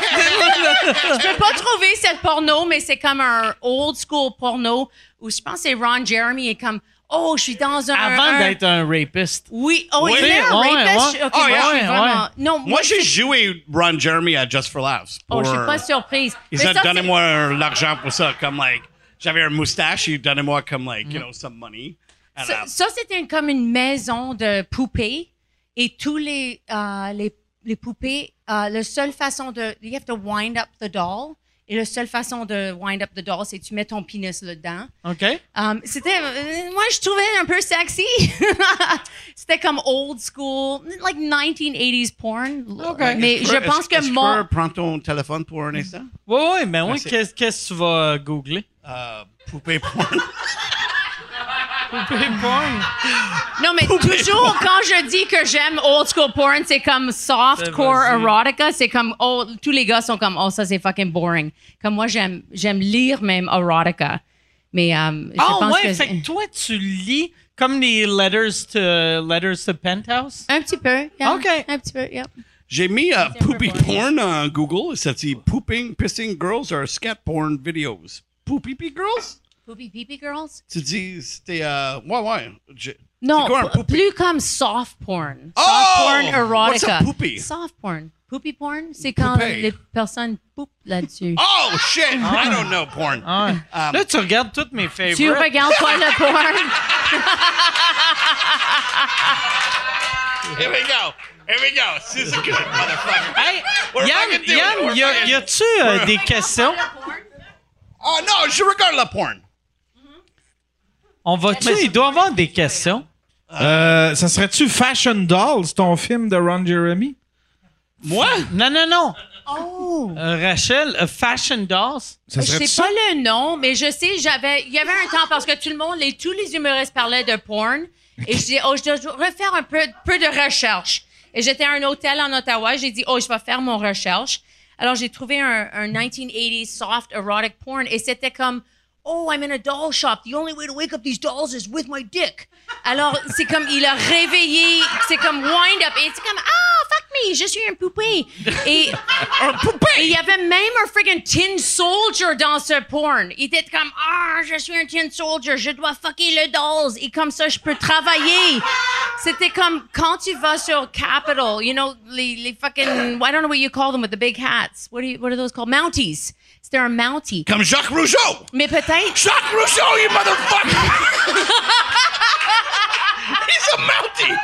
je peux pas trouver cette porno, mais c'est comme un old school porno où je pense que c'est Ron Jeremy est comme oh, je suis dans un. Avant un- d'être un rapiste. Oui, oh, Oui, il est un ouais, rapist? ouais. Ok, Oh, moi, yeah. je suis Ouais, vraiment. Non, Moi, moi, j'ai joué Ron Jeremy à Just for Laughs. Oh, je suis pour- pas surprise. Il Mais said, ça, c'est- donnez-moi l'argent pour ça. Comme, like, j'avais un moustache, il donnez-moi comme, like, Mm. you know, some money. Ça, ça, c'était comme une maison de poupées et tous les, euh, les, les poupées, euh, la seule façon de. You have to wind up the doll. Et la seule façon de wind up the doll, c'est tu mets ton pénis là-dedans. OK? Um, c'était. euh, moi, je trouvais un peu sexy. c'était comme old school, like 1980s porn. Mais est-ce je que- pense est-ce- que mon. peux prendre ton téléphone pour un instant? Oui, oui, mais oui, qu'est-ce que tu vas googler? Euh, poupée porn. Non, mais toujours quand je dis que j'aime old school porn, c'est comme softcore Vas-y. erotica. C'est comme, oh, tous les gars sont comme, oh, ça c'est fucking boring. Comme moi, j'aime, j'aime lire même erotica. Mais euh, je Ah pense ouais, que. fait que toi, tu lis comme les letters to, letters to Penthouse? Un petit peu. yeah. OK. Un petit peu, yeah. J'ai mis euh, poopy porn en Google. Ça dit pooping, pissing girls or scat porn videos. Poopy pee girls? Poopy Peepy Girls? Tu dis, c'était. Euh, ouais, ouais. J'ai- Non, C'est quoi un plus comme soft porn. Soft Oh! porn erotica. What's a poopy? Soft porn. Poopy porn, c'est quand Poupée. les personnes poupent là-dessus. Oh, shit! I don't know porn. Ah ouais. Um, Là, tu regardes toutes mes favorites. Tu regardes quoi le porn? Here we go. Here we go. This is a good motherfucker. Hey, We're Yann, fucking doing it. Yann, We're y, a- fucking- y a-tu euh, des questions? Oh, non, je regarde la porn. On va-tu? Il doit y avoir des questions. Euh, ça serait-tu Fashion Dolls, ton film de Ron Jeremy? Moi? Non, non, non. Oh! Euh, Rachel, euh, Fashion Dolls? Ça Je sais ça? pas le nom, mais je sais, j'avais, il y avait un temps parce que tout le monde, les, tous les humoristes parlaient de porn. Et je dis, oh, je dois refaire un peu, peu de recherche. Et j'étais à un hôtel en Ottawa. J'ai dit, oh, je vais faire mon recherche. Alors, j'ai trouvé un, un 1980s soft erotic porn et c'était comme, oh, I'm in a doll shop. The only way to wake up these dolls is with my dick. Alors, c'est comme, il a réveillé, c'est comme wind up. Et c'est comme, ah, fuck me, je suis un poupée. Et, Un poupée! et il y avait même un friggin' tin soldier dans ce porn. Il était comme, ah, je suis un tin soldier, je dois fucker le dolls. Et comme ça, je peux travailler. C'était comme quand tu vas sur Capitol, you know, les, les fucking, I don't know what you call them with the big hats. What, do you, what are those called? Mounties. C'était un mountie. Comme Jacques Rougeau! Mais peut-être, Jacques Rougeau, you motherfucker! He's a mountie!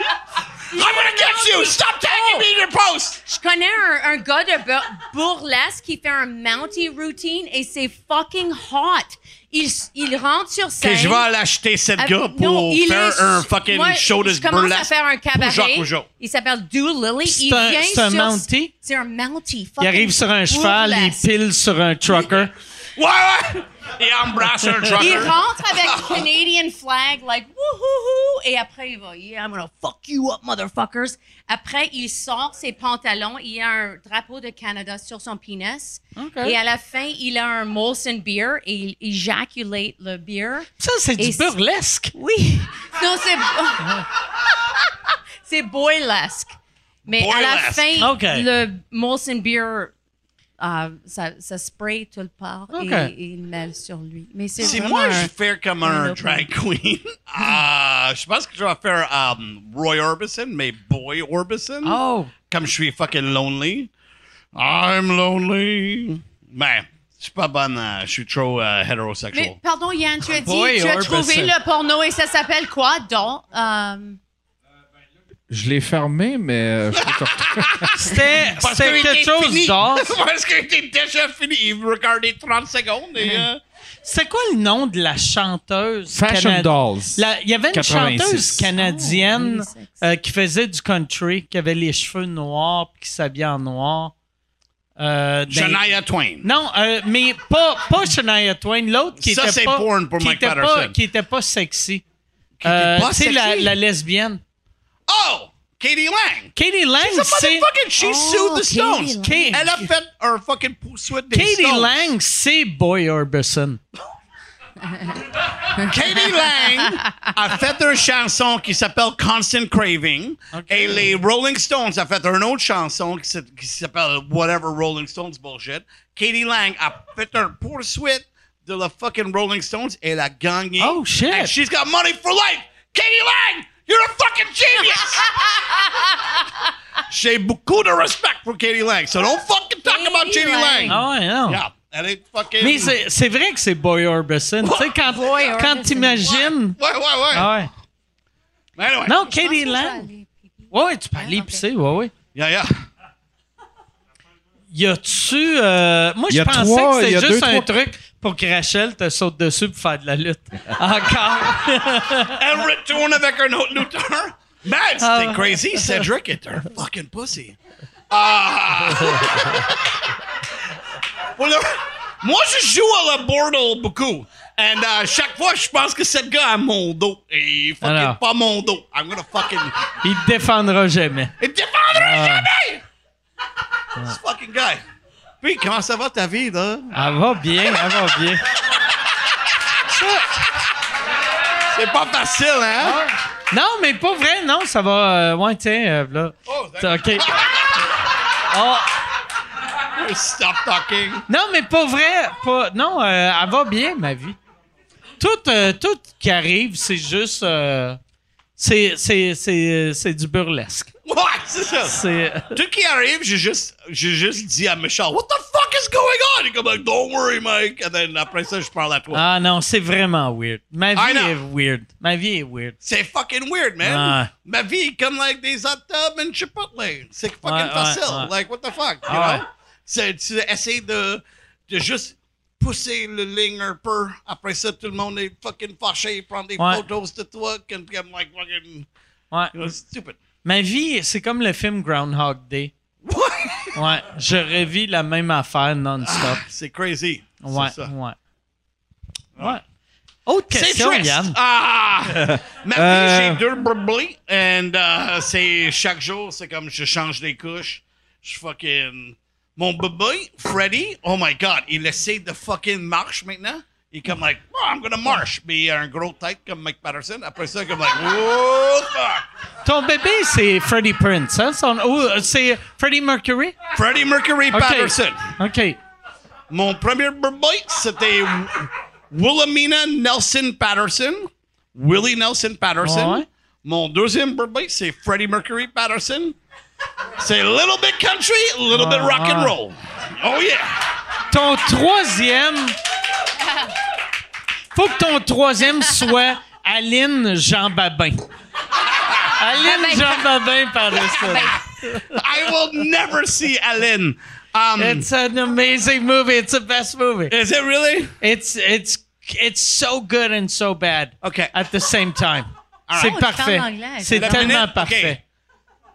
I'm gonna get you! Stop tagging me in your post! je connais un, un gars de bur- burlesque qui fait un mountie routine et c'est fucking hot. Il, il rentre sur scène. Ok, je vais aller acheter cette Ah, gars pour il faire est- un fucking Moi, show de Je commence à burlesque faire un Jacques cabaret. Rougeau. Il s'appelle Do Lily. C'est Il un- vient c'est un Mountie? C'est un Mountie. Il arrive sur un cheval, il burlesque. pile sur un trucker. Ouais, ouais! Il embrasse un trucker. Il rentre avec Canadian flag, like wouhouhou, et après il va, yeah, I'm gonna fuck you up, motherfuckers. Après, il sort ses pantalons, il a un drapeau de Canada sur son pénis, et à la fin, il a un Molson beer et il éjaculate le beer. Ça, c'est du burlesque. Oui. Non, c'est. c'est boylesque. Mais à la fin, OK. le Molson Beer, euh, ça, ça spray tout le part OK. et, et il mêle sur lui. Mais c'est Si vraiment moi un- je fais comme un drag queen, ah, je pense que je vais faire um, Roy Orbison, mais Boy Orbison. Oh. Comme je suis fucking lonely. I'm lonely. Ben, je suis pas bonne, euh, je suis trop euh, hétérosexuel. Mais pardon, Yann, tu as dit, Boy tu as Orbison. trouvé le porno et ça s'appelle quoi, donc? Euh, Je l'ai fermé, mais euh, je peux te retrouver. C'était Parce c'était qu'il quelque était chose fini. d'or. Parce qu'il était déjà fini. Il regardait 30 secondes et... euh, C'est quoi le nom de la chanteuse? Fashion Dolls. La- Il y avait une 86. chanteuse canadienne Oh, euh, qui faisait du country, qui avait les cheveux noirs puis qui s'habillait en noir. Euh, dans- Shania Twain. Non, euh, mais pas, pas Shania Twain. L'autre qui Ça, était c'est pas... porn pour qui Mike était pas, Patterson. qui était pas sexy. Qui Euh, était pas tu sais, la, sexy? la lesbienne. Oh! Katie Lang! Katie Lang, She's a c'est... motherfucking... She Oh, sued the Katie Stones. Lang. Katie- Elle a fait un fucking poursuite des Katie Stones. Lang, c'est Boy Orbison. Katie Lang a fait une chanson qui s'appelle Constant Craving. Et les Rolling Stones a fait une autre chanson qui s- s'appelle Whatever Rolling Stones Bullshit. Katie Lang a fait une poursuite de la fucking Rolling Stones. Elle a gagné. Oh, shit. And she's got money for life. Katie Lang, you're a fucking genius. J'ai beaucoup de respect pour Katie Lang. So don't fucking talk about Katie Katie Lang. Lang. Ah ouais, non. Yeah. Elle est fucking. Mais c'est c'est vrai que c'est Boy Orbison. Tu sais, quand, Boy quand Orbison. t'imagines. Ouais, ouais, ouais. Ah ouais. Anyway. Non, Katie Lang. Ouais, ouais, tu peux aller pisser, ouais, ouais. Yeah, yeah. Y a-tu. euh, moi, Y je a pensais trois- que y a c'était juste deux, un trois- truc pour que Rachel te saute dessus pour faire de la lutte. Encore. Elle retourne avec un autre lutteur. Man, c'était Ah. crazy. Cedric est un fucking pussy. Ah! Well, là, moi, je joue à la Bordeaux beaucoup. Et euh, chaque fois, je pense que ce gars a mon dos. Et il fucking Alors. pas mon dos. I'm gonna fucking... Il te défendra jamais. Il défendra jamais! This fucking guy. Puis, comment ça va ta vie, là? Elle va bien, elle va bien. C'est pas facile, hein? Non, mais pas vrai, non, ça va. euh, ouais, tiens, euh, là. Oh, C'est OK. Oh, Stop talking. non, mais pas vrai. Pas, non, euh, elle va bien, ma vie. Tout, euh, tout qui arrive, c'est juste. Euh, c'est, c'est, c'est, c'est du burlesque. Ouais, c'est ça. C'est. Tout qui arrive, j'ai juste, j'ai juste dit à Michel, What the fuck is going on? Il est comme, Don't worry, Mike. Et then après ça, je parle à toi. Ah non, c'est vraiment weird. Ma vie est weird. Ma vie est weird. C'est fucking weird, man. Ouais. Ma vie est comme like des hot tubs and Chipotle. C'est fucking Ouais, facile. ouais. Like, what the fuck? You Ah know? C'est, tu essaies de, de juste pousser le ligne un peu. Après ça, tout le monde est fucking fâché, prend des Ouais. photos de toi. And I'm like, fucking, Ouais. you know, stupid. Ma vie, c'est comme le film Groundhog Day. Ouais, je revis la même affaire non-stop. C'est crazy. Ouais, C'est ça. ouais. Ouais. Autre C'est question, triste. Yann. Ah! Ma vie, Euh. j'ai deux brebis. And uh, c'est chaque jour, c'est comme je change des couches. Je fucking. Mon bébé, Freddy, oh my god, il essaie de fucking marche maintenant. Il est comme like, oh, I'm gonna march. Mais il a un gros tête comme Mike Patterson. Après ça, comme like, oh fuck? Ton bébé, c'est Freddie Prince, hein? Son, euh, c'est Freddie Mercury? Freddie Mercury. Patterson. OK. Mon premier bébé, c'était Wilhelmina Nelson Patterson. Willie Nelson Patterson. Ouais. Mon deuxième bébé, c'est Freddie Mercury Patterson. C'est a little bit country, a little bit rock and Ah. roll. Oh yeah. Ton troisième. Faut que ton troisième soit Aline Jean Babin. Aline Jean Babin Patterson. I will never see Aline. Um, It's an amazing movie. It's the best movie. is it really? It's it's it's so good and so bad. Okay. At the same time. right. C'est Oh, parfait. C'est tellement minute- parfait.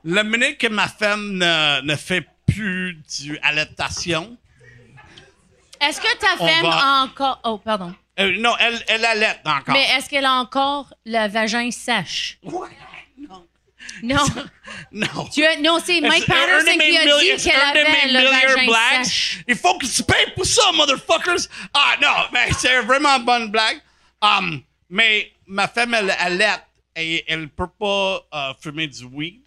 La minute que ma femme ne, ne fait plus du allaitation, Est-ce que ta On femme va- a encore. Oh, pardon. euh, non, elle, elle allait encore. Mais est-ce qu'elle a encore le vagin sèche? Ouais, non. Non. Non. Tu as- non, c'est Mike C'est un Patterson mes qui a milli- dit qu'elle un de avait le milliers vagin sèche. Il faut que tu payes pour ça, motherfuckers. Ah non, mais c'est vraiment une bonne blague. Um, mais ma femme, elle allait et elle peut pas euh, fumer du weed.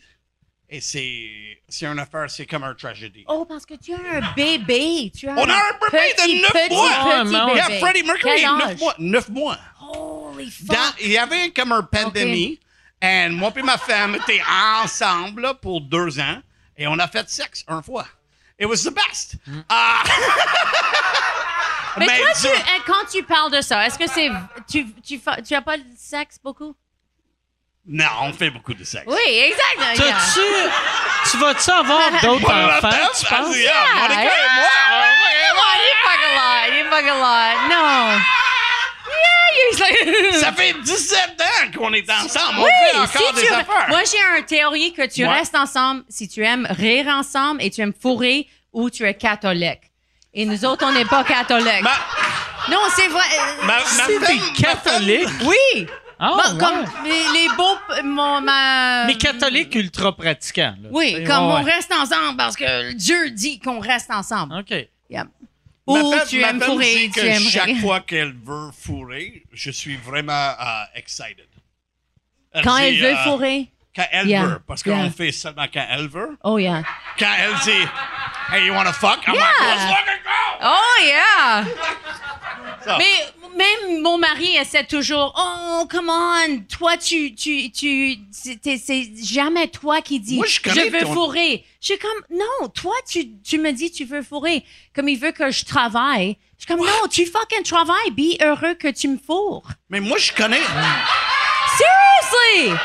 Et c'est, c'est une affaire, c'est comme une tragédie. Oh, parce que tu as un bébé. Tu as On a un bébé de petit, neuf petit, mois. Petit, bébé. Yeah, Freddie Mercury, Quel neuf âge? mois. Neuf mois. Holy fuck. Dans- il y avait comme une pandémie. Et moi et ma femme étaient ensemble là, pour deux ans. Et on a fait sexe une fois. It was the best. Ah! Mais, Mais toi, tu, hein, quand tu parles de ça, est-ce que c'est. Tu, tu, tu as pas de sexe beaucoup? Non, on fait beaucoup de sexe. Oui, exact. yeah. T'as-tu. Tu vas-tu avoir d'autres Moi, enfants, tu penses? dit, ah, Monica et Yeah. moi, ah, Come on, you fuck a lot. You fuck a lot. Non. Yeah. Ça fait 17 ans qu'on est ensemble. Oui, on fait encore si des tu- affaires. Moi, j'ai une théorie que tu Ouais. restes ensemble si tu aimes rire ensemble et tu aimes fourrer ou tu es catholique. Et nous autres, on n'est pas catholiques. Ma, non, c'est vrai. ma, ma femme- des catholiques? Oui. Ah, Bon, ouais. Comme les, les beaux. Mon, ma... Mais catholiques ultra pratiquants. là. Oui, comme ouais, on ouais. reste ensemble parce que Dieu dit qu'on reste ensemble. OK. Yeah. ma Ou femme- tu ma aimes fourrer, dit tu que aimes chaque rire. fois qu'elle veut fourrer, je suis vraiment euh, excited. Quand elle veut euh, fourrer? Quand elle Yeah. veut. Parce qu'on Yeah. fait seulement quand elle veut. Oh, yeah. Quand elle dit, hey, you wanna fuck? I'm Yeah. like, let's fucking go! Oh, yeah. Mais même mon mari essaie toujours, oh, come on, toi, tu, tu, tu, c'est c'est jamais toi qui dis, Moi, je connais veux ton- fourrer. Je suis comme, non, toi, tu, tu me dis, tu veux fourrer. Comme il veut que je travaille. Je suis comme, non, tu fucking travailles, be heureux que tu me fourres. Mais moi, je connais. Seriously!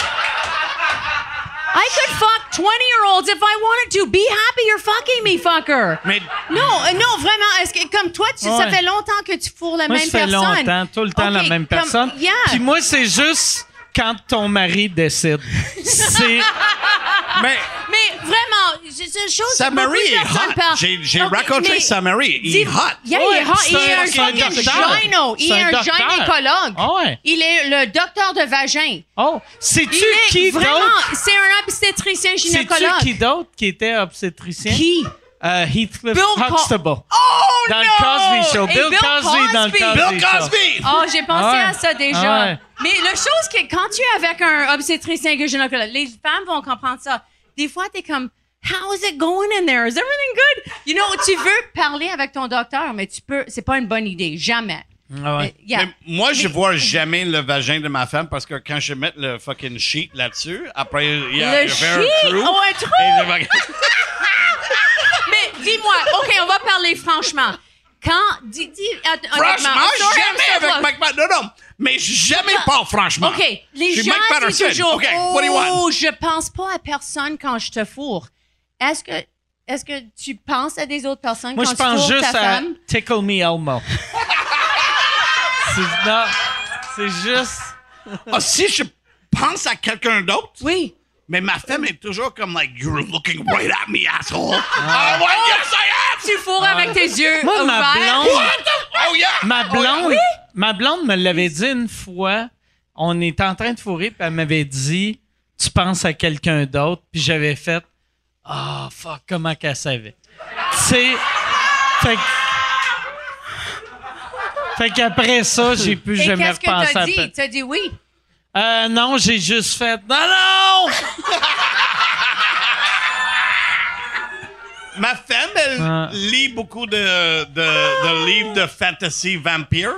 I could fuck 20 year olds if I wanted to. Be happy you're fucking me, fucker. Mais Non, euh, non, vraiment. Est-ce que comme toi, tu, ça fait longtemps que tu fourres la Moi, même ça fait longtemps, tout le temps Ok, la même comme- personne. yeah. Puis moi, c'est juste quand ton mari décide. C'est. mais Mais vraiment, c'est une chose de est hot. J'ai mais Samary. Il est hot. Yeah, Ouais, il est hot. Il est un- fucking gyno. Il est un gynécologue. Ah ouais. Il est le docteur de vagin. Oh, est qui vraiment, d'autre? c'est un obstétricien Sais-tu gynécologue. qui d'autre qui était obstétricien? Qui? Euh, Heathcliff Bill Co- Huxtable. Oh Dans non! le Cosby Show. Et Bill Cosby dans le Cosby. Cosby Bill Show. Cosby! Oh, j'ai pensé Ah ouais. à ça déjà. Ah ouais. Mais la chose que quand tu es avec un obstétricien gynécologue, les femmes vont comprendre ça. Des fois, tu es comme, How is it going in there? Is everything good? You know, tu veux parler avec ton docteur, mais tu peux, c'est pas une bonne idée. Jamais. Ah ouais. Mais, yeah. Mais moi, je Mais- vois jamais le vagin de ma femme parce que quand je mets le fucking sheet là-dessus, après, il y a je un sheet? trou. Oh, un trou? Je Mais dis-moi, OK, on va parler franchement. Quand, dis, dis, honnêtement, Franchement, jamais avec. Mike Patterson. Non, non. Mais jamais pas franchement. OK, les Je gens disent toujours, OK, what do you want? oh, je pense pas à personne quand je te fourre. Est-ce que, est-ce que tu penses à des autres personnes Moi, quand je tu pense fourres juste ta à femme? Tickle Me Elmo. c'est, non, c'est juste. Ah, si je pense à quelqu'un d'autre, Oui. Mais ma femme est toujours comme, like, you're looking right at me, asshole. Ah, ouais, yes, I am! Tu fourres avec tes yeux Moi, ma blonde- What the- Oh, yeah! Ma Oh, yeah. blonde, ma blonde me l'avait dit une fois. On était en train de fourrer, puis elle m'avait dit Tu penses à quelqu'un d'autre, puis j'avais fait Ah, fuck, comment qu'elle savait? Tu sais, fait que- Fait qu'après ça, j'ai plus Et jamais qu'est-ce que repensé t'as à dit? pe- T'as dit oui. Euh, non, j'ai juste fait Non, non! Ma femme, elle Ah. lit beaucoup de, de, de livres de fantasy vampires.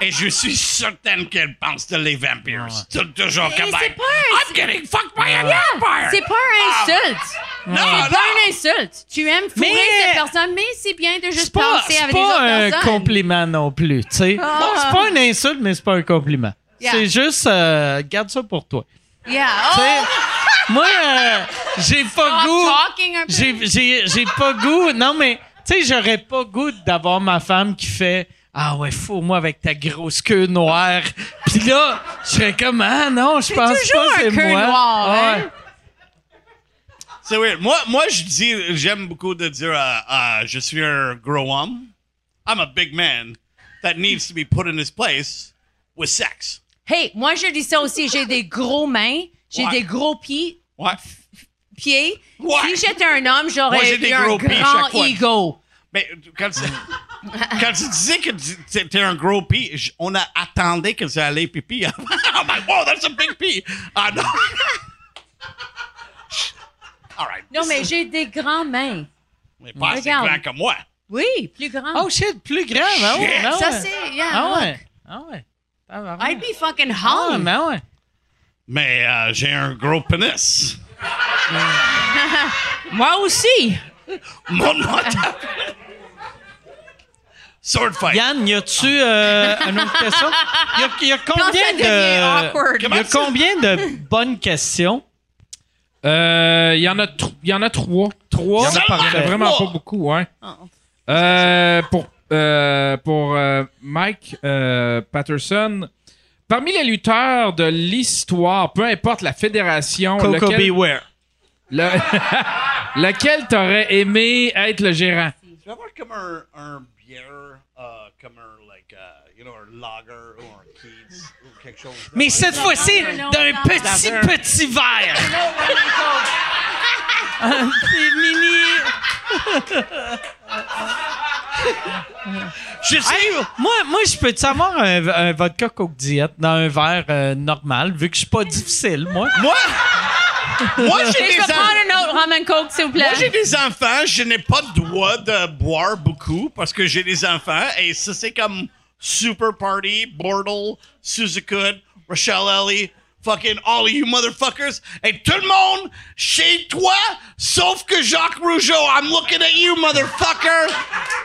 Et je suis certaine qu'elle pense de les vampires. C'est toujours comme, c'est pas un- I'm getting fucked by a vampire! C'est pas un insulte. Non, C'est non! pas une insulte. Tu aimes fourrer Mais- cette personne, mais c'est bien de juste C'est pas, penser c'est avec des pas autres un personnes. compliment non plus, tu sais. Ah. C'est pas une insulte, mais c'est pas un compliment. Yeah. C'est juste, euh, garde ça pour toi. Yeah. Oh, moi, euh, j'ai pas stop goût. talking un peu. J'ai, j'ai, j'ai pas goût. Non, mais, tu sais, j'aurais pas goût d'avoir ma femme qui fait Ah ouais, fous-moi avec ta grosse queue noire. Puis là, je serais comme Ah non, je pense pas que c'est moi. noire, hein? Ouais. C'est weird. Moi, moi, je dis, j'aime beaucoup de dire, euh, je suis un gros homme. I'm a big man that needs to be put in his place with sex. Hey, moi, je dis ça aussi. J'ai des gros mains. J'ai Ouais. des gros pieds. Ouais. pieds. Ouais. Si j'étais un homme, j'aurais eu un grand ego. Mais quand, tu- quand tu disais que tu- t'étais un gros pee, j- on a attendu que ça allait pipi. I'm like, wow, that's a big pee. Ah non. All right. Non, mais j'ai des grands mains. Mais pas assez Regarde. grand comme moi. Oui, plus grands. Oh shit, plus grand. Ah ouais, Shit. ça, c'est... Yeah, Ah ouais. Ah ouais. Ah ouais. I'd be fucking Ah, hung. mais ouais. Mais euh, j'ai un gros pénis. Moi aussi. Ta- Sword fight. Yann, y a-tu euh, une autre question? Y a, y a Quand combien devient de. awkward? Y a combien de bonnes questions? Euh, Il y en a tr- il y en a trois. Trois? Il y en a, Seulement vraiment trois. pas beaucoup, ouais. Oh. Euh, pour euh, pour euh, Mike euh, Patterson, parmi les lutteurs de l'histoire, peu importe la fédération, Coco lequel, Beware. le- lequel t'aurais aimé être le gérant? Je vais avoir comme un, un bière, euh, comme un, like, uh, you know, un lager ou un Keats ou quelque chose. de Mais cette fois-ci, non, d'un non. petit, Dans un- petit verre. Un petit mini. Je sais, Hey, moi, moi, je peux te savoir un, un vodka Coke Diet dans un verre euh, normal, vu que je suis pas difficile, moi? moi, moi j'ai Je des peux enfants. prendre un autre rum and coke, s'il vous plaît. Moi, j'ai des enfants, je n'ai pas le droit de boire beaucoup parce que j'ai des enfants et ça, c'est comme Super Party, Bortle, Suzukud, Rochelle Ellie, fucking all of you motherfuckers, et tout le monde chez toi, sauf que Jacques Rougeau. I'm looking at you, motherfucker.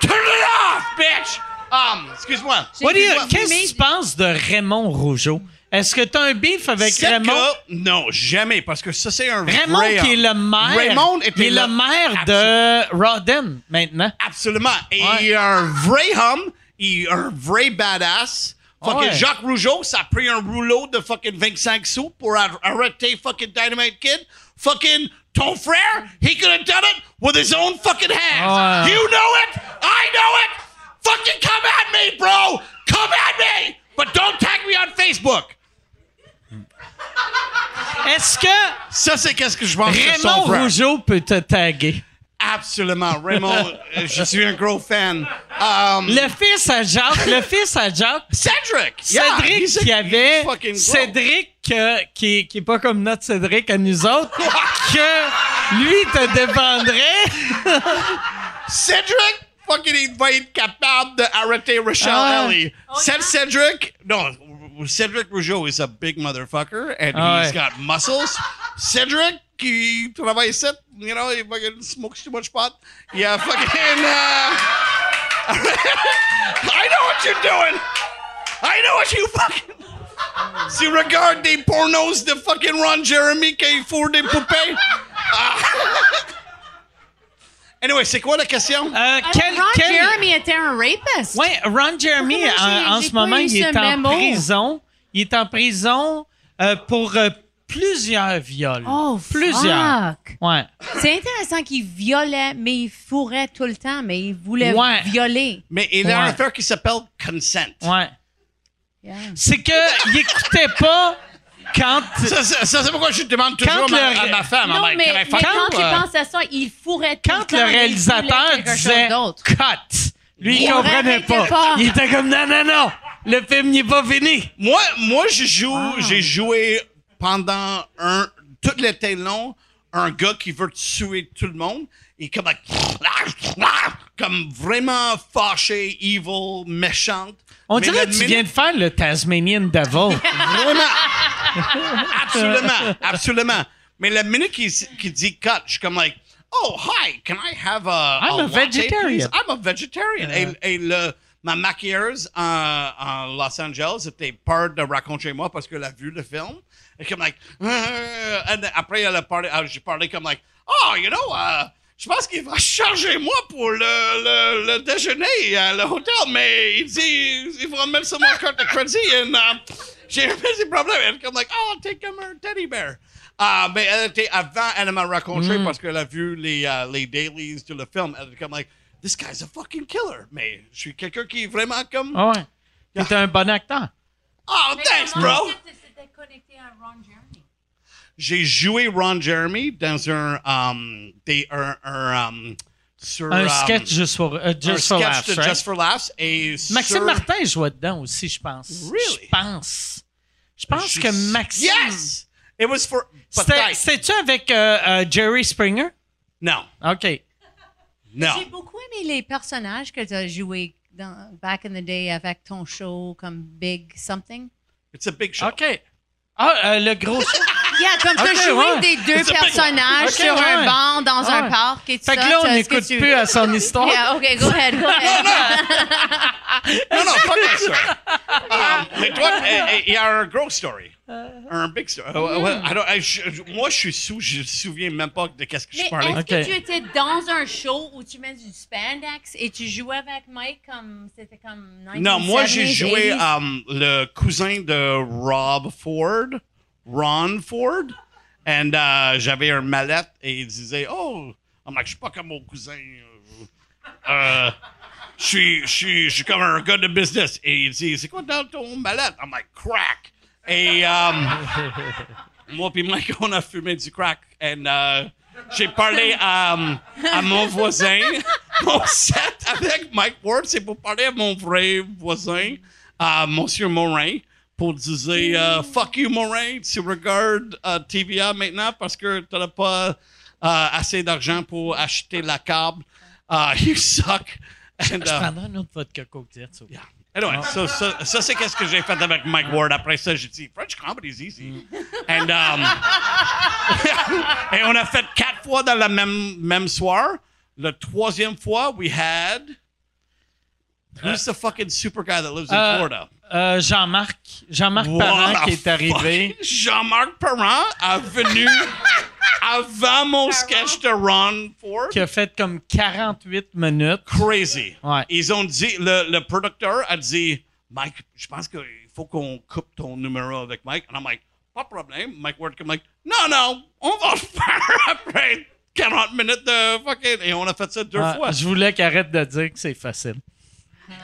Turn it off, bitch. Um, excuse-moi. What do you- Excuse-moi. Qu'est-ce que tu penses de Raymond Rougeau? Est-ce que tu as un beef avec Raymond? que- non, jamais, parce que ça, c'est un Raymond vrai qui est le maire. Raymond était est le maire de Rawdon maintenant. Absolument. Et Ouais. il est un vrai homme, il est un vrai badass. Fucking Ouais. Jacques Rougeau, ça a pris un rouleau de fucking 25 sous pour ar- arrêter fucking Dynamite Kid. Fucking ton frère, he could have done it with his own fucking hands. Ouais. You know it, I know it. Fucking come at me, bro. Come at me. But don't tag me on Facebook. Est-ce que Ça, c'est qu'est-ce que je pense son Raymond frère. Rougeau peut te taguer? Absolument. Raymond, euh, je suis un gros fan. Um, Le fils à Jacques, le fils à Jacques, Cedric. Yeah, Cédric he's a- qui avait. Cédric euh, qui, qui est pas comme notre Cédric à nous autres que lui te défendrait Cedric, fucking, il va être capable d'arrêter Rochelle Ah. Ellie. Ced- Cedric, no, Cedric Rougeau is a big motherfucker and Ah he's ouais. got muscles. Cedric, qui travaille ici, you know, he fucking smokes too much pot. Yeah, fucking, uh, I know what you're doing. I know what you fucking. Si regarde des pornos de fucking Ron Jeremy qui fourre des poupées. Ah. anyway, c'est quoi la question? Euh, quel, Ron quel- Jeremy était un rapiste. Ouais, Ron Jeremy, en, ce moment, il est en mémo? prison. Il est en prison euh, pour euh, plusieurs viols. Oh, plusieurs. fuck. Ouais. C'est intéressant qu'il violait, mais il fourrait tout le temps, mais il voulait Ouais. violer. Mais il y a Ouais. une affaire qui s'appelle consent. Ouais. Yeah. C'est que il écoutait pas quand. Ça, ça- ça, c'est pourquoi je demande toujours Quand à ma, le- à ma femme. Non, mais, quand you? tu Uh, penses à ça, il fourrait tout Quand le temps. le il réalisateur disait cut, lui il Il comprenait pas. Il était comme non non non, le film n'est pas fini. Moi, moi, je joue, j'ai joué pendant un, tout l'été long, un gars qui veut tuer tout le monde. Et comme, like, comme vraiment fâché, evil, méchante. On Mais dirait que tu minute- viens de faire le Tasmanian Devil. Vraiment. absolument. Absolument. Mais la minute qu'il dit cut, je suis comme like, oh, hi, can I have a. I'm a latte, vegetarian. I'm a vegetarian. Et, et le, ma maquilleuse en, en Los Angeles était peur de raconter moi parce qu'elle a vu le film. Et comme like, euh, and après, elle a parlé, ah, j'ai parlé comme like, oh, you know, uh, je pense qu'il va charger moi pour le, le, le déjeuner à l'hôtel, mais il dit, il va mettre sur mon carte de crédit et uh, j'ai un petit problème. Elle est comme like, oh, take comme un teddy bear. Ah, mais elle était avant, elle m'a raconté parce qu'elle a vu les, euh, les dailies de le film. Elle était comme like, this guy's a fucking killer. Mais je suis quelqu'un qui est vraiment comme, Ah ouais. T'es un bon acteur. oh, thanks, bro. C'était connecté à Ron Jeremy. J'ai joué Ron Jeremy dans un, um, des, un, un, um, sur, Un um, sketch euh, un just for sketch laughs, de right? Just for Laughs et Maxime sur- Martin jouait dedans aussi, je pense. Really? Je pense. Je pense que Maxime. Yes! It was for. C'était-. C'était-tu avec euh, euh, Jerry Springer? Non. OK. Non. J'ai beaucoup aimé les personnages que tu as joués dans, back in the day avec ton show comme Big Something. It's a big show. OK. Ah, euh, le gros. Yeah, comme tu as Ok, joué ouais. des deux personnages sur un banc dans un parc et tout Fait ça. que là, on que n'écoute tu- plus à son histoire. Yeah, OK, go ahead, go ahead. Non, non, pas bien sûr. Um, mais toi, eh, eh, il y a un gros story. Un big story. Euh, ouais, I don't- I- je- je- moi, je suis sous, je me souviens même pas de qu'est-ce que je Mais parlais. est-ce que tu étais dans un show où tu mets du spandex et tu jouais avec Mike comme c'était comme 1970s, Non, moi, j'ai joué 80s? um, le cousin de Rob Ford, Ron Ford, and uh, j'avais un mallette et il disait, oh, I'm like, je suis pas comme mon cousin. euh, je suis, je comme un gars de business. Et il dit, c'est quoi dans ton mallette? I'm like, crack. Et um, moi puis Mike, on a fumé du crack. And uh, j'ai parlé à, um, mon voisin. Mon set avec Mike Ward, c'est pour parler à mon vrai voisin, à Monsieur Morin, pour dire euh, Fuck you, Morin, tu regardes euh, TVA maintenant parce que tu n'as pas euh, assez d'argent pour acheter la câble. Uh, you suck. And, Je prendrais un autre vodka coke, ça. Yeah. Anyway, ça, ça, ça, c'est qu'est-ce que j'ai fait avec Mike Ward. Après ça, j'ai dit French comedy is easy. And, um, et on a fait quatre fois dans le même, même soir. Le troisième fois, we had. Who's the fucking super guy that lives in Euh, Florida? Euh, Jean-Marc. Jean-Marc What Parent the qui est arrivé. fuck? Jean-Marc Perrin est venu avant mon sketch de Ron Ford? qui a fait comme 48 minutes. Crazy. Ouais. Ils ont dit, le, le producteur a dit, Mike, je pense qu'il faut qu'on coupe ton numéro avec Mike. And I'm like, pas de problème. Mike Ward comme like, non, non, on va le faire après 40 minutes de fucking. Et on a fait ça deux Ouais, fois. je voulais qu'il arrête de dire que c'est facile.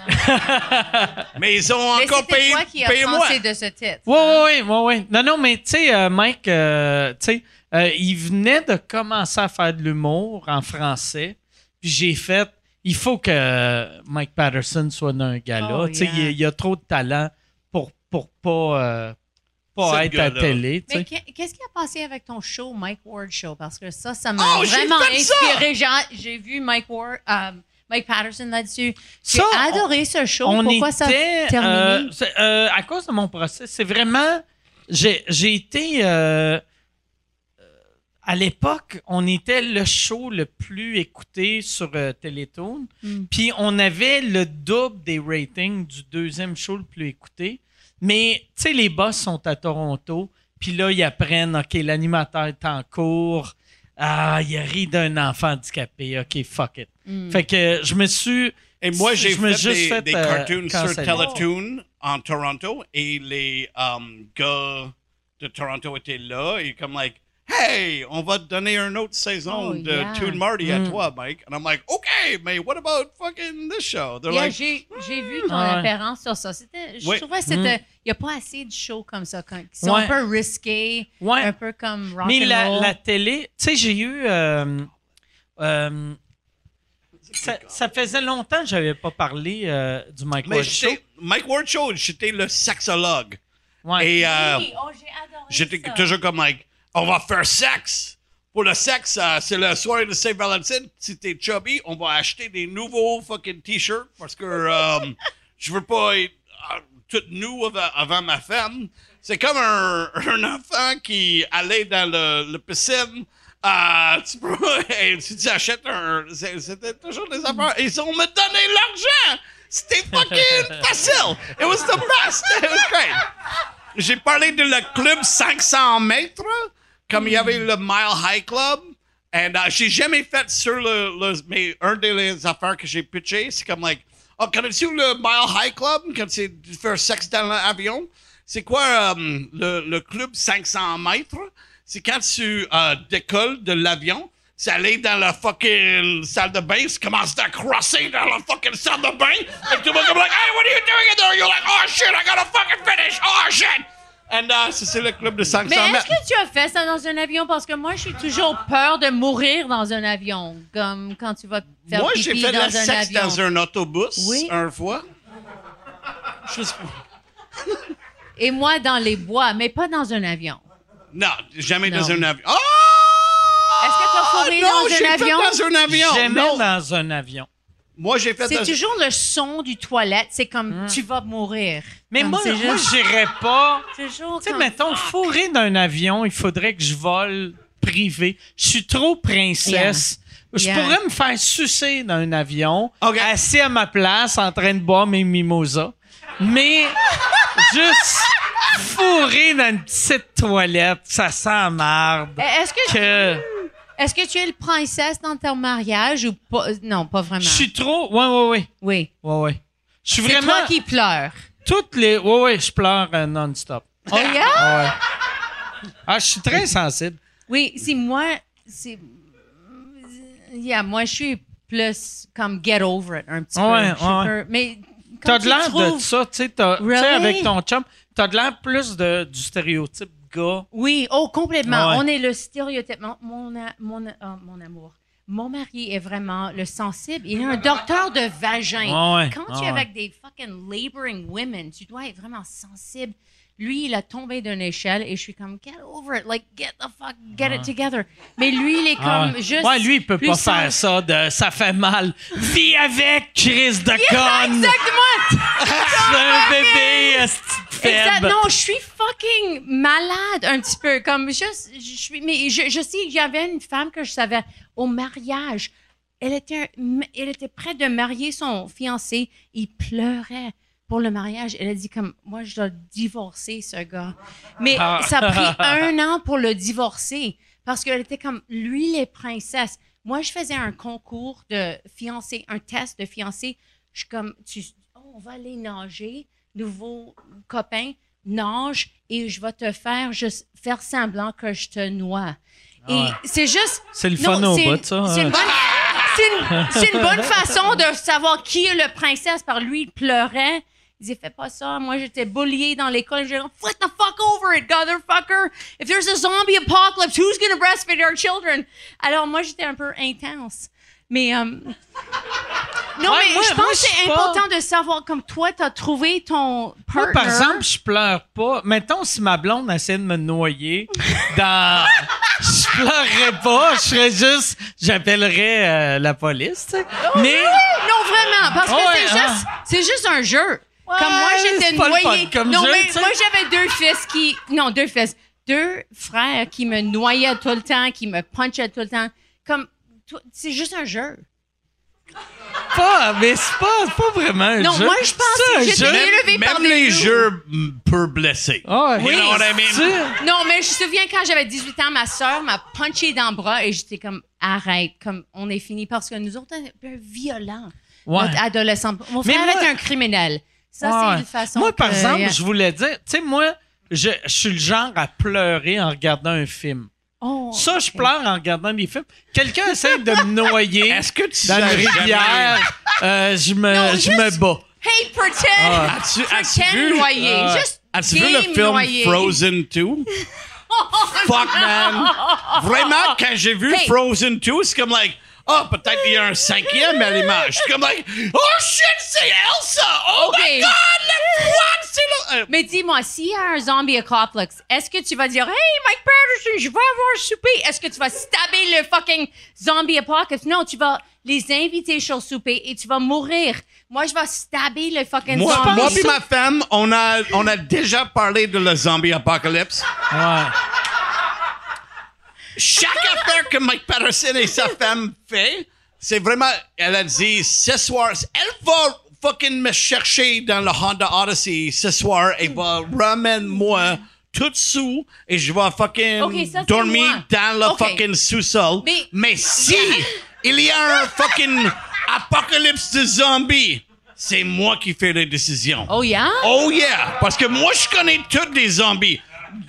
Mais ils ont Mais encore payé, toi qui payé moi. de ce titre. Oui, oui, oui, oui. Non, non, mais tu sais, euh, Mike, euh, tu sais, euh, il venait de commencer à faire de l'humour en français. Puis j'ai fait, il faut que Mike Patterson soit dans un gala. Oh, tu sais, yeah. il, il a trop de talent pour, pour pas, euh, pas être à télé. Mais qu'est-ce qui a passé avec ton show, Mike Ward Show? Parce que ça, ça m'a Oh, vraiment inspiré. J'ai- J'ai vu Mike Ward, euh, Mike Patterson là-dessus. J'ai adoré ce show. On Pourquoi ça a était, terminé? euh, euh, à cause de mon procès, c'est vraiment. J'ai été. euh, à l'époque, on était le show le plus écouté sur Télétoon. Mm. Puis on avait le double des ratings du deuxième show le plus écouté. Mais, tu sais, les boss sont à Toronto. Puis là, ils apprennent, OK, l'animateur est en cours. Ah, il a ri d'un enfant handicapé. OK, fuck it. Mm. Fait que je me suis. Et moi, j'ai je me fait, des, fait, des euh, cartoons sur. Teletoon en Toronto et les um, gars de Toronto étaient là et comme like, hey, on va te donner une autre saison Oh, de yeah. Toon Marty à Mm. toi, Mike. And I'm like, okay, mais what about fucking this show? They're Yeah, like, j'ai j'ai vu ton ouais. référence sur ça. C'était, je Oui. trouvais que c'était. Il n'y a pas assez de shows comme ça, qui sont Ouais. un peu risqués, Ouais. un peu comme rock Mais and la, roll. la télé, tu sais, j'ai eu. euh, euh, ça, ça faisait longtemps que j'avais pas parlé euh, du Mike mais Ward Show. Mike Ward Show, j'étais le sexologue. Ouais. Et euh, Oui, oh, j'ai adoré j'étais ça. toujours comme like, on va faire sexe. Pour le sexe, euh, c'est la soirée de Saint-Valentin. Si t'es chubby, on va acheter des nouveaux fucking t-shirts parce que euh, je veux pas être euh, toute nue avant, avant ma femme. C'est comme un, un enfant qui allait dans le, le piscine. Euh, tu peux, et si tu achètes un. C'était toujours des affaires. Ils ont me donné l'argent! C'était fucking facile! It was the best! It was great! J'ai parlé de le club 500 mètres, comme il y avait le Mile High Club. Et j'ai jamais fait sur le, le- Mais un des affaires que j'ai pitché, c'est comme, like, oh, connais-tu le Mile High Club, quand c'est faire sexe dans l'avion? C'est quoi euh, le, le club 500 mètres? C'est quand tu euh, décolles de l'avion, c'est aller dans la fucking salle de bain, tu commences à crosser dans la fucking salle de bain, et tout le monde est like, hey, what are you doing in there? You're like, oh shit, I gotta fucking finish, oh shit! And uh, c'est c'est le club de 500 Mais est-ce mètres. que tu as fait ça dans un avion? Parce que moi, je suis toujours peur de mourir dans un avion. Comme quand tu vas faire Moi, pipi j'ai fait dans le un sexe avion. dans un autobus, Oui. une fois. Juste- Et moi, dans les bois, mais pas dans un avion. Non, jamais Non. dans un avion. Oh! Est-ce que t'as fourré non, dans un j'ai fait avion? dans un avion. Jamais Non. dans un avion. Moi, j'ai fait C'est toujours le son du toilette. C'est comme tu vas mourir. Mais Comme moi, moi juste- j'irais pas. toujours Tu sais, comme- mettons, fourré d'un avion, il faudrait que je vole privé. Je suis trop princesse. Je Yeah. pourrais me faire sucer dans un avion, assis à ma place, en train de boire mes mimosas. Mais juste fourré dans une petite toilette, ça sent la marde. Est-ce que, Que est-ce que tu es le princesse dans ton mariage ou pas? Non, pas vraiment. je suis trop. Ouais, ouais, ouais. Oui. Ouais, ouais. Je suis C'est vraiment. toi qui pleures. Toutes les. Ouais, ouais, je pleure euh, non-stop. Oh yeah? Ouais. Ah, je suis très sensible. Oui, c'est moi. C'est. Yeah, moi, je suis plus comme get over it un petit Ouais, peu. Ouais, peu- Mais. T'as quand de tu l'air de trouves- ça, tu sais, t'as- tu sais, Really? avec ton chum, t'as de l'air plus de, du stéréotype gars. Oui, oh, complètement. Ouais. On est le stéréotype. Mon, mon, ah, mon amour. Mon mari est vraiment le sensible. Il est un docteur de vagin. Ouais. Quand Ouais, tu es avec des fucking laboring women, tu dois être vraiment sensible. Lui, il a tombé d'une échelle et je suis comme, get over it, like, get the fuck, get it together. Mais lui, il est comme Ah. juste. Ouais, lui, il peut pas puissant. faire ça de ça fait mal. Vis avec, Chris de conne! Exactement! C'est un bébé, Exact. Non, je suis fucking malade un petit peu. Comme juste, je suis, mais je, je sais qu'il y avait une femme que je savais au mariage. Elle était, elle était prête de marier son fiancé. Il pleurait pour le mariage. Elle a dit comme, moi, je dois divorcer ce gars. Mais Ah. ça a pris un an pour le divorcer parce qu'elle était comme, lui, les princesses. Moi, je faisais un concours de fiancé, un test de fiancé. Je suis comme, tu, oh, on va aller nager, nouveau copain, nage et je vais te faire juste faire semblant que je te noie. Et Ouais. c'est juste. C'est le Non, fun au ça. C'est hein. une, bonne, c'est une- c'est une bonne façon de savoir qui est le princesse. Par lui, il pleurait. Il disait, fais pas ça. Moi, j'étais bullié dans l'école. J'ai dit, flip the fuck over it, motherfucker. If there's a zombie apocalypse, who's gonna breastfeed our children? Alors, moi, j'étais un peu intense. Mais, euh, non, Ouais, mais moi- je moi, pense que je c'est pas- important de savoir, comme toi, t'as trouvé ton partner. Moi, par exemple, je pleure pas. Mettons, si ma blonde essaie de me noyer dans. Je pleurerais pas. Je serais juste. J'appellerais euh, la police, tu sais. Mais. Non, vraiment, parce que Ouais, c'est hein. juste, c'est juste un jeu. Comme moi, j'étais noyée. comme non, jeu, mais moi, j'avais deux fils qui. Non, deux fils. Deux frères qui me noyaient tout le temps, qui me punchaient tout le temps. Comme. C'est juste un jeu. Pas, mais c'est pas, pas vraiment un Non, jeu. moi, je pense C'est un que j'étais jeu. élevée Même par les des jeux mm, peuvent blesser. Ah, You know what I mean? Non, mais je me souviens quand j'avais 18 ans, ma soeur m'a punché dans le bras et j'étais comme arrête, comme on est fini parce que nous autres, on est un peu violents. Ouais. Notre adolescent. Mon Mais frère moi- était un criminel. Ça, Ouais. c'est une façon. Moi, par que- exemple, je voulais dire, tu sais, moi, je, je suis le genre à pleurer en regardant un film. Oh, Ça, je pleure en regardant des films. Quelqu'un essaie de me noyer Est-ce que tu dans une rivière, euh, je me, Non, je juste- me bats. Hey, pretend! Ah. As-tu as-tu Pretend vu, noyé. Ah. Juste as-tu vu le film. Frozen 2? Fuck, man. Vraiment, quand j'ai vu Hey. Frozen 2, c'est comme like, oh, peut-être il y a un cinquième à l'image. C'est comme like, oh shit, c'est Elsa! Oh Ok. my god, le what? C'est le. euh, Mais dis-moi, s'il y a un zombie apocalypse, est-ce que tu vas dire, Hey, Mike Patterson, je vais avoir un souper? Est-ce que tu vas stabber le fucking zombie apocalypse? Non, tu vas les inviter sur le souper et tu vas mourir. Moi, je vais stabber le fucking moi, zombie. moi puis ma femme, on a, on a déjà parlé de le zombie apocalypse. Ouais. Chaque affaire que Mike Patterson et sa femme fait, c'est vraiment, elle a dit, ce soir, elle va fucking me chercher dans le Honda Odyssey ce soir et va ramène-moi tout sous et je vais fucking ça, dormir moi. dans le fucking sous-sol. Mais- Mais si il y a un fucking apocalypse de zombies, c'est moi qui fais les décisions. Oh, yeah? Oh yeah! Parce que moi, je connais tous les zombies.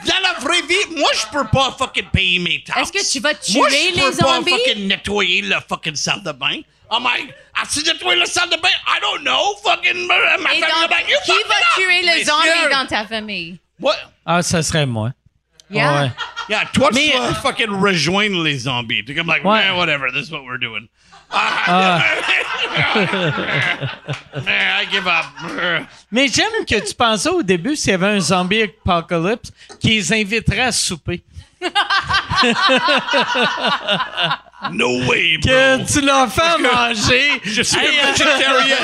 Dans la vraie vie, moi, je peux pas fucking payer mes taxes. Est-ce que tu vas tuer moi, je les peux pas zombies? fucking nettoyer la fucking salle de bain. Oh my... As-tu nettoyé la salle de bain? I don't know. Fucking... Ma donc, est like, you qui va tuer le zombie dans ta famille? What? Ah, ça serait moi. Yeah? Ouais. Yeah, toi, tu vas fucking rejoindre les zombies. T'es comme like, Ouais. man, whatever, this is what we're doing. Ah. I give up. Mais j'aime que tu pensais au début s'il y avait un zombie apocalypse qui les inviterait à souper. No way, bro. Que tu leur fais manger. Je suis Hey, un euh, végétarien.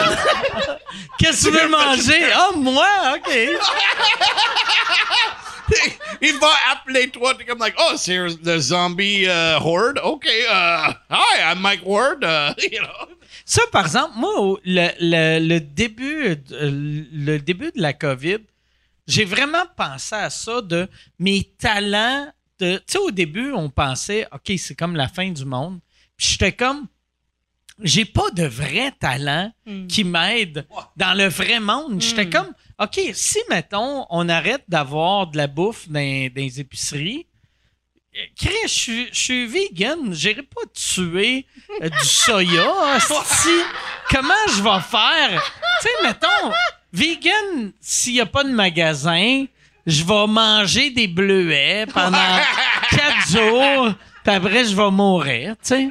Qu'est-ce que tu veux manger? Ah, moi? OK. Il va appeler toi, t'es comme like, oh, c'est le zombie uh, horde? OK, uh, hi, I'm Mike Ward. Uh, you know. Ça, par exemple, moi, au- le, le- le début, euh, le début de la COVID, j'ai vraiment pensé à ça de mes talents. de- Tu sais, au début, on pensait, OK, c'est comme la fin du monde. Puis j'étais comme, j'ai pas de vrai talent qui m'aide dans le vrai monde. J'étais comme, OK, si, mettons, on arrête d'avoir de la bouffe dans, dans les épiceries, euh, Chris, je suis- je suis vegan, j'irai pas tuer euh, du soya. hostie. Comment je vais faire? Tu sais, mettons, vegan, s'il n'y a pas de magasin, je vais manger des bleuets pendant quatre jours, puis après, je vais mourir, tu sais.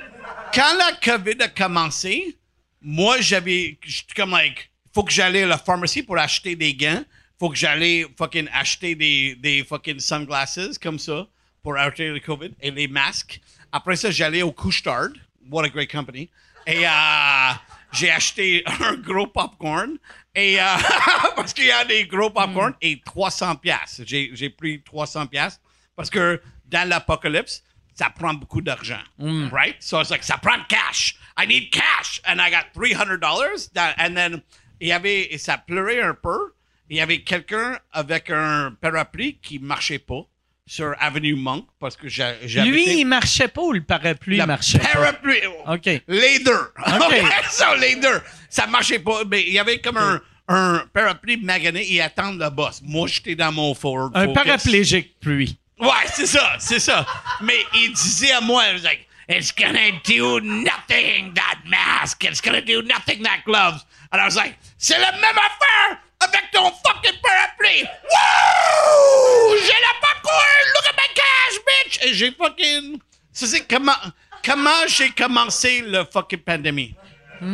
Quand la COVID a commencé, moi, j'avais, j'étais comme like, faut que j'aille à la pharmacie pour acheter des gants. faut que j'allais fucking acheter des, des fucking sunglasses comme ça pour arrêter le COVID et les masques. Après ça, j'allais au Couche-Tard. What a great company. Et euh, j'ai acheté un gros popcorn. Et, euh, parce qu'il y a des gros popcorn et 300 pièces. J'ai, pris 300 pièces parce que dans l'apocalypse, ça prend beaucoup d'argent. Right? So it's like, ça prend cash. I need cash. And I got $300. That- And then, il y avait, et ça pleurait un peu. Il y avait quelqu'un avec un parapluie qui marchait pas sur Avenue Monk parce que j'habitais- Lui, il marchait pas ou le parapluie le marchait pas? parapluie. OK. Les deux. OK. ça, les deux. Ça marchait pas. Mais il y avait comme un, un parapluie magané et attendre le boss. Moi, j'étais dans mon Ford. Un Focus. paraplégique, pluie. Ouais, c'est ça, c'est ça. Mais il disait à moi, il like, it's gonna do nothing, that mask. It's gonna do nothing, that gloves. And I was like, c'est la même affaire avec ton fucking parapluie. Wouh! J'ai la popcorn! Look at my cash, bitch! Et j'ai fucking... Ça, c'est comment, comment j'ai commencé le fucking pandémie? Je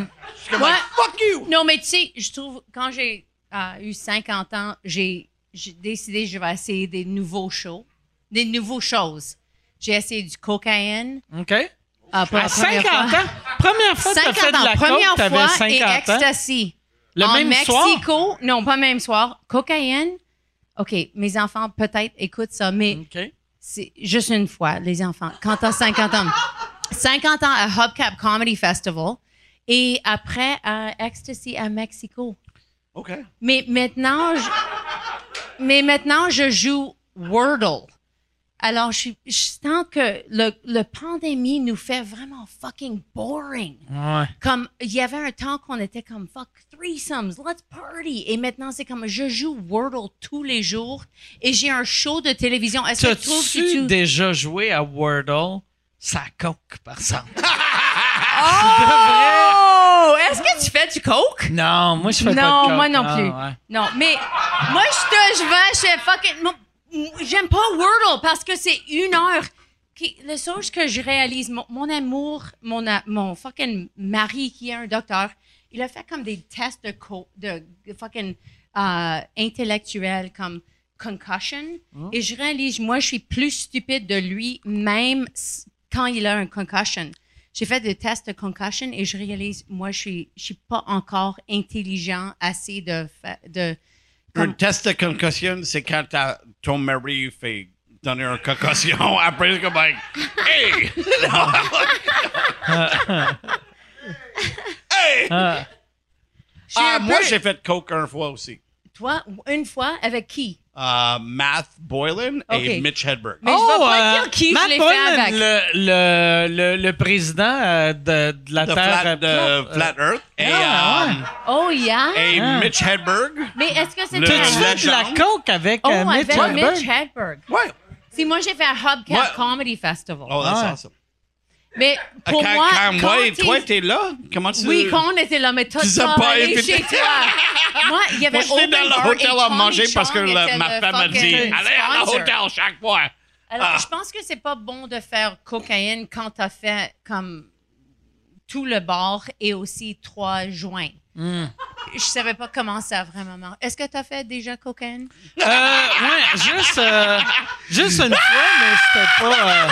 suis Ouais. fuck you! Non, mais tu sais, je trouve, quand j'ai euh, eu 50 ans, j'ai j'ai décidé que je vais essayer des nouveaux shows, des nouvelles choses. J'ai essayé du cocaïne. OK? Pour À la première 50 fois. ans? Première fois que t'as 50 fait de la première coke, fois 50 et ans. ecstasy. Le en même Mexico, soir? non, pas même soir. Cocaïne. OK, mes enfants peut-être écoutent ça, mais c'est juste une fois, les enfants. Quand t'as 50 ans. 50 ans à Hubcap Comedy Festival et après à Ecstasy à Mexico. OK. Mais maintenant, je, mais maintenant, je joue Wordle. Alors, je, je sens que le, le pandémie nous fait vraiment fucking boring. Ouais. Comme, il y avait un temps qu'on était comme, fuck, threesomes, let's party. Et maintenant, c'est comme, je joue Wordle tous les jours et j'ai un show de télévision. Est-ce que tu trouves que tu... déjà joué à Wordle? Ça coke, par exemple. Oh! Est-ce que tu fais du coke? Non, moi, je fais pas de Non, coke. moi non Ah, plus. ouais. Non, mais moi, je te, je vais, je fais fucking. J'aime pas Wordle parce que c'est une heure. Qui, le chose que je réalise, mon, mon amour, mon, mon fucking mari qui est un docteur, il a fait comme des tests de, co, de fucking euh, intellectuels comme concussion. Et je réalise, moi, je suis plus stupide de lui, même quand il a un concussion. J'ai fait des tests de concussion et je réalise, moi, je suis, je suis pas encore intelligent assez de Un Comme- test de concussion, c'est quand ta- ton mari fait donner une concussion. Après, c'est comme like, hey! hey! Ah. Ah, un moi, peu- j'ai fait coke une fois aussi. Toi, une fois, avec qui? Euh, Matt Boylan et Ok. Mitch Hedberg. Mais je vais pas euh, dire qui Matt je Boylan, fait avec. Le, le, le, le président euh, de, de la de Terre Flat, euh, de plate. Flat Earth. Et, Ah, euh, ouais. Oh, yeah? et Ah. Mitch Hedberg. Mais est-ce que c'est Le- T'as-tu fait de la coke avec Oh, euh, Mitch avec Hedberg? Mitch Hedberg. Ouais. Si moi, j'ai fait un Hubcap Ouais. Comedy Festival. Oh, that's Ouais. awesome. Mais pour quand, moi, quand quand t'es- toi, t'es là, comment tu... Oui, quand on était là, mais toi, Tu tu as pas invité. chez toi. Moi, il y avait Moi, j'étais dans open le bar et hôtel à manger parce que la- ma femme a dit Allez à l'hôtel chaque fois. Alors, Ah. je pense que c'est pas bon de faire cocaïne quand t'as fait comme tout le bar et aussi trois joints. Hmm. Je savais pas comment ça vraiment marche. Est-ce que t'as fait déjà cocaïne? Euh, ouais, juste, euh, juste une fois, mais c'était pas, euh,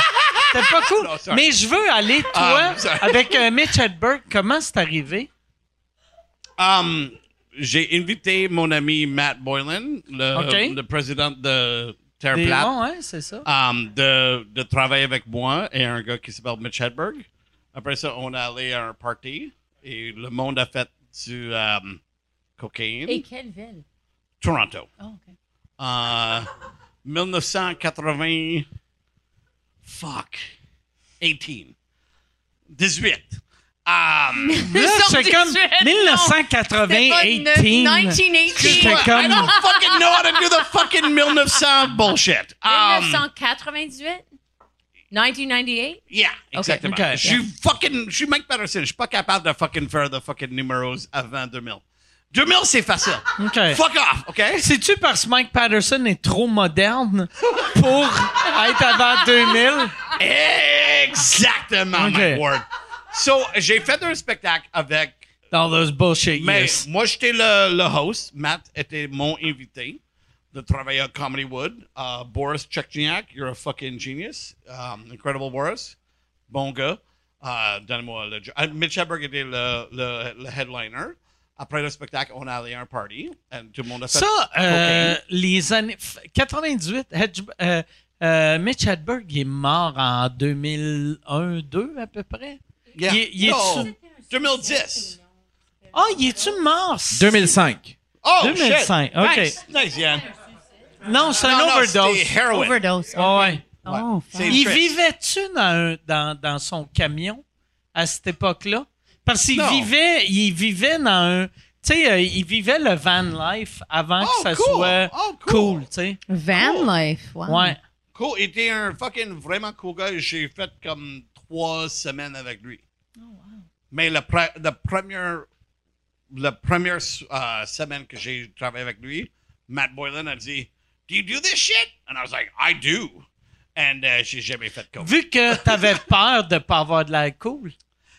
c'était pas cool. Non, mais je veux aller, toi, Ah, sorry. avec euh, Mitch Hedberg. Comment c'est arrivé? Um, j'ai invité mon ami Matt Boylan, le, président de Terre Des- Plate, c'est ça. um, de, de travailler avec moi et un gars qui s'appelle Mitch Hedberg. Après ça, on est allé à un party et le monde a fait du um, cocaïne. Et quelle ville? Toronto. Oh, OK. Euh, 1980. Fuck. 18. 18. Um, Là, c'est comme 18, non. 1980, C'est pas 18. 1918. J'étais I comme... don't fucking know how to do the fucking 1900 bullshit. Um, 1998? 1998? yeah, exactement. ok. Je suis fucking, je suis Mike Patterson. Je suis pas capable de fucking faire de fucking numéros avant 2000. 2000, c'est facile. Fuck off, OK? C'est-tu parce que Mike Patterson est trop moderne pour être avant 2000? Exactement, Ok. Mike Ward. So, j'ai fait un spectacle avec All those bullshit Mais years. moi, j'étais le, le host. Matt était mon invité de travailler à Comedy Wood. Uh, Boris Chechniak, you're a fucking genius. Um, incredible Boris. Bon gars. Uh, Donne-moi le... jo- Uh, Mitch Hedberg était le, le, le headliner. Après le spectacle, on allait à un party. And tout le monde a fait Ça, euh, les années. f- 98, Hedge- euh, euh, Mitch Hedberg il est mort en 2001-2 à peu près. Yeah. il- il No, est-tu- 2010. Ah, il est-tu mort? 2005. Oh, 2005, shit. ok. Nice, nice, Yann. Non, c'est un overdose. heroin. Overdose. Ah ouais. Oh, Il vivait-tu dans, un- dans, dans son camion à cette époque-là? Parce qu'il vivait, il vivait dans un. Tu sais, euh, il vivait le van life avant Oh, que ça cool. soit Oh, cool, cool. tu sais. Van life. Wow. Ouais. Cool. Il était un fucking vraiment cool gars. J'ai fait comme trois semaines avec lui. Mais la, pre- la première, la première euh, semaine que j'ai travaillé avec lui, Matt Boylan a dit Do you do this shit? And I was like, I do. And euh, j'ai jamais fait coke. Vu que t'avais peur de pas avoir de l'air cool.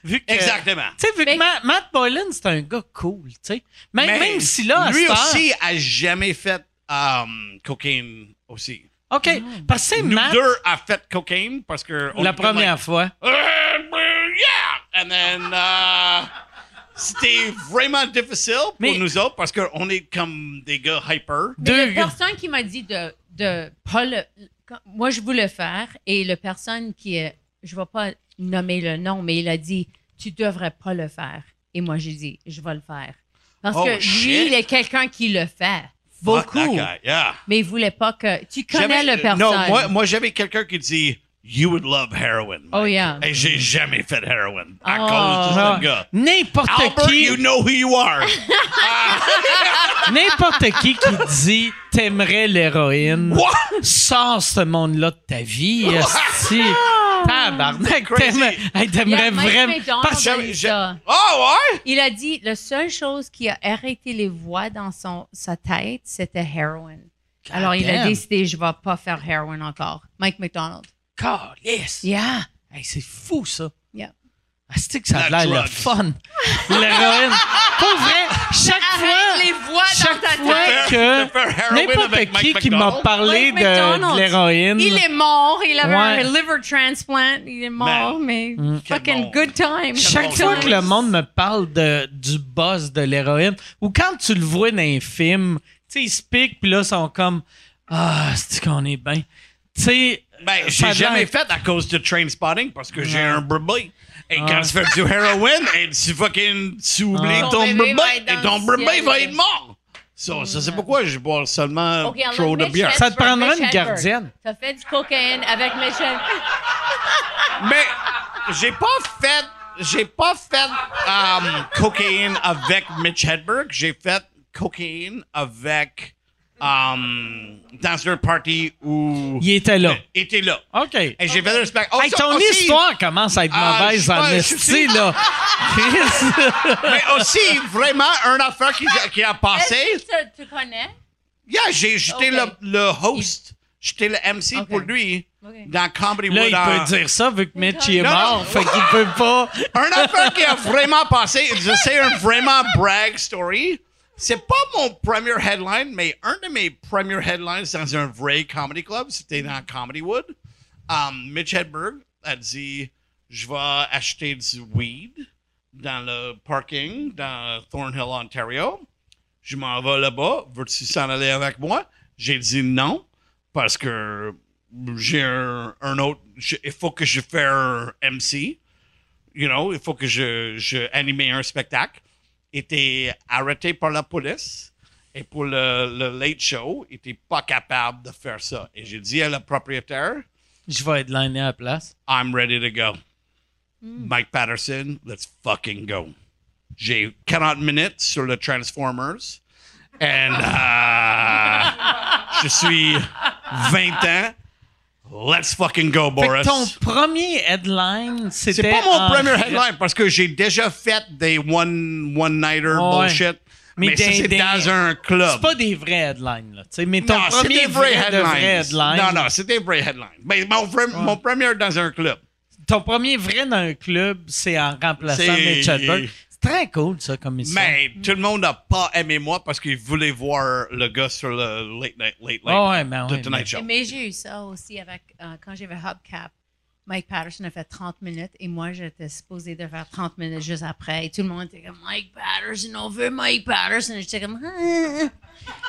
Vu que, Exactement. Tu sais, vu Mais- que Matt, Matt Boylan, c'est un gars cool, tu sais. Même, si là, lui heure- aussi a jamais fait um, cocaine aussi. OK, parce que c'est Nous Matt, deux a fait cocaine parce que on la première like, fois. Uh, yeah! And then, uh, c'était vraiment difficile pour Mais- nous autres parce qu'on est comme des gars hyper. Mais Deux la gars. personne qui m'a dit de, de pas le. Moi, je voulais faire et la personne qui est. Je ne vais pas nommer le nom, mais il a dit Tu devrais pas le faire. Et moi, j'ai dit Je vais le faire. Parce Oh, que lui, shit. il est quelqu'un qui le fait. Beaucoup. guy, yeah. Mais il voulait pas que. Tu connais le personne. Non, moi, moi j'avais quelqu'un qui dit You would love heroin. Oh, yeah. Et j'ai jamais fait heroin à Oh. cause de Ah, ce gars. N'importe Albert, qui, you know who you are. n'importe qui qui dit t'aimerais l'héroïne, What? sors ce monde-là de ta vie, esti. Tabarnak, t'aimerais hey, vraiment... McDonald Parce- J'ai- ça. Oh, ouais? Il a dit la seule chose qui a arrêté les voix dans son, sa tête, c'était heroin. Alors, il a décidé, je vais pas faire heroin encore. Mike McDonald. Calisse. Yeah. Hey, c'est fou, ça. Yeah. Asti que ça a La l'air le fun? L'héroïne. Pour vrai, chaque fois... Les voix chaque dans ta fois tête. que n'importe avec qui Mike qui m'a McDonald? parlé Mike de, l'héroïne, Il est mort. Il avait Ouais. un liver transplant. Il est mort, mais fucking bon. good time. chaque bon fois que le monde me parle de, du boss de l'héroïne, ou quand tu le vois dans un film, tu sais, ils se piquent, puis là, ils sont comme Ah, c'est qu'on est bien. Tu sais, Ben, ça a j'ai jamais fait à cause de train spotting parce que j'ai un brebis. Et quand tu fais du heroin, et tu fucking, tu oublies Ah. ton Ton brebis, et ton brebis va être mort. So, ça, c'est pourquoi je bois seulement trop de bière. Ça te prendra Mitch une gardienne. T'as fait du cocaine avec Michel. Mais j'ai pas fait, j'ai pas fait um, cocaine avec Mitch Hedberg. J'ai fait cocaine avec um, dans un party où Il était là. il était là. OK. Et j'ai fait le spectacle. Hey, ton histoire commence à être Ah, mauvaise je en esti, là. Chris. Mais aussi, vraiment, un affaire qui, qui a passé. Est-ce que tu- tu connais? Yeah, j'étais le, le host. J'étais le MC pour lui Ok. dans Comedy Là, Wood. il peut dire ça vu que Mitch est Non, mort. non. Fait qu'il peut pas. Un affaire qui a vraiment passé, je sais un vraiment brag story. C'est pas mon premier headline, mais un de mes premiers headlines dans un vrai comedy club, c'était dans Comedy Wood. Um, Mitch Hedberg a dit Je vais acheter du weed dans le parking dans Thornhill, Ontario. Je m'en vais là-bas. Veux-tu s'en aller avec moi? J'ai dit non, parce que j'ai un, autre. je- il faut que je fasse MC. You know, il faut que je, je anime un spectacle. Était arrêté par la police. Et pour le, le late show, il était pas capable de faire ça. Et j'ai dit à la propriétaire, Je vais être liné à la place. I'm ready to go. Mike Patterson, let's fucking go. J'ai 40 minutes sur le Transformers. And uh, je suis 20 ans. Let's fucking go, Boris. ton premier headline, c'était. C'est pas mon en- premier headline parce que j'ai déjà fait des one, one-nighter bullshit. Mais, Mais c'est dans un club. C'est pas des vrais headlines, là. Tu sais, mais ton non, c'est premier des vrais vrai headlines. vrai headline. Non, non, c'est des vrais headlines. Mais mon, vrai- mon premier dans un club. Ton premier vrai dans un club, c'est en remplaçant Mitch Hedberg. Très cool, ça, comme émission. Mais tout le monde n'a pas aimé moi parce qu'il voulait voir le gars sur le Late Night, Late Late Ah ouais, ben de ouais, Tonight mais- Show. Mais j'ai eu ça aussi avec euh, quand j'avais Hubcap. Mike Patterson a fait 30 minutes et moi, j'étais supposée de faire 30 minutes juste après. Et tout le monde était comme Mike Patterson, on veut Mike Patterson. Et J'étais comme. Ah.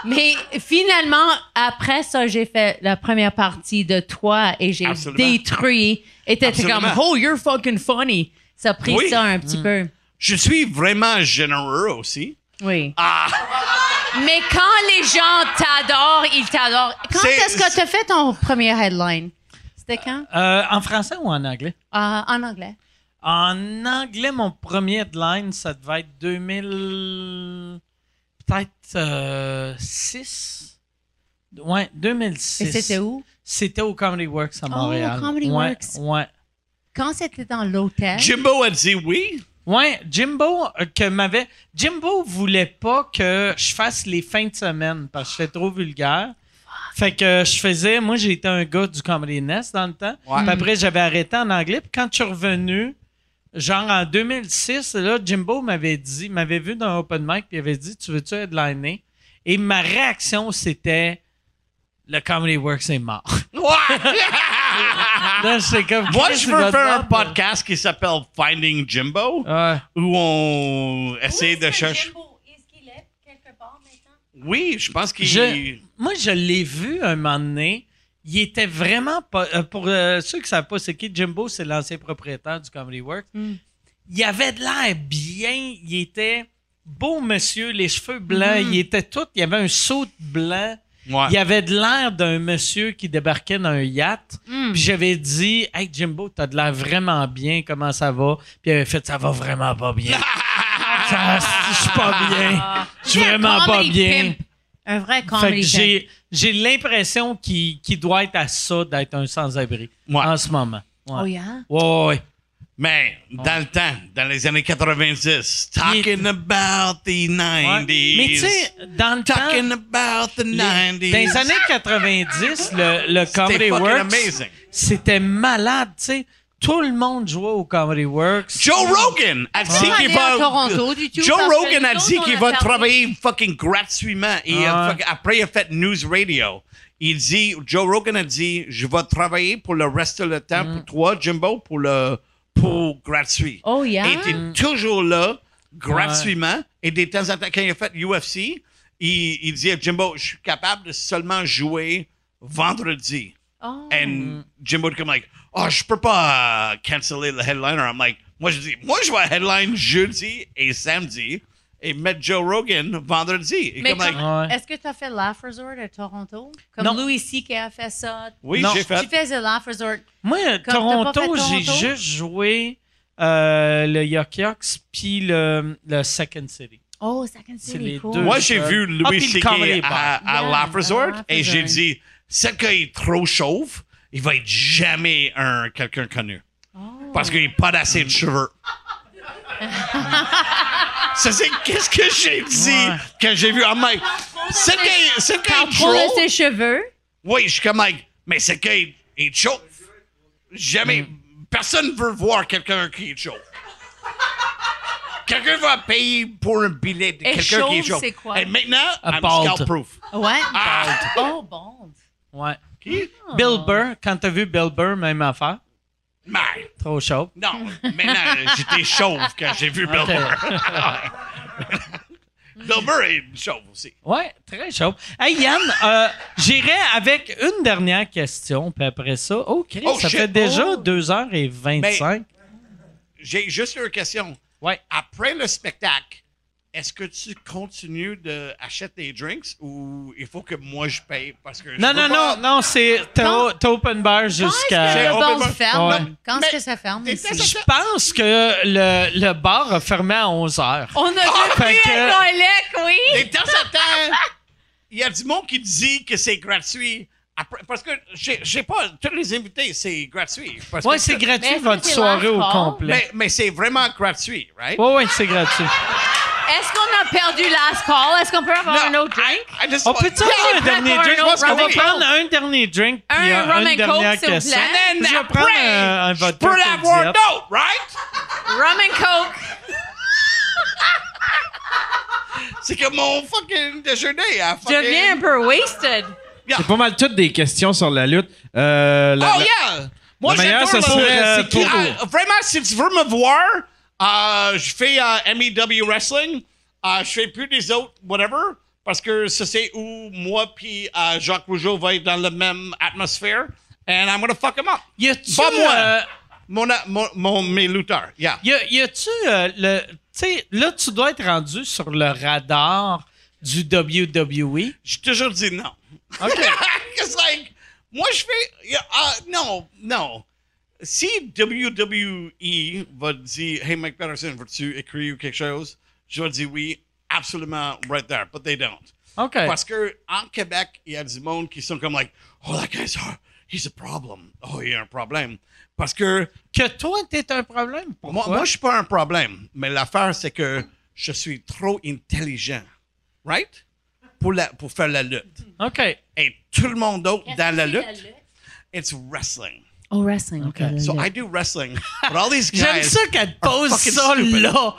Mais finalement, après ça, j'ai fait la première partie de toi et j'ai détruit. Et t'étais comme. Oh, you're fucking funny. Ça a pris Oui. ça un petit peu. Je suis vraiment généreux aussi. Oui. Ah, Mais quand les gens t'adorent, ils t'adorent. Quand C'est- est-ce que tu as fait ton premier headline? C'était quand? Euh, en français ou en anglais? Euh, en anglais. En anglais, mon premier headline, ça devait être 2000. Peut-être 6. Ouais, 2006. Et c'était où? C'était au Comedy Works à Oh, Montréal. Comedy ouais, Works. Ouais. Quand c'était dans l'hôtel? Jimbo a dit oui. Ouais, Jimbo euh, que m'avait Jimbo voulait pas que je fasse les fins de semaine parce que j'étais trop vulgaire. Fait que je faisais moi été un gars du Comedy Nest dans le temps. Puis après j'avais arrêté en anglais puis quand je suis revenu genre en 2006 là Jimbo m'avait dit m'avait vu dans un open mic puis il avait dit tu veux-tu headliner? Et ma réaction c'était le Comedy Works est mort. Là, j'étais comme Moi, Chris, je veux faire un podcast qui s'appelle Finding Jimbo, Ouais. où on essaie de chercher. Est-ce qu'il est quelque part maintenant? Oui, je pense qu'il. Je- moi, je l'ai vu un moment donné. Il était vraiment pas. euh, pour euh, ceux qui ne savent pas, c'est qui Jimbo, c'est l'ancien propriétaire du Comedy Works. Mm. Il avait de l'air bien. Il était beau monsieur, les cheveux blancs. Il était tout. Il avait un saut blanc. Ouais. Il avait de l'air d'un monsieur qui débarquait dans un yacht. Mm. Puis j'avais dit, Hey Jimbo, t'as de l'air vraiment bien, comment ça va? Puis il avait fait, ça va vraiment pas bien. Ça, je suis pas bien. Je suis vraiment pas bien. Un vrai j'ai, j'ai l'impression qu'il, doit être à ça d'être un sans-abri Ouais. en ce moment. Ouais. Oh, yeah? Ouais, ouais, ouais. Mais dans le temps, dans les années 90, Il talking about the 90s. Mais tu sais, dans le temps, Talking about the les- 90s. dans les années 90, le, le Comedy Works, c'était malade, tu sais. Tout le monde jouait au Comedy Works. Joe Rogan a dit qu'il va. Toronto du tout, Joe Rogan a dit qu'il va fermé. travailler fucking gratuitement. Et Ah. après, il a fait News Radio. Il dit, Joe Rogan a dit, je vais travailler pour le reste de temps Mm. pour toi, Jimbo, pour le pour gratuit. Oh, yeah? Et t'es toujours là, gratuitement. Et de temps en temps, quand il a fait UFC, il, il à Jimbo, je suis capable de seulement jouer vendredi. Oh. And Jimbo would come like, oh, je peux pas euh, canceller le headliner. I'm like, moi je dis, moi je vais headline jeudi et samedi et mettre Joe Rogan vendredi. Et Mais comme like, quand- Ouais. est-ce que tu as fait Laugh Resort à Toronto? Comme Non. Louis C. a fait ça. oui, Non. j'ai fait. Tu faisais Laugh Resort. Moi, t'as Toronto, j'ai Toronto? juste joué euh, le Yuck Yucks puis le, le Second City. Oh, Second C'est City, les cool. deux. Moi j'ai Ah, vu puis Louis le C.K. À, à Yeah, Laugh Resort à et j'ai dit, ce gars est trop chauve, il va être jamais un quelqu'un connu. Oh. Parce qu'il n'a pas assez de cheveux. Ça, c'est qu'est-ce que j'ai dit Ouais. quand j'ai vu? I'm like, ce gars, ce gars Parle est trop de trop. ses cheveux. Oui, je suis comme, like, mais ce gars est, est chaud. Jamais. Personne veut voir quelqu'un qui est chaud. Quelqu'un va payer pour un billet de Et quelqu'un qui est chaud. c'est quoi? Et maintenant, A I'm bald. scalp proof. Ouais. Ah! Oh, bon. Ouais. Qui? Bill Burr, quand t'as vu Bill Burr, même affaire? Trop chaud. non, maintenant, j'étais chauve quand j'ai vu Bill. Burr. Bill Burr est chauve aussi. Ouais, très chaud. Hey Yann, euh, j'irai avec une dernière question, puis après ça. Oh, Chris, Oh, ça shit. fait déjà Oh. 2h25. J'ai juste une question. Ouais. Après le spectacle, est-ce que tu continues d'acheter des drinks ou il faut que moi je paye parce que je Non, non, pas- non, non, c'est t'as open bar Quand est-ce que jusqu'à. J'ai le bar ferme? Ouais. Quand est-ce que ça ferme T'es- ici? t'es- Je pense que le, le bar a fermé à 11h. On a Fait depuis que- un collègue, oui. Et de temps en temps, il y a du monde qui dit que c'est gratuit. Après- parce que sais pas, tous les invités, c'est gratuit. Parce Ouais, que- c'est gratuit votre soirée au complet. Mais, mais c'est vraiment gratuit, right? Ouais, ouais, c'est gratuit. Est-ce qu'on a perdu last call? Est-ce qu'on peut avoir Non, un autre drink? I just On peut-tu avoir un Yeah, dernier drink? Je pense qu'on va prendre un dernier drink puis Un euh, rum une and dernière coke, s'il vous plaît. Je vais après, prendre un, un je vodka peux l'avoir right? Rum and coke. C'est comme mon fucking déjeuner. à Je deviens un fucking... peu wasted. C'est pas mal toutes des questions sur la lutte. Euh, la- Oh la- yeah! Moi, j'adore ça le- serait, euh, c'est qui- Ah, vraiment, si tu veux me voir, euh, je fais euh, MEW Wrestling. Euh, je fais plus des autres, whatever, parce que ça, c'est où moi puis euh, Jacques Rougeau va être dans la même atmosphère. And I'm gonna fuck him up. Y a-tu. Pas moi. Mon, mon, mon, mes lutteurs, yeah. y a- y a-tu le. Tu sais, là, tu dois être rendu sur le radar du WWE. J'ai toujours dit non. OK. It's like, moi, je fais. uh, non, non. Si WWE va dire, Hey, Mike Patterson, veux-tu écrire quelque chose? Je vais dire oui, absolument, right there. But they don't. OK. Parce que en Québec, il y a du monde qui sont comme, like, oh, that guy's hard. He's a problem. Oh, il y a un problème. Parce que Que toi, t'es un problème. moi, Pourquoi? moi je suis pas un problème. Mais l'affaire, c'est que je suis trop intelligent. Right? Pour, la, pour faire la lutte. OK. Et tout le monde d'autre dans la lutte, it's wrestling. Oh, wrestling. OK. So I do wrestling, but all these J'aime guys. ça qu'elle te pose ça stupid. là.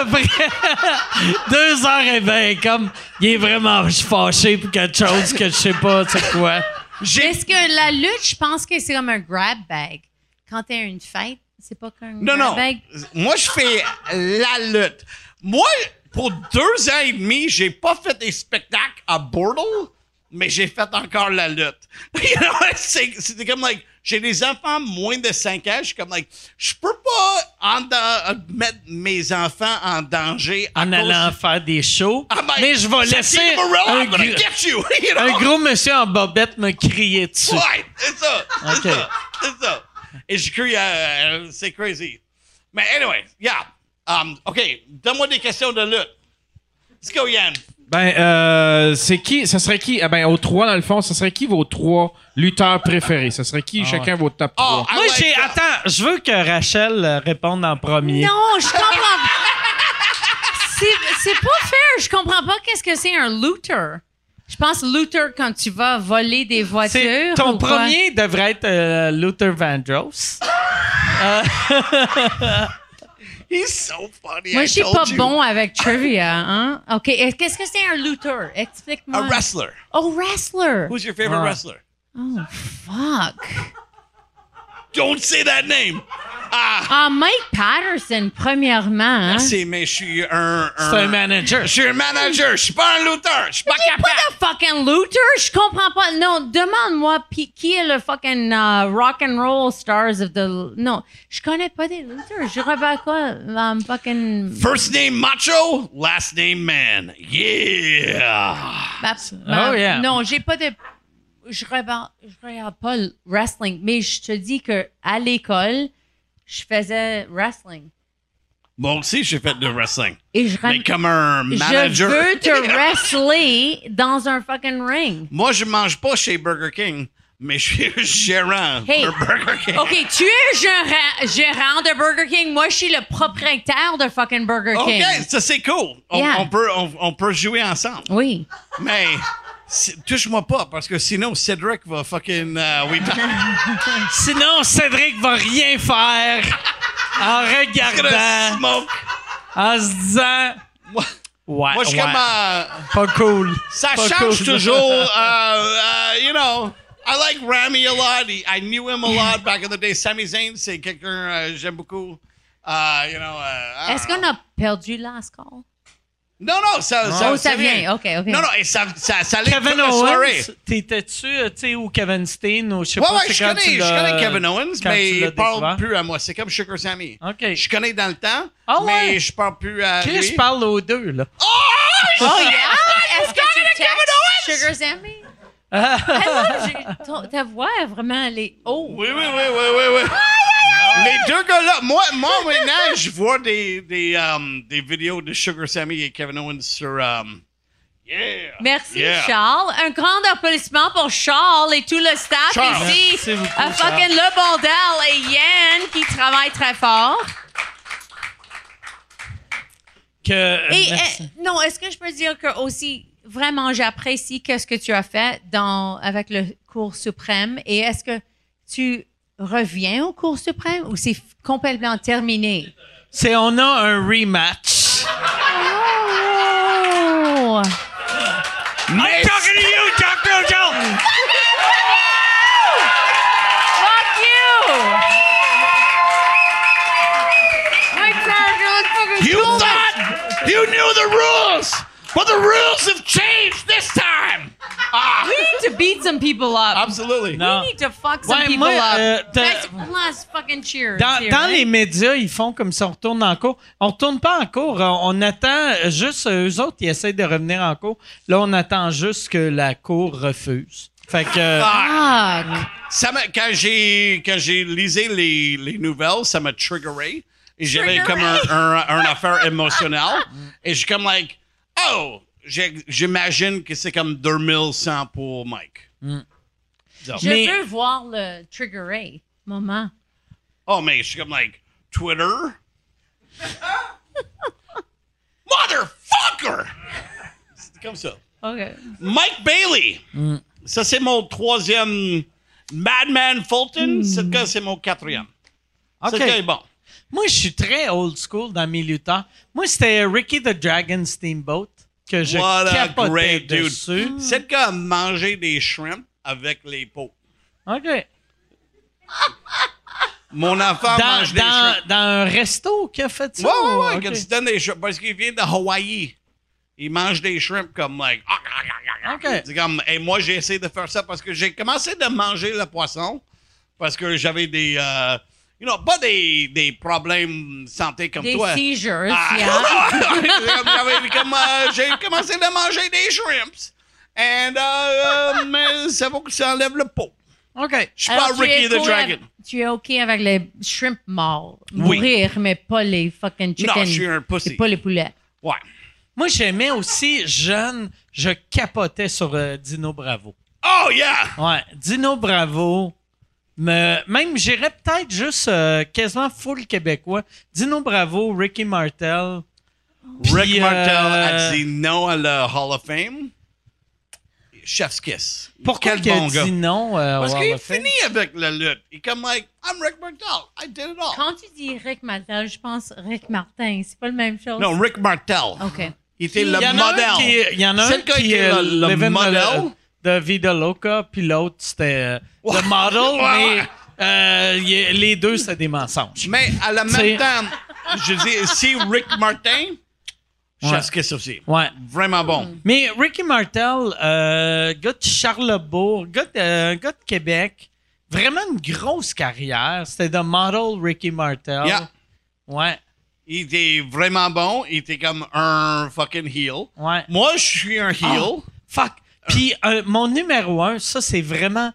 Après deux heures et vingt, comme il est vraiment fâché pour quelque chose que je sais pas c'est quoi. Est-ce que la lutte, je pense que c'est comme un grab bag. Quand t'es à une fête, c'est pas comme un Non, grab non. bag? Moi, je fais la lutte. Moi, pour deux ans et demi, j'ai pas fait des spectacles à Bordeaux, mais j'ai fait encore la lutte. You know, c'est comme, like, j'ai des enfants moins de 5 ans, je suis comme, like, je peux pas en mettre mes enfants en danger En allant faire des shows. I'm like, mais je vais laisser un, I'm gonna gr- get you, you know? un gros monsieur en bobette me crier dessus. Ouais, c'est ça. C'est Ok. ça. C'est ça. Et je crie, euh, c'est crazy. Mais anyway, yeah. Um, OK, donne-moi des questions de lutte. Let's go, Yann. Ben, euh, c'est qui, ça serait qui, ah ben, aux trois, dans le fond, ça serait qui vos trois lutteurs préférés? Ça serait qui, chacun vos top Oh, trois? I Moi, j'ai. Attends, je veux que Rachel euh, réponde en premier. Non, je comprends C'est c'est pas fair. Je comprends pas qu'est-ce que c'est un looter. Je pense looter quand tu vas voler des C'est- voitures. ton ou quoi. premier devrait être euh, Luther Vandross. He's so funny. Moi, je suis pas you. bon avec trivia. Hein? OK. Qu'est-ce que c'est un looter? Explique-moi. A wrestler. Oh, wrestler. Who's your favorite Ah. wrestler? Oh, fuck. Don't say that name. Ah, Ah, Mike Patterson, premièrement. Hein? c'est, mais je suis un... C'est un manager. Je suis un manager. Je suis pas un lutteur. Je suis pas T'es capable. pas de fucking looter, je comprends pas. Non, demande-moi pi- qui est le fucking uh, rock and roll stars of the. Non, je connais pas des looters. Je regarde quoi, um, fucking. First name Macho, last name Man. Yeah. bah, bah, Oh, yeah. Non, j'ai pas de. Je regarde, je regarde pas le wrestling, mais je te dis que à l'école, je faisais wrestling. Moi aussi, j'ai fait de wrestling. Et je, Mais comme un je manager. veux te wrestler dans un fucking ring. Moi, je mange pas chez Burger King, mais je suis gérant Hey. de Burger King. OK, tu es gérant, gérant de Burger King. Moi, je suis le propriétaire de fucking Burger OK, King. ça c'est cool. On, Yeah. on peut, on, on peut jouer ensemble. Oui. Mais touche-moi pas, parce que sinon Cédric va fucking. euh, oui, Sinon, Cédric va rien faire en regardant, smoke. en se disant. Moi, Ouais, moi, je suis ouais, comme. euh, pas cool. ça Pas change cool. toujours. euh, euh, you know. I like Rami a lot. He- I knew him a lot back in the day. Sami Zayn, c'est quelqu'un euh, j'aime beaucoup. Euh, you know, Est-ce qu'on a perdu last call? Non, non, ça, ça, Oh, ça vient. OK, OK. Non, non, et ça, ça, ça allait toute Kevin soirée. Owens, t'étais-tu, euh, tu sais, ou Kevin Steen, ou je sais Ouais, pas ouais, je connais, je connais Kevin Owens, mais il parle découvert. plus à moi. C'est comme Sugar Sammy. OK. Je connais dans le temps, Ah ouais? mais je parle plus à Chris, lui. je parle aux deux, là. Oh, Oh, yeah? Est-ce que tu textes Sugar Sammy? Ah. Ton- Ta voix, est vraiment, elle est haut. Oui, oui, oui, oui, oui, oui. Les deux gars-là, moi, moi maintenant, je vois des, des, um, des vidéos de Sugar Sammy et Kevin Owens sur... Um, yeah. Merci, Yeah. Charles. Un grand applaudissement pour Charles et tout le staff Charles. ici. Merci beaucoup, à fucking Le Bondel et Yann qui travaillent très fort. Que, Et merci. euh, non, est-ce que je peux dire que aussi vraiment j'apprécie qu'est-ce que tu as fait dans avec le cours suprême et est-ce que tu reviens au cours suprême ou c'est complètement terminé? c'est, on a un rematch. Oh! But the rules have changed this time. Ah, We need to beat some people up. absolutely. Non. We need to fuck some Ouais, people moi, up. euh, t'as- Guys, let's fucking cheers. Dans, here, dans right? les médias, ils font comme si on retourne en cours. On retourne pas en cours. On, on attend juste euh, eux autres, ils essayent de revenir en cours. Là, on attend juste que la cour refuse. Fait que. euh, Ah, Fuck. ça m'a, quand j'ai, quand j'ai lisé les, les nouvelles, ça m'a triggeré. Et j'avais Triggeré. comme un, un, un affaire émotionnelle. Et je suis comme like, oh, j'imagine que c'est comme 2100 pour Mike. Donc, Je Mais- veux voir le Trigger Ray moment. Oh, mais je suis comme like, Twitter? Motherfucker! C'est comme ça. OK. Mike Bailey. Ça, c'est mon troisième. Madman Fulton. Gars, c'est mon quatrième. OK. Ce gars est bon. Moi, je suis très old school dans mes lutteurs. Moi, c'était Ricky the Dragon Steamboat que je What a capotais great dude. dessus. Ce gars a mangé des shrimps avec les pots. OK. Mon enfant Dans, mange des dans, shrimps. dans un resto qui a fait ça? Ouais, ouais, ouais. OK. Quand tu donnes des shrimps, parce qu'il vient de Hawaï. Il mange des shrimps comme, like, ah, OK. C'est comme, et moi, j'ai essayé de faire ça parce que j'ai commencé de manger le poisson parce que j'avais des, euh, you know, pas des, des problèmes de santé comme Des toi. seizures, Ah. yeah. J'avais comme, euh, j'ai commencé de manger des shrimps. Et euh, euh, mais ça vaut que ça enlève le pot. OK. Je suis pas Ricky the cool Dragon. tu es OK avec les shrimp morts. Oui. Mourir, mais pas les fucking chicken. Non, je suis un pussy. Et pas les poulets. Ouais. Moi, j'aimais aussi, jeune, je capotais sur euh, Dino Bravo. Oh, yeah! Ouais, Dino Bravo. Me, même, j'irais peut-être juste euh, quasiment full québécois. Dino Bravo, Ricky Martel. Rick Puis, Martel euh, a dit non à la Hall of Fame. Chef's kiss. Pourquoi Quel a bon gars. dit non euh, Parce au qu'il Hall est of Fame? fini avec la lutte. Il est comme, like, I'm Rick Martel. I did it all. Quand tu dis Rick Martel, je pense Rick Martin. C'est pas la même chose. Non, Rick Martel. OK. Il était Il le y en a un modèle. qui, il y en a C'est un le gars qui qui est le- modèle? De Vida Loca, puis l'autre, c'était euh, The Model, Ouais, mais euh, y les deux, c'est des mensonges. Mais à la même temps, je dis, si Rick Martin, Ouais. Chef's kiss aussi. Ouais. Vraiment bon. Mais Ricky Martel, euh, gars de Charlebourg, gars de, euh, gars de Québec, vraiment une grosse carrière. C'était The Model Ricky Martel. Yeah. Ouais, Il était vraiment bon. Il était comme un fucking heel. ouais. Moi, je suis un heel. Ah, fuck. Puis euh, mon numéro un, ça c'est vraiment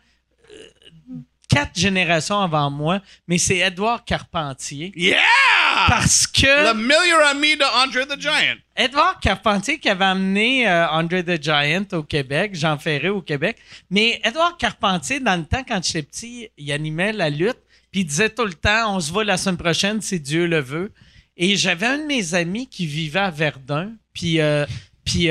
euh, quatre générations avant moi, mais c'est Édouard Carpentier. Yeah! Parce Le que meilleur ami de Andre the Giant. Édouard Carpentier qui avait amené euh, Andre the Giant au Québec, Jean Ferré au Québec, mais Édouard Carpentier, dans le temps, quand j'étais petit, il animait la lutte, puis il disait tout le temps, on se voit la semaine prochaine si Dieu le veut. Et j'avais un de mes amis qui vivait à Verdun, puis euh, puis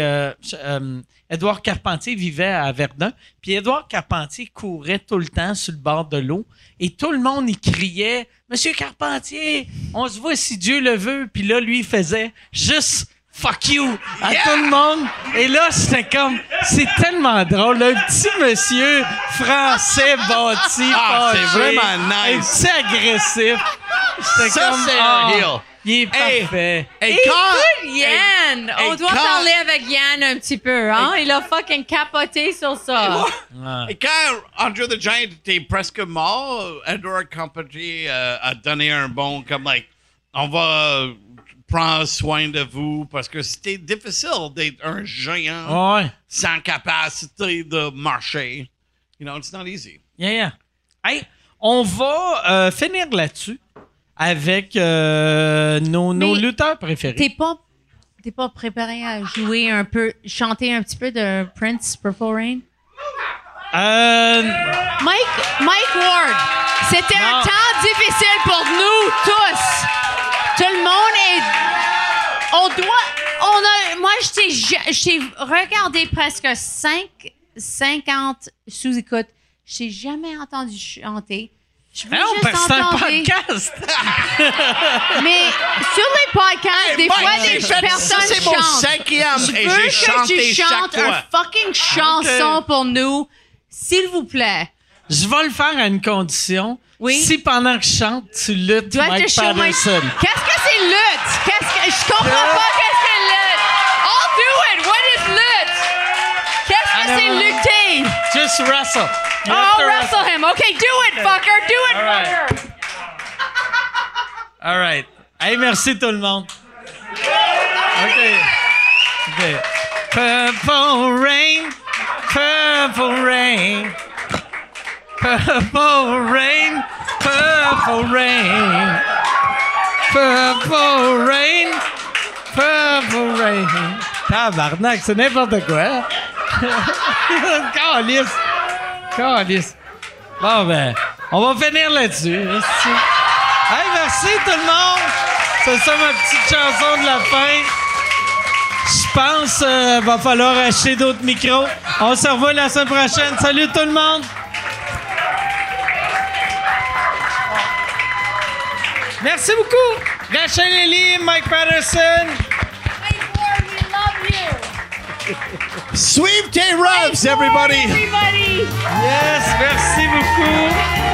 Édouard Carpentier vivait à Verdun, puis Édouard Carpentier courait tout le temps sur le bord de l'eau, et tout le monde y criait Monsieur Carpentier, on se voit si Dieu le veut, puis là lui il faisait juste fuck you à tout le monde, et là c'était comme c'est tellement drôle, un petit monsieur français bâti, Ah, c'est vraiment un nice. petit agressif, Ça, comme c'est un ah, heel. Il est Hey, parfait. Et Écoute, quand. Yann! On hey, doit quand- parler avec Yann un petit peu, hein? Il a fucking capoté sur ça. Et quand Andre the Giant était presque mort, Edward Carpentier euh, a donné un bon comme like on va euh, prendre soin de vous parce que c'était difficile d'être un géant Ouais. sans capacité de marcher. You know, it's not easy. Yeah, yeah. Hey, on va euh, finir là-dessus avec euh, nos, nos lutteurs préférés. T'es pas, t'es pas préparé à jouer un peu, chanter un petit peu de Prince Purple Rain? Euh, Mike, Mike Ward, c'était un temps difficile pour nous tous. Tout le monde est. On doit. On a. Moi, je t'ai regardé presque 5, 50 sous-écoute. Je t'ai jamais entendu chanter. Je veux non, juste parce que c'est un podcast. Mais sur les podcasts, des Mike, fois, des personnes ça, c'est mon chantent. cinquième et j'ai que chanté tu chantes un fucking chanson pour nous, s'il vous plaît. Je vais le faire à une condition. Oui. Si pendant que je chante, tu luttes Dois Mike te show my- Patterson. Qu'est-ce que c'est lutte? Qu'est-ce que je comprends pas qu'est-ce que c'est lutte? All Just wrestle. You Oh, to wrestle him. Okay, do it, fucker. Do it, All right. fucker. All right. Hey, merci tout le monde. OK. OK. Purple rain, purple rain, purple rain, purple rain, purple rain, purple rain. Tabarnak, c'est n'importe quoi. Calice. Calice. Bon, ben, on va finir là-dessus. Hey, merci tout le monde. C'est ça ma petite chanson de la fin. Je pense qu'il va falloir acheter d'autres micros. On se revoit la semaine prochaine. Salut tout le monde. Merci beaucoup. Rachel Ellie, Mike Patterson. Hey, Ward, we love you. Sweep K Rubs, everybody. Everybody. Yes, merci beaucoup.